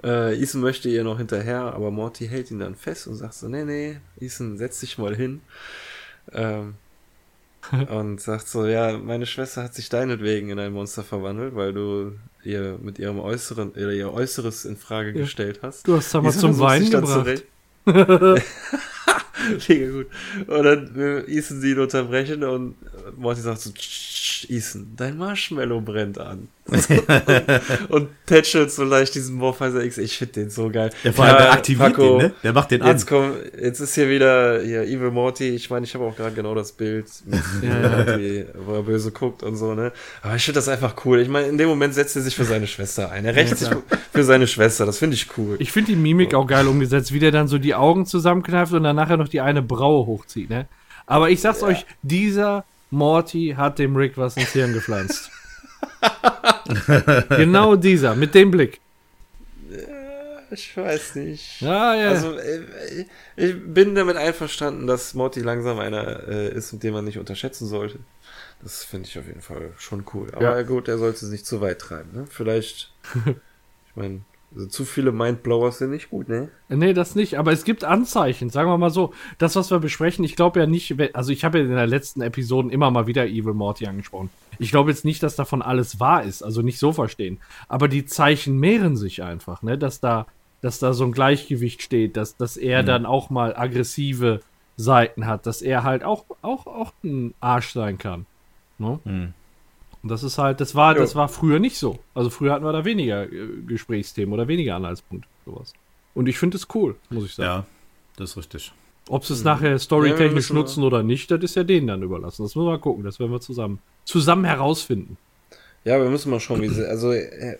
äh, Ethan möchte ihr noch hinterher, aber Morty hält ihn dann fest und sagt so, nee, nee, Ethan, setz dich mal hin. Ähm, und sagt so, ja, meine Schwester hat sich deinetwegen in ein Monster verwandelt, weil du ihr mit ihrem Äußeren, oder ihr Äußeres in Frage Ja. gestellt hast. Du hast Summer zum Weinen gebracht. Mega gut. Und dann will Ethan sie ihn unterbrechen und Morty sagt so, "Tsch, Ethan, dein Marshmallow brennt an. und tätschelt so leicht diesen Morphizer X. Ich finde den so geil. Ja, vor allem, Ja, der aktiviert Paco, den, ne? Der macht den an. Jetzt komm, jetzt ist hier wieder hier Evil Morty. Ich meine, ich habe auch gerade genau das Bild mit Evil Morty, wo er böse guckt und so, ne? Aber ich finde das einfach cool. Ich meine, in dem Moment setzt er sich für seine Schwester ein. Er rächt sich für seine Schwester. Das finde ich cool. Ich finde die Mimik auch geil umgesetzt, wie der dann so die Augen zusammenkneift und dann nachher noch die eine Braue hochzieht, ne? Aber ich sag's euch, dieser Morty hat dem Rick was ins Hirn gepflanzt. genau dieser, mit dem Blick. Ich weiß nicht. Ja, ja. Also, äh, ich bin damit einverstanden, dass Morty langsam einer äh, ist, mit dem man nicht unterschätzen sollte. Das finde ich auf jeden Fall schon cool. Aber Ja. gut, er sollte es nicht zu weit treiben. Ne? Vielleicht, ich meine, also zu viele Mindblowers sind nicht gut, ne? Nee, das nicht. Aber es gibt Anzeichen, sagen wir mal so. Das, was wir besprechen, ich glaube ja nicht, also ich habe ja in der letzten Episode immer mal wieder Evil Morty angesprochen. Ich glaube jetzt nicht, dass davon alles wahr ist, also nicht so verstehen. Aber die Zeichen mehren sich einfach, ne? Dass da, dass da so ein Gleichgewicht steht, dass, dass er dann auch mal aggressive Seiten hat, dass er halt auch, auch, auch ein Arsch sein kann. Ne? Hm. Und das ist halt, das war, Jo. das war früher nicht so. Also früher hatten wir da weniger äh, Gesprächsthemen oder weniger Anhaltspunkte, sowas. Und ich finde es cool, muss ich sagen. Ja, das ist richtig. Ob sie es nachher Ja, wir storytechnisch müssen nutzen oder nicht, das ist ja denen dann überlassen. Das müssen wir mal gucken. Das werden wir zusammen, zusammen herausfinden. Ja, wir müssen mal schauen, wie sie. Also er, er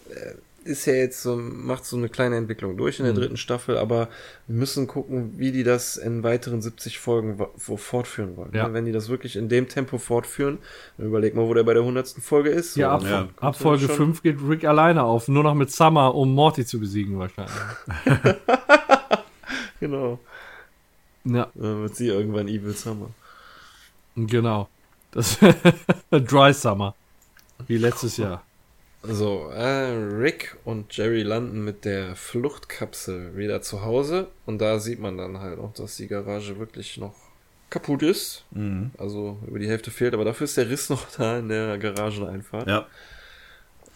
ist ja jetzt so, macht so eine kleine Entwicklung durch in der dritten Staffel, aber wir müssen gucken, wie die das in weiteren 70 Folgen fortführen wollen. Ja. Ne? Wenn die das wirklich in dem Tempo fortführen, dann überleg mal, wo der bei der 100. Folge ist. Ja, ab, Und ja, ab Folge schon- 5 geht Rick alleine auf, nur noch mit Summer, um Morty zu besiegen wahrscheinlich. Genau. Ja, Dann wird sie irgendwann Evil Summer. genau. Das Dry Summer. Wie letztes Jahr. So, äh, Rick und Jerry landen mit der Fluchtkapsel wieder zu Hause und da sieht man dann halt auch, dass die Garage wirklich noch kaputt ist. Mhm. Also über die Hälfte fehlt, aber dafür ist der Riss noch da in der Garageneinfahrt. Ja,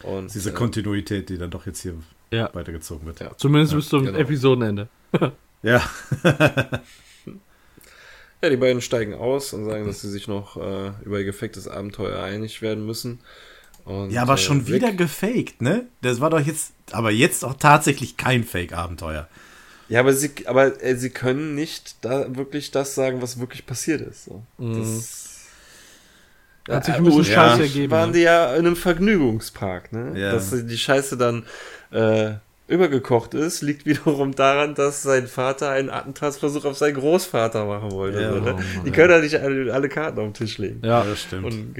Und diese äh, Kontinuität, die dann doch jetzt hier Ja. weitergezogen wird. Ja. Zumindest bis zum genau. Episodenende. Ja. ja, die beiden steigen aus und sagen, dass sie sich noch äh, über ihr gefaktes Abenteuer einig werden müssen. Und, Ja, aber äh, schon Rick- wieder gefaked, ne? Das war doch jetzt, aber jetzt auch tatsächlich kein Fake-Abenteuer. Ja, aber sie, aber äh, sie können nicht da wirklich das sagen, was wirklich passiert ist. So. Mhm. Das Hat sich ein bisschen ursprünglich scheiße ergeben. waren ne? die ja in einem Vergnügungspark, ne? Ja. Dass die Scheiße dann äh, übergekocht ist, liegt wiederum daran, dass sein Vater einen Attentatsversuch auf seinen Großvater machen wollte. Ja, so, ne? oh Mann, die können ja nicht alle, alle Karten auf den Tisch legen. Ja, das stimmt. Und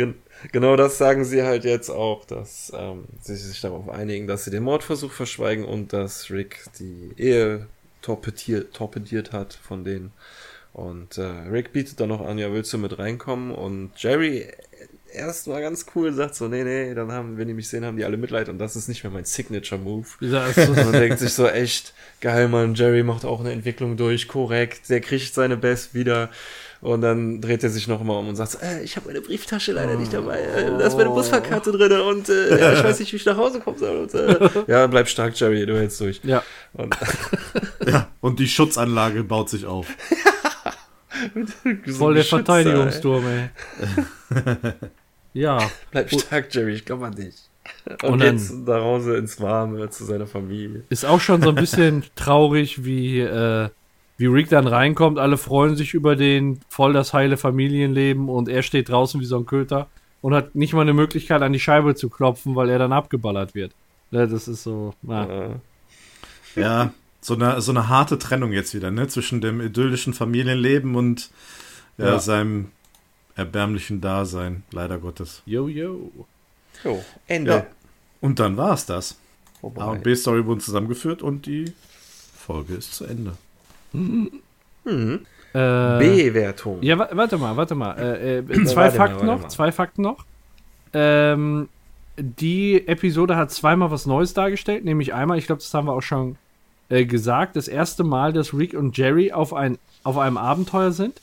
genau das sagen sie halt jetzt auch, dass ähm, sie sich darauf einigen, dass sie den Mordversuch verschweigen und dass Rick die Ehe torpediert, torpediert hat von denen. Und äh, Rick bietet dann noch an, ja, willst du mit reinkommen? Und Jerry erstmal ganz cool, sagt so, nee, nee, dann haben, wenn die mich sehen, haben die alle Mitleid und das ist nicht mehr mein Signature-Move. Ist- Man denkt sich so echt, geil, Mann, Jerry macht auch eine Entwicklung durch, korrekt, der kriegt seine Best wieder. Und dann dreht er sich noch mal um und sagt äh, ich habe meine Brieftasche leider nicht dabei, äh, da ist meine Busfahrkarte drin und äh, ja, ich weiß nicht, wie ich nach Hause kommen soll. Und, äh, ja, bleib stark, Jerry, du hältst durch. ja. Und Ja, und die Schutzanlage baut sich auf. Voll der Verteidigungsturm, ey. ja. Bleib stark, Jerry, ich glaube an dich. Und, Und dann- jetzt nach Hause ins Warme zu seiner Familie. ist auch schon so ein bisschen traurig, wie, äh, wie Rick dann reinkommt. Alle freuen sich über den, voll das heile Familienleben und er steht draußen wie so ein Köter und hat nicht mal eine Möglichkeit, an die Scheibe zu klopfen, weil er dann abgeballert wird. Das ist so, na, Äh, Ja, so eine, so eine harte Trennung jetzt wieder, ne? Zwischen dem idyllischen Familienleben und ja, Ja. seinem erbärmlichen Dasein, leider Gottes. yo, yo. jo, Ende. Ja. Und dann war es das. Vorbei. A und B-Story wurden zusammengeführt und die Folge ist zu Ende. Mhm. Äh, Bewertung. Ja, wa warte mal, warte mal. Äh, äh, zwei warte mal, Fakten warte noch, mal. zwei Fakten noch. Ähm, die Episode hat zweimal was Neues dargestellt, nämlich einmal, ich glaube, das haben wir auch schon äh, gesagt, das erste Mal, dass Rick und Jerry auf, ein, auf einem Abenteuer sind.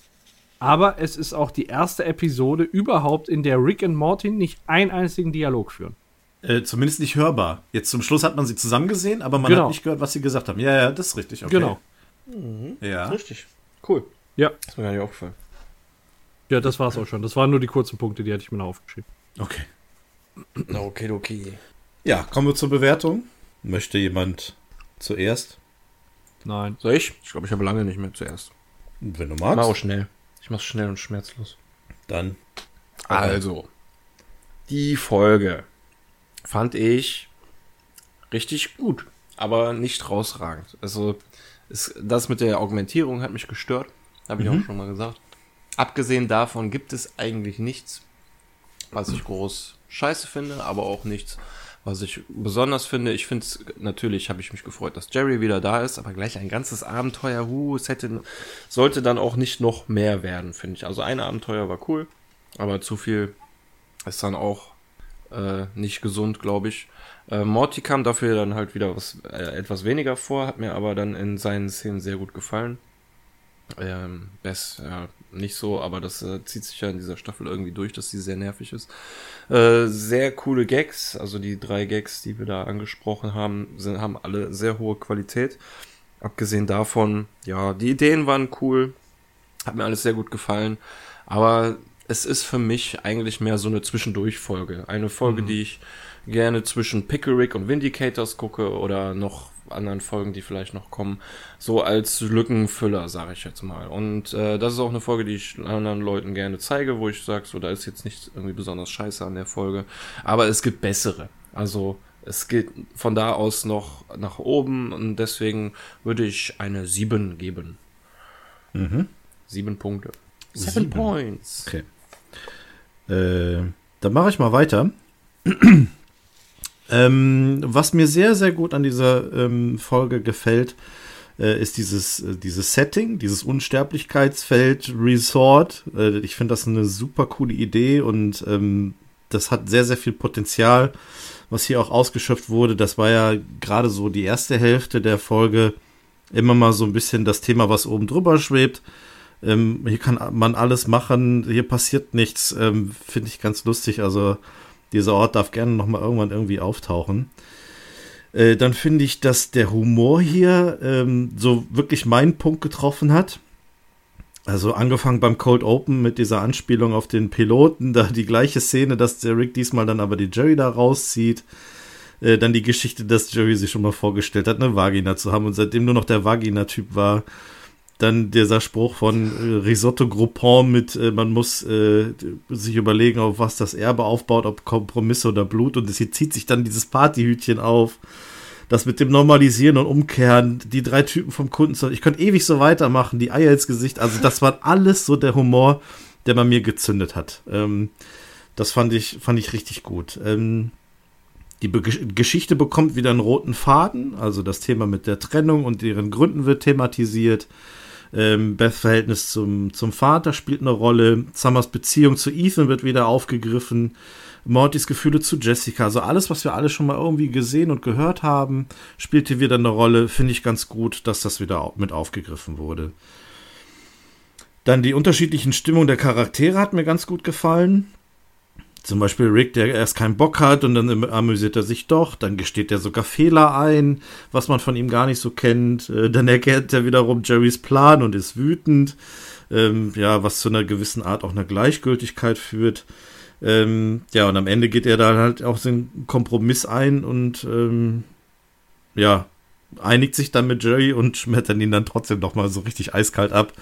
Aber es ist auch die erste Episode überhaupt, in der Rick und Morty nicht einen einzigen Dialog führen. Äh, zumindest nicht hörbar. Jetzt zum Schluss hat man sie zusammen gesehen, aber man Genau. hat nicht gehört, was sie gesagt haben. Ja, ja, das ist richtig. Okay. Genau. Ja. Richtig. Cool. Ja. Ist mir gar nicht aufgefallen. Ja, das war's auch schon. Das waren nur die kurzen Punkte, die hatte ich mir noch aufgeschrieben. Okay. Okay, okay. Ja, kommen wir zur Bewertung. Möchte jemand zuerst? Nein. Soll ich? Ich glaube, ich habe lange nicht mehr zuerst. Wenn du Mach auch magst, schnell. Ich mach's schnell und schmerzlos. dann. Also, die Folge fand ich richtig gut, aber nicht rausragend. Also, es, das mit der Augmentierung hat mich gestört, habe ich auch schon mal gesagt. Abgesehen davon gibt es eigentlich nichts, was ich groß scheiße finde, aber auch nichts, was ich besonders finde. Ich finde es, natürlich habe ich mich gefreut, dass Jerry wieder da ist, aber gleich ein ganzes Abenteuer, huh, es hätte, sollte dann auch nicht noch mehr werden, finde ich. Also ein Abenteuer war cool, aber zu viel ist dann auch äh, nicht gesund, glaube ich. Äh, Morty kam dafür dann halt wieder was äh, etwas weniger vor, hat mir aber dann in seinen Szenen sehr gut gefallen. Ähm, Bess, ja, nicht so, aber das äh, zieht sich ja in dieser Staffel irgendwie durch, dass sie sehr nervig ist. Äh, sehr coole Gags, also die drei Gags, die wir da angesprochen haben, sind, haben alle sehr hohe Qualität. Abgesehen davon, ja, die Ideen waren cool, hat mir alles sehr gut gefallen, aber es ist für mich eigentlich mehr so eine Zwischendurch-Folge. Eine Folge, die ich gerne zwischen Pickerick und Vindicators gucke oder noch anderen Folgen, die vielleicht noch kommen, so als Lückenfüller, sage ich jetzt mal. Und äh, das ist auch eine Folge, die ich anderen Leuten gerne zeige, wo ich sage, so da ist jetzt nicht irgendwie besonders scheiße an der Folge, aber es gibt bessere. Also es geht von da aus noch nach oben und deswegen würde ich eine 7 geben. Sieben Punkte. Seven Sieben. Points. Okay. Äh, dann mache ich mal weiter. Ähm, was mir sehr, sehr gut an dieser ähm, Folge gefällt, äh, ist dieses, äh, dieses Setting, dieses Unsterblichkeitsfeld Resort. Äh, ich finde das eine super coole Idee und ähm, das hat sehr, sehr viel Potenzial, was hier auch ausgeschöpft wurde. Das war ja gerade so die erste Hälfte der Folge immer mal so ein bisschen das Thema, was oben drüber schwebt. Ähm, hier kann man alles machen, hier passiert nichts. Ähm, Finde ich ganz lustig. Also dieser Ort darf gerne noch mal irgendwann irgendwie auftauchen. Äh, dann finde ich, dass der Humor hier ähm, so wirklich meinen Punkt getroffen hat. Also angefangen beim Cold Open mit dieser Anspielung auf den Piloten, da die gleiche Szene, dass der Rick diesmal dann aber die Jerry da rauszieht. Äh, dann die Geschichte, dass Jerry sich schon mal vorgestellt hat, eine Vagina zu haben und seitdem nur noch der Vagina-Typ war. Dann dieser Spruch von äh, Risotto Groupon mit, äh, man muss äh, sich überlegen, auf was das Erbe aufbaut, ob Kompromisse oder Blut. Und es hier zieht sich dann dieses Partyhütchen auf. Das mit dem Normalisieren und Umkehren, die drei Typen vom Kunden, ich könnte ewig so weitermachen, die Eier ins Gesicht. Also das war alles so der Humor, der bei mir gezündet hat. Ähm, das fand ich, fand ich richtig gut. Ähm, die Be Geschichte bekommt wieder einen roten Faden, also das Thema mit der Trennung und deren Gründen wird thematisiert. Ähm, Beths Verhältnis zum, zum Vater spielt eine Rolle. Summers Beziehung zu Ethan wird wieder aufgegriffen. Mortys Gefühle zu Jessica. Also alles, was wir alle schon mal irgendwie gesehen und gehört haben, spielt hier wieder eine Rolle. Finde ich ganz gut, dass das wieder mit aufgegriffen wurde. Dann die unterschiedlichen Stimmungen der Charaktere hat mir ganz gut gefallen. Zum Beispiel Rick, der erst keinen Bock hat und dann amüsiert er sich doch. Dann gesteht er sogar Fehler ein, was man von ihm gar nicht so kennt. Äh, dann erkennt er wiederum Jerrys Plan und ist wütend. Ähm, ja, was zu einer gewissen Art auch einer Gleichgültigkeit führt. Ähm, ja, und am Ende geht er da halt auch einen Kompromiss ein und ähm, ja, einigt sich dann mit Jerry und schmettert ihn dann trotzdem noch mal so richtig eiskalt ab.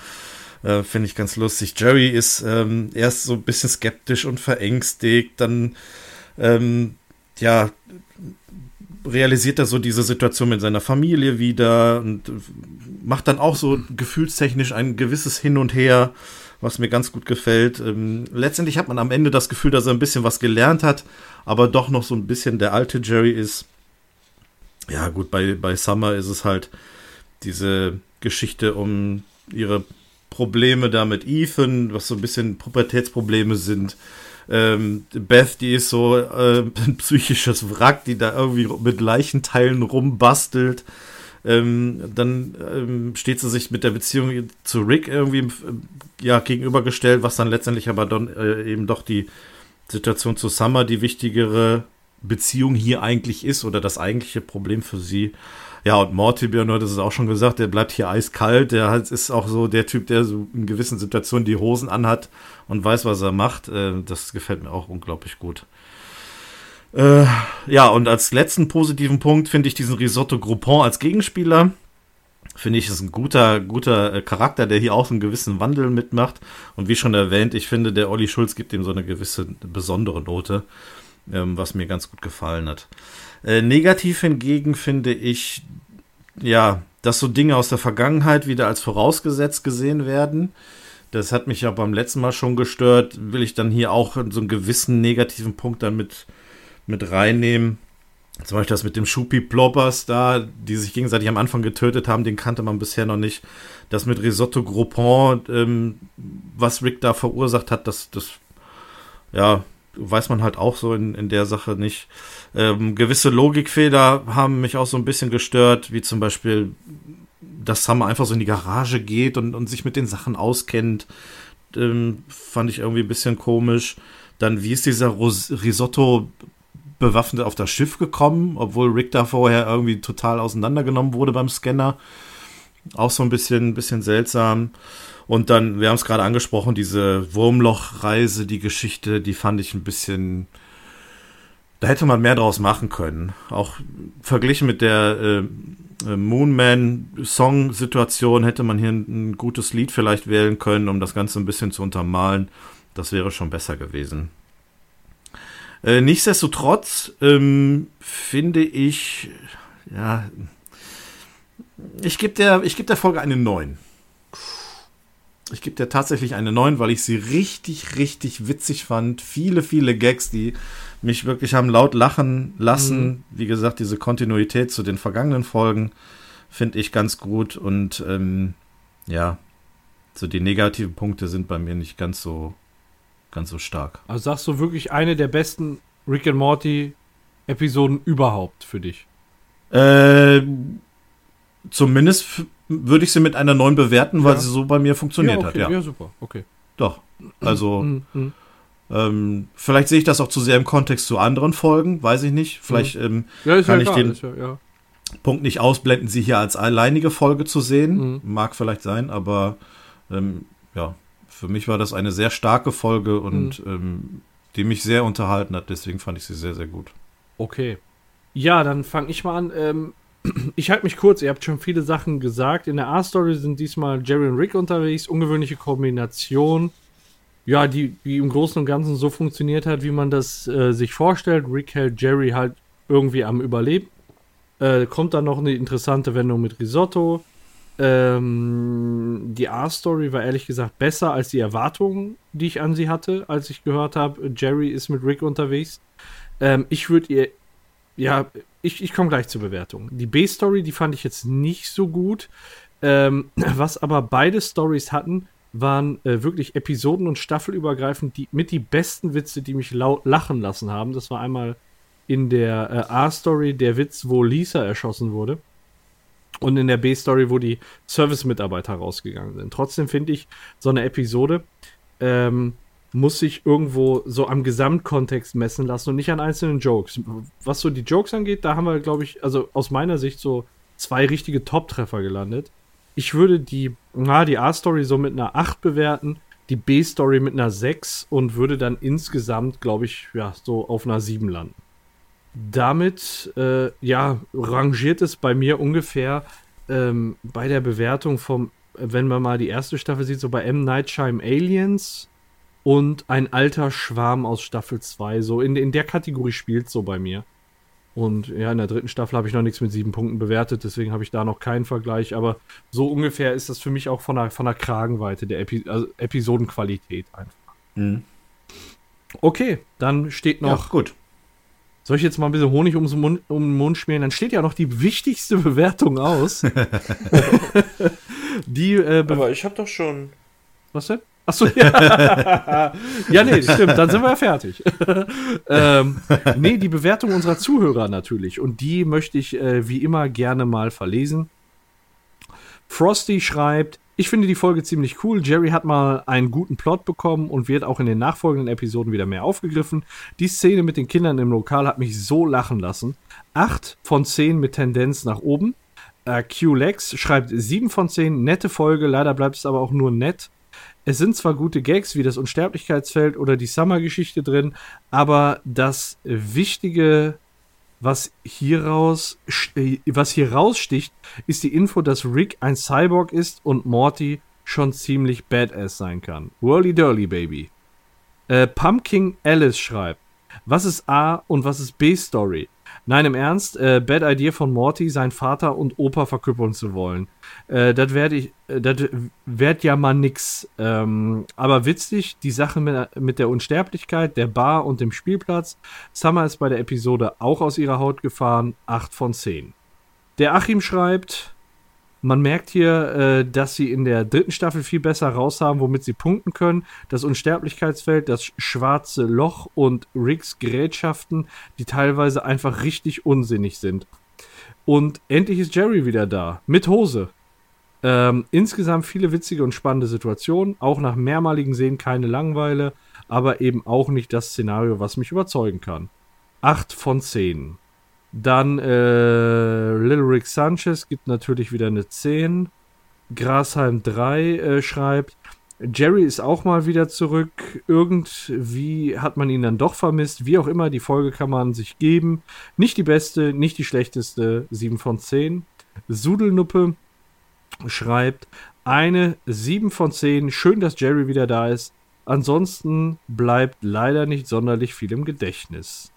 Äh, Finde ich ganz lustig. Jerry ist ähm, erst so ein bisschen skeptisch und verängstigt, dann ähm, ja realisiert er so diese Situation mit seiner Familie wieder und macht dann auch so gefühlstechnisch ein gewisses Hin und Her, was mir ganz gut gefällt. Ähm, letztendlich hat man am Ende das Gefühl, dass er ein bisschen was gelernt hat, aber doch noch so ein bisschen der alte Jerry ist. Ja, gut, bei, bei Summer ist es halt diese Geschichte um ihre Probleme da mit Ethan, was so ein bisschen Pubertätsprobleme sind. Ähm, Beth, die ist so äh, ein psychisches Wrack, die da irgendwie mit Leichenteilen rumbastelt. Ähm, dann ähm, steht sie sich mit der Beziehung zu Rick irgendwie äh, ja, gegenübergestellt, was dann letztendlich aber dann äh, eben doch die Situation zu Summer die wichtigere Beziehung hier eigentlich ist oder das eigentliche Problem für sie. Ja, und Mortimer, das ist auch schon gesagt, der bleibt hier eiskalt. Der ist auch so der Typ, der so in gewissen Situationen die Hosen anhat und weiß, was er macht. Äh, das gefällt mir auch unglaublich gut. Äh, ja, und als letzten positiven Punkt finde ich diesen Risotto Groupon als Gegenspieler. Finde ich, ist ein guter, guter äh, Charakter, der hier auch einen gewissen Wandel mitmacht. Und wie schon erwähnt, ich finde, der Olli Schulz gibt ihm so eine gewisse besondere Note, ähm, was mir ganz gut gefallen hat. Äh, negativ hingegen finde ich, ja, dass so Dinge aus der Vergangenheit wieder als vorausgesetzt gesehen werden. Das hat mich ja beim letzten Mal schon gestört. Will ich dann hier auch so einen gewissen negativen Punkt damit mit reinnehmen. Zum Beispiel das mit dem Schupi Ploppers da, die sich gegenseitig am Anfang getötet haben, den kannte man bisher noch nicht. Das mit Risotto Groupon, ähm, was Rick da verursacht hat, das, das, ja, weiß man halt auch so in, in der Sache nicht. Ähm, gewisse Logikfehler haben mich auch so ein bisschen gestört, wie zum Beispiel, dass Summer einfach so in die Garage geht und, und sich mit den Sachen auskennt. Ähm, fand ich irgendwie ein bisschen komisch. Dann, wie ist dieser Ros Risotto bewaffnet auf das Schiff gekommen, obwohl Rick da vorher irgendwie total auseinandergenommen wurde beim Scanner. Auch so ein bisschen, bisschen seltsam. Und dann, wir haben es gerade angesprochen, diese Wurmlochreise, die Geschichte, die fand ich ein bisschen, da hätte man mehr draus machen können. Auch verglichen mit der äh, äh, Moonman-Song-Situation hätte man hier ein, ein, gutes Lied vielleicht wählen können, um das Ganze ein bisschen zu untermalen. Das wäre schon besser gewesen. Äh, nichtsdestotrotz ähm, finde ich, ja, ich gebe der, geb der Folge eine 9. Ich gebe dir tatsächlich eine 9, weil ich sie richtig, richtig witzig fand. Viele, viele Gags, die mich wirklich haben laut lachen lassen. Mhm. Wie gesagt, diese Kontinuität zu den vergangenen Folgen finde ich ganz gut. Und ähm, ja, so die negativen Punkte sind bei mir nicht ganz so, ganz so stark. Also sagst du wirklich eine der besten Rick and Morty Episoden überhaupt für dich? Äh, zumindest würde ich sie mit einer 9 bewerten, weil ja. sie so bei mir funktioniert ja, okay. hat. Ja. ja, super, okay. Doch. Also, mhm, mhm. Ähm, vielleicht sehe ich das auch zu sehr im Kontext zu anderen Folgen, weiß ich nicht. Vielleicht ähm, ja, kann ich den Punkt nicht ausblenden, sie hier als alleinige Folge zu sehen. Mhm. Mag vielleicht sein, aber ähm, ja, für mich war das eine sehr starke Folge und mhm. ähm, die mich sehr unterhalten hat. Deswegen fand ich sie sehr, sehr gut. Okay. Ja, dann fange ich mal an. Ähm, ich halte mich kurz, ihr habt schon viele Sachen gesagt. In der A-Story sind diesmal Jerry und Rick unterwegs. Ungewöhnliche Kombination. Ja, die, die im Großen und Ganzen so funktioniert hat, wie man das äh, sich vorstellt. Rick hält Jerry halt irgendwie am Überleben. Äh, kommt dann noch eine interessante Wendung mit Risotto. Ähm, die A-Story war ehrlich gesagt besser als die Erwartungen, die ich an sie hatte, als ich gehört habe, Jerry ist mit Rick unterwegs. Ähm, ich würde ihr ja, ich, ich komme gleich zur Bewertung. Die B-Story, die fand ich jetzt nicht so gut. Ähm, was aber beide Stories hatten, waren äh, wirklich Episoden- und Staffelübergreifend die, mit die besten Witze, die mich laut lachen lassen haben. Das war einmal in der äh, A-Story der Witz, wo Lisa erschossen wurde. Und in der B-Story, wo die Service-Mitarbeiter rausgegangen sind. Trotzdem finde ich, so eine Episode ähm, muss sich irgendwo so am Gesamtkontext messen lassen und nicht an einzelnen Jokes. Was so die Jokes angeht, da haben wir, glaube ich, also aus meiner Sicht so zwei richtige Top-Treffer gelandet. Ich würde die, na, die A-Story so mit einer 8 bewerten, die B-Story mit einer 6 und würde dann insgesamt, glaube ich, ja, so auf einer 7 landen. Damit, äh, ja, rangiert es bei mir ungefähr ähm, bei der Bewertung vom, wenn man mal die erste Staffel sieht, so bei M. Night Shyam Aliens und ein alter Schwarm aus Staffel 2. So in, in der Kategorie spielt so bei mir. Und ja, in der dritten Staffel habe ich noch nichts mit sieben Punkten bewertet, deswegen habe ich da noch keinen Vergleich. Aber so ungefähr ist das für mich auch von der, von der Kragenweite der Epi also Episodenqualität einfach. Mhm. Okay, dann steht noch. Ja, gut. Soll ich jetzt mal ein bisschen Honig ums Mund, um den Mund schmieren? Dann steht ja noch die wichtigste Bewertung aus. die, äh, Be Aber ich habe doch schon. was denn? Achso, ja. ja, nee, stimmt, dann sind wir ja fertig. ähm, nee, die Bewertung unserer Zuhörer natürlich. Und die möchte ich äh, wie immer gerne mal verlesen. Frosty schreibt, ich finde die Folge ziemlich cool. Jerry hat mal einen guten Plot bekommen und wird auch in den nachfolgenden Episoden wieder mehr aufgegriffen. Die Szene mit den Kindern im Lokal hat mich so lachen lassen. 8 von 10 mit Tendenz nach oben. Äh, Q-Lex schreibt 7 von 10, nette Folge, leider bleibt es aber auch nur nett. Es sind zwar gute Gags wie das Unsterblichkeitsfeld oder die Summer-Geschichte drin, aber das Wichtige, was hieraus, was hier raussticht, ist die Info, dass Rick ein Cyborg ist und Morty schon ziemlich badass sein kann. Whirly Dirly Baby. Äh, Pumpkin Alice schreibt, was ist A und was ist B-Story? Nein, im Ernst, äh, Bad Idea von Morty, seinen Vater und Opa verküppeln zu wollen. Äh, das werde ich, äh, das werd ja mal nix. Ähm, aber witzig, die Sache mit, mit der Unsterblichkeit, der Bar und dem Spielplatz. Summer ist bei der Episode auch aus ihrer Haut gefahren. 8 von 10. Der Achim schreibt, man merkt hier, äh, dass sie in der dritten Staffel viel besser raushaben, womit sie punkten können. Das Unsterblichkeitsfeld, das schwarze Loch und Ricks Gerätschaften, die teilweise einfach richtig unsinnig sind. Und endlich ist Jerry wieder da. Mit Hose. Ähm, insgesamt viele witzige und spannende Situationen. Auch nach mehrmaligen Sehen keine Langweile, aber eben auch nicht das Szenario, was mich überzeugen kann. 8 von 10. Dann äh, Little Rick Sanchez gibt natürlich wieder eine 10. Grasheim 3 äh, schreibt, Jerry ist auch mal wieder zurück. Irgendwie hat man ihn dann doch vermisst. Wie auch immer, die Folge kann man sich geben. Nicht die beste, nicht die schlechteste. 7 von 10. Sudelnuppe schreibt eine 7 von 10. Schön, dass Jerry wieder da ist. Ansonsten bleibt leider nicht sonderlich viel im Gedächtnis.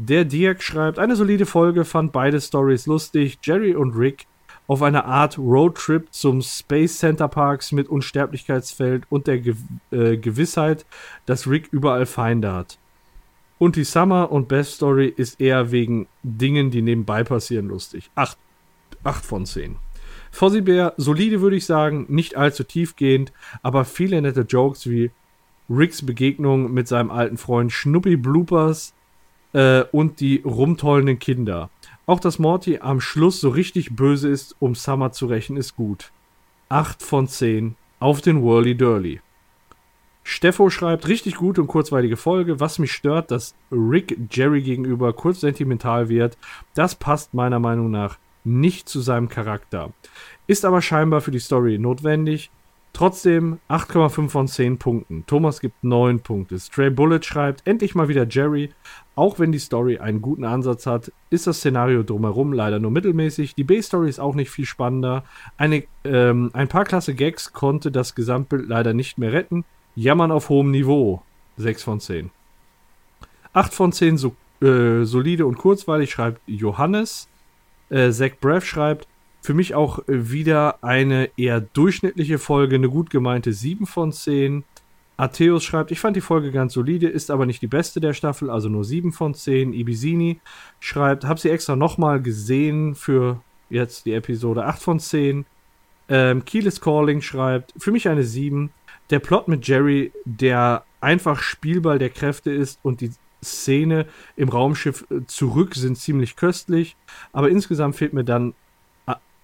Der Dirk schreibt, eine solide Folge, fand beide Stories lustig. Jerry und Rick auf einer Art Roadtrip zum Space Center Parks mit Unsterblichkeitsfeld und der Ge äh, Gewissheit, dass Rick überall Feinde hat. Und die Summer und Best Story ist eher wegen Dingen, die nebenbei passieren, lustig. 8 von 10. Fozzie Bear, solide würde ich sagen, nicht allzu tiefgehend, aber viele nette Jokes wie Ricks Begegnung mit seinem alten Freund Schnuppi Bloopers äh, und die rumtollenden Kinder. Auch dass Morty am Schluss so richtig böse ist, um Summer zu rächen, ist gut. 8 von 10 auf den Whirly Durly. Steffo schreibt richtig gut und kurzweilige Folge. Was mich stört, dass Rick Jerry gegenüber kurz sentimental wird. Das passt meiner Meinung nach nicht zu seinem Charakter. Ist aber scheinbar für die Story notwendig. Trotzdem 8,5 von 10 Punkten. Thomas gibt 9 Punkte. Stray Bullet schreibt, endlich mal wieder Jerry. Auch wenn die Story einen guten Ansatz hat, ist das Szenario drumherum leider nur mittelmäßig. Die B-Story ist auch nicht viel spannender. Eine, ähm, ein paar klasse Gags konnte das Gesamtbild leider nicht mehr retten. Jammern auf hohem Niveau. 6 von 10. 8 von 10 so, äh, solide und kurzweilig schreibt Johannes. Äh, Zach Breath schreibt, für mich auch wieder eine eher durchschnittliche Folge, eine gut gemeinte 7 von 10. Atheus schreibt, ich fand die Folge ganz solide, ist aber nicht die beste der Staffel, also nur 7 von 10. Ibisini schreibt, hab sie extra nochmal gesehen für jetzt die Episode 8 von 10. Ähm, Keel is Calling schreibt, für mich eine 7. Der Plot mit Jerry, der einfach Spielball der Kräfte ist und die Szene im Raumschiff äh, zurück sind ziemlich köstlich, aber insgesamt fehlt mir dann, äh,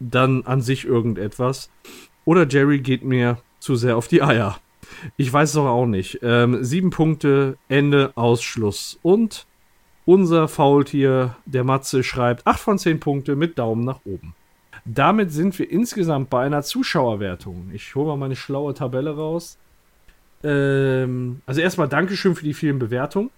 dann an sich irgendetwas. Oder Jerry geht mir zu sehr auf die Eier. Ich weiß es doch auch nicht. Ähm, sieben Punkte, Ende, Ausschluss. Und unser Faultier, der Matze, schreibt 8 von 10 Punkte mit Daumen nach oben. Damit sind wir insgesamt bei einer Zuschauerwertung. Ich hole mal meine schlaue Tabelle raus. Ähm, also erstmal Dankeschön für die vielen Bewertungen.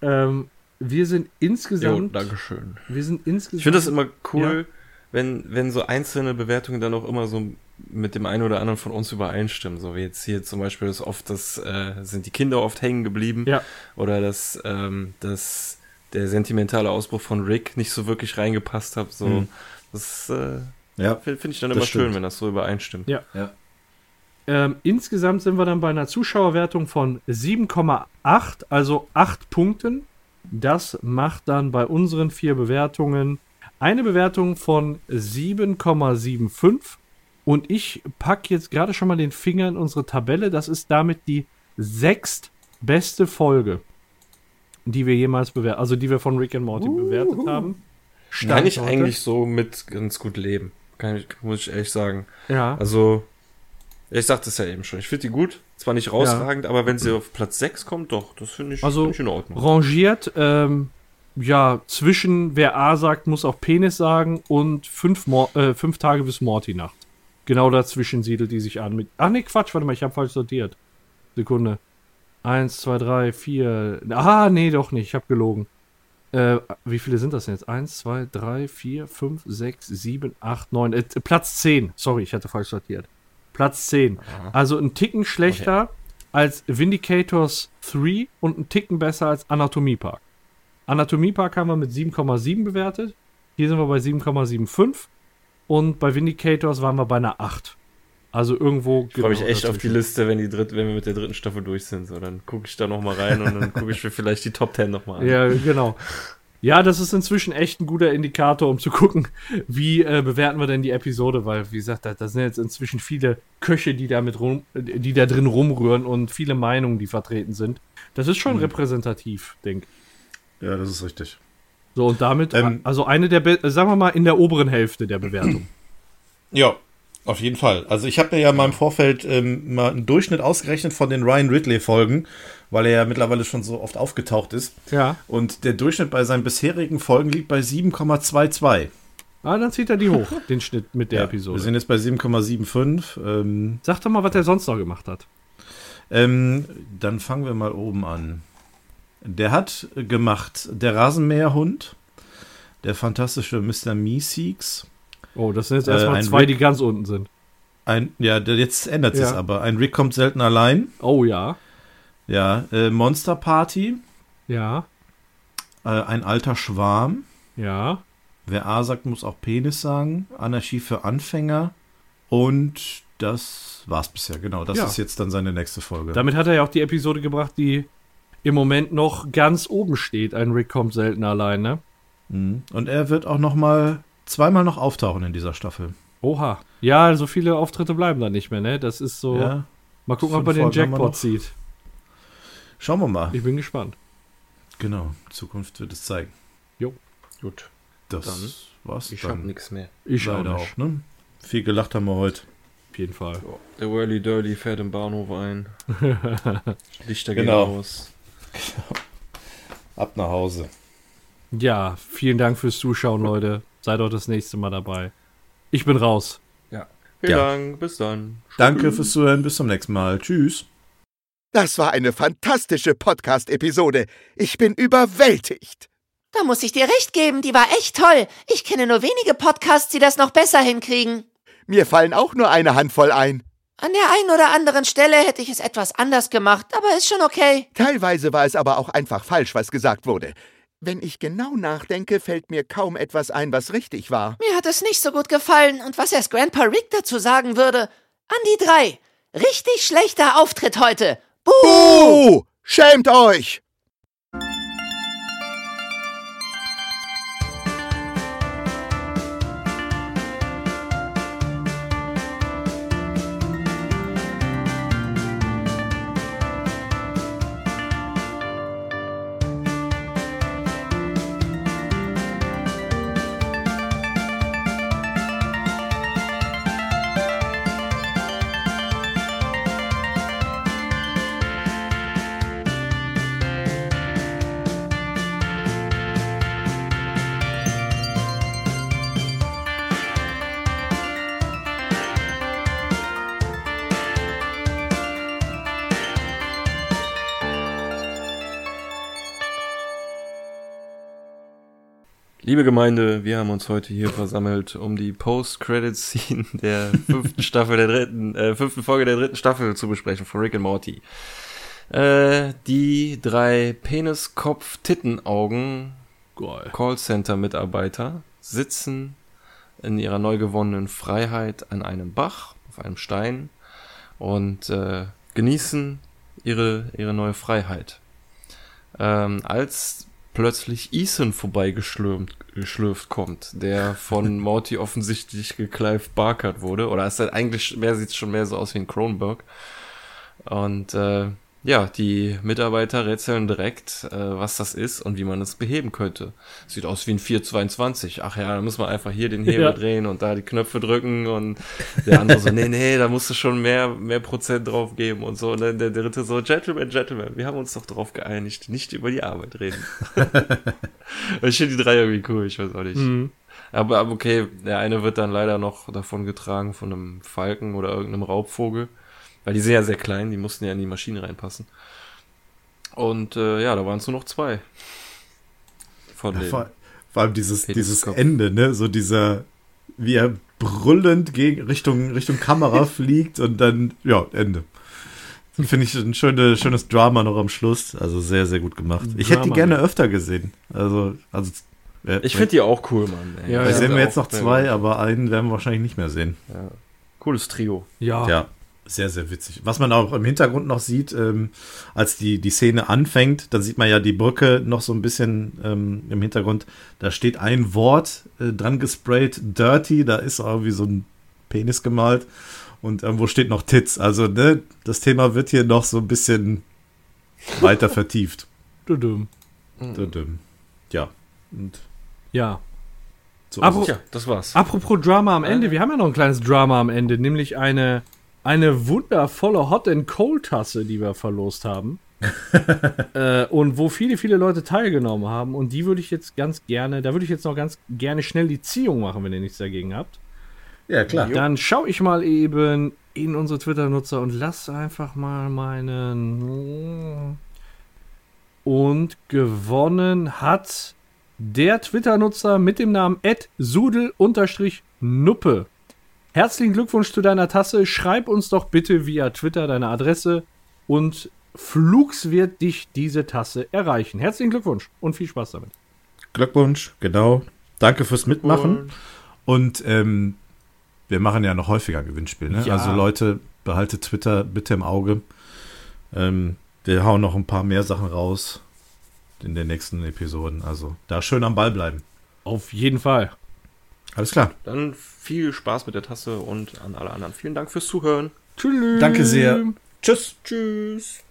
Ähm, wir sind Jo, insgesamt. Dankeschön. wir sind insgesamt. Ich finde das immer cool, wenn, wenn so einzelne Bewertungen dann auch immer so mit dem einen oder anderen von uns übereinstimmen. So wie jetzt hier zum Beispiel ist oft, das äh, sind die Kinder oft hängen geblieben. Ja. Oder dass, ähm, dass der sentimentale Ausbruch von Rick nicht so wirklich reingepasst hat. So, Mhm. das äh, Ja, finde find ich dann immer schön, stimmt. wenn das so übereinstimmt. Ja. ja. Ähm, insgesamt sind wir dann bei einer Zuschauerwertung von 7,8, also 8 Punkten. Das macht dann bei unseren vier Bewertungen eine Bewertung von 7,75. Und ich packe jetzt gerade schon mal den Finger in unsere Tabelle. Das ist damit die sechstbeste Folge, die wir jemals bewertet, also die wir von Rick and Morty bewertet haben. Kann ich Stand heute. eigentlich so mit ganz gut leben. Kann ich, muss ich ehrlich sagen. Ja. Also, ich sagte es ja eben schon. Ich finde die gut. Zwar nicht rausragend, aber wenn sie auf Platz 6 kommt, doch, das finde ich, Also, find ich in Ordnung. rangiert, ähm, ja, zwischen wer A sagt, muss auch Penis sagen und fünf, Mor äh, fünf Tage bis Morty-Nacht. Genau dazwischen siedelt die sich an. Mit Ach nee, Quatsch, warte mal, ich habe falsch sortiert. Sekunde. Eins, zwei, drei, vier. Ah, nee, doch nicht, ich habe gelogen. Äh, wie viele sind das denn jetzt? Eins, zwei, drei, vier, fünf, sechs, sieben, acht, neun. Äh, Platz 10. Sorry, ich hatte falsch sortiert. Platz 10. Also ein Ticken schlechter als Vindicators 3 und ein Ticken besser als Anatomie Park. Anatomie Park haben wir mit 7,7 bewertet. Hier sind wir bei 7,75. Und bei Vindicators waren wir bei einer 8. Also irgendwo. Ich freue mich echt auf die Liste, wenn, die dritt, wenn wir mit der dritten Staffel durch sind. So, dann gucke ich da noch mal rein und dann gucke ich mir vielleicht die Top 10 noch mal an. Ja, genau. Ja, das ist inzwischen echt ein guter Indikator, um zu gucken, wie äh, bewerten wir denn die Episode, weil, wie gesagt, da, da sind jetzt inzwischen viele Köche, die da, mit rum, die da drin rumrühren und viele Meinungen, die vertreten sind. Das ist schon repräsentativ, denke ich. Ja, das ist richtig. So, und damit, Ähm, also eine der, Be- äh, sagen wir mal, in der oberen Hälfte der Bewertung. Ja, auf jeden Fall. Also ich habe mir ja mal im Vorfeld ähm, mal einen Durchschnitt ausgerechnet von den Ryan Ridley-Folgen, weil er ja mittlerweile schon so oft aufgetaucht ist. Ja. Und der Durchschnitt bei seinen bisherigen Folgen liegt bei 7,22. Ah, dann zieht er die hoch, den Schnitt mit der Ja, Episode. Wir sind jetzt bei 7,75. Ähm, Sag doch mal, was er sonst noch gemacht hat. ähm, dann fangen wir mal oben an. Der hat gemacht Der Rasenmäherhund, der fantastische Mr. Meeseeks, Oh, das sind jetzt Äh, erstmal ein zwei, Rick- die ganz unten sind. ein, ja, jetzt ändert sich Ja. aber. Ein Rick kommt selten allein. Oh ja. Ja, äh, Monster Party, Ja. äh, ein alter Schwarm. Ja. Wer A sagt, muss auch Penis sagen. Anarchie für Anfänger. Und das war's bisher. Genau, das Ja. ist jetzt dann seine nächste Folge. Damit hat er ja auch die Episode gebracht, die im Moment noch ganz oben steht. Ein Rick kommt selten allein, ne? Mhm. Und er wird auch noch mal zweimal noch auftauchen in dieser Staffel. Oha. Ja, so viele Auftritte bleiben da nicht mehr, ne? Das ist so. Ja. Mal gucken, ob er den Jackpot noch. zieht. Schauen wir mal. Ich bin gespannt. Genau, Zukunft wird es zeigen. Gut, Das Dann, war's ich habe dann. nichts mehr. Ich auch Leider nicht. auch, ne? Viel gelacht haben wir heute. Auf jeden Fall. So, der Whirly Dirly fährt im Bahnhof ein. Lichter Genau. gehen aus. Ab nach Hause. Ja, vielen Dank fürs Zuschauen, Leute. Seid auch das nächste Mal dabei. Ich bin raus. Ja. Vielen Ja. Dank, bis dann. Danke fürs Zuhören. Bis zum nächsten Mal. Tschüss. Das war eine fantastische Podcast-Episode. Ich bin überwältigt. Da muss ich dir recht geben, die war echt toll. Ich kenne nur wenige Podcasts, die das noch besser hinkriegen. Mir fallen auch nur eine Handvoll ein. An der einen oder anderen Stelle hätte ich es etwas anders gemacht, aber ist schon okay. Teilweise war es aber auch einfach falsch, was gesagt wurde. Wenn ich genau nachdenke, fällt mir kaum etwas ein, was richtig war. Mir hat es nicht so gut gefallen und was erst Grandpa Rick dazu sagen würde. An die drei. Richtig schlechter Auftritt heute. Buh! Buh! Schämt euch! Liebe Gemeinde, wir haben uns heute hier versammelt, um die Post-Credit-Scene der fünften Staffel der dritten, äh, fünften Folge der dritten Staffel zu besprechen von Rick and Morty. Äh, die drei Penis-Kopf-Titten-Augen. Callcenter-Mitarbeiter sitzen in ihrer neu gewonnenen Freiheit an einem Bach, auf einem Stein und äh, genießen ihre, ihre neue Freiheit. Ähm, als plötzlich Ethan vorbeigeschlürft geschlürft kommt, der von Morty offensichtlich gekleivt Barkert wurde. Oder ist halt eigentlich, mehr sieht schon mehr so aus wie ein Kronberg. Und äh, ja, die Mitarbeiter rätseln direkt, äh, was das ist und wie man es beheben könnte. Sieht aus wie ein 422. Ach ja, da muss man einfach hier den Hebel Ja. drehen und da die Knöpfe drücken und der andere so, nee, nee, da musst du schon mehr, mehr Prozent drauf geben und so. Und dann der dritte so, Gentlemen, Gentlemen, wir haben uns doch darauf geeinigt, nicht über die Arbeit reden. ich finde die drei irgendwie cool, ich weiß auch nicht. Mhm. Aber, aber okay, der eine wird dann leider noch davon getragen von einem Falken oder irgendeinem Raubvogel. Weil die sind ja sehr klein, die mussten ja in die Maschine reinpassen. Und äh, ja, da waren es nur noch zwei. Von Ja, vor, vor allem dieses, dieses Kopf. Ende, ne? So dieser, wie er brüllend gegen Richtung, Richtung Kamera fliegt und dann, ja, Ende. Finde ich ein schöne, schönes Drama noch am Schluss. Also sehr, sehr gut gemacht. Ich hätte die Drama, gerne ja. öfter gesehen. Also, also äh, Ich finde die auch cool, Mann. ey. Ja, ja. sehen wir jetzt noch zwei, aber einen werden wir wahrscheinlich nicht mehr sehen. Ja. Cooles Trio. Ja. Ja, sehr, sehr witzig. Was man auch im Hintergrund noch sieht, ähm, als die, die Szene anfängt, dann sieht man ja die Brücke noch so ein bisschen ähm, im Hintergrund. Da steht ein Wort äh, dran gesprayt, dirty, da ist irgendwie so ein Penis gemalt. Und irgendwo steht noch Tits. Also, ne, das Thema wird hier noch so ein bisschen weiter vertieft. Dudum. Dudum. Ja. Und Ja. so es. Tja, das war's. Apropos Drama am Ende, wir haben ja noch ein kleines Drama am Ende, nämlich eine, eine wundervolle Hot and Cold Tasse, die wir verlost haben. äh, und wo viele, viele Leute teilgenommen haben. Und die würde ich jetzt ganz gerne, da würde ich jetzt noch ganz gerne schnell die Ziehung machen, wenn ihr nichts dagegen habt. ja, klar. Dann schaue ich mal eben in unsere Twitter-Nutzer und lass einfach mal meinen. Und gewonnen hat der Twitter-Nutzer mit dem Namen sudel-nuppe. Herzlichen Glückwunsch zu deiner Tasse. Schreib uns doch bitte via Twitter deine Adresse und Flugs wird dich diese Tasse erreichen. Herzlichen Glückwunsch und viel Spaß damit. Glückwunsch, genau. Danke fürs Mitmachen. Und ähm, wir machen ja noch häufiger Gewinnspiele. Ne? Ja. Also Leute, behaltet Twitter bitte im Auge. Ähm, wir hauen noch ein paar mehr Sachen raus in den nächsten Episoden. Also da schön am Ball bleiben. Auf jeden Fall. Alles klar. Dann viel Spaß mit der Tasse und an alle anderen. Vielen Dank fürs Zuhören. Tschüss. Danke sehr. Tschüss. Tschüss.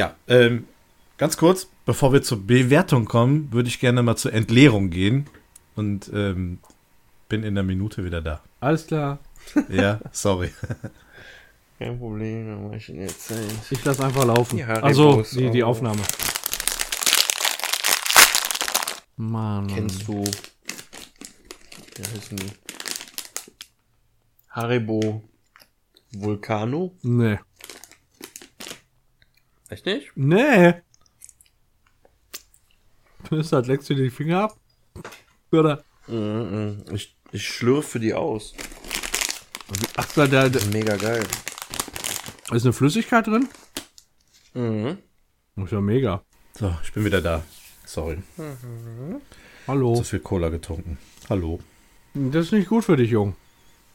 Ja, ähm, ganz kurz, bevor wir zur Bewertung kommen, würde ich gerne mal zur Entleerung gehen. Und ähm, bin in der Minute wieder da. Alles klar. Ja, sorry. Kein Problem, dann mach ich in der Zeit. Ich lasse einfach laufen. Ja, also die, die oh. Aufnahme. Mann. Kennst du. Wie heißen die? Haribo Vulcano? Nee. Echt nicht? Nee. Ist halt, leckst du dir die Finger ab? Oder? Mhm, Ich, ich schlürfe die aus. Ach, da, da, da Mega geil. ist eine Flüssigkeit drin? Mhm. Ist ja mega. So, ich bin wieder da. Sorry. Hallo. Zu viel Cola getrunken. Hallo. Das ist nicht gut für dich, Jung.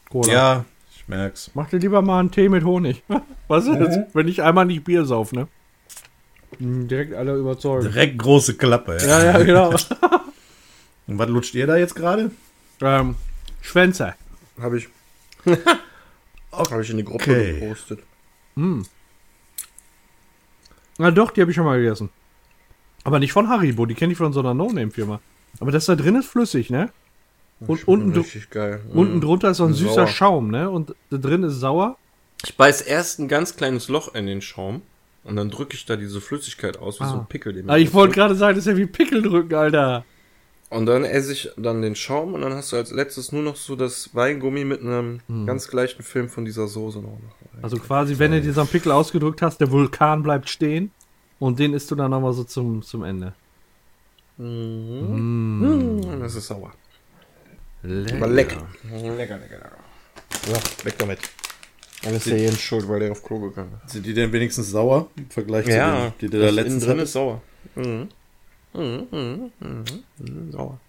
Cola. Ja, ich merk's. Mach dir lieber mal einen Tee mit Honig. Was ist das? Wenn ich einmal nicht Bier sauf, ne? Hm, Direkt alle überzeugen. Direkt große Klappe. Ja. Ja, ja, genau. Und was lutscht ihr da jetzt gerade? ähm, Schwänze. Habe ich. Habe ich in die Gruppe Okay. gepostet. Na doch, die habe ich schon mal gegessen. Aber nicht von Haribo, die kenne ich von so einer No-Name-Firma. Aber das da drin ist flüssig, ne? Und unten, dr- Richtig geil. Mhm. unten drunter ist so ein süßer Sauer. Schaum, ne? Und da drin ist sauer. Ich beiß erst ein ganz kleines Loch in den Schaum und dann drücke ich da diese Flüssigkeit aus, wie so ein Pickel. Den Ah, ich wollte gerade sagen, das ist ja wie Pickel drücken, Alter. Und dann esse ich dann den Schaum und dann hast du als letztes nur noch so das Weingummi mit einem ganz gleichen Film von dieser Soße noch. Also quasi, wenn du dir so einen Pickel ausgedrückt hast, der Vulkan bleibt stehen. Und den isst du dann nochmal so zum, zum Ende. Und das ist sauer. Aber lecker. Lecker, lecker, lecker. Ja, weg damit. Dann ist ja Jens schuld, weil der auf Klo gegangen ist. Sind die denn wenigstens sauer im Vergleich Ja, zu denen, die du da letztens innen drin hattest? ist sauer. Mhm. Mhm, mhm, mhm, mhm, sauer.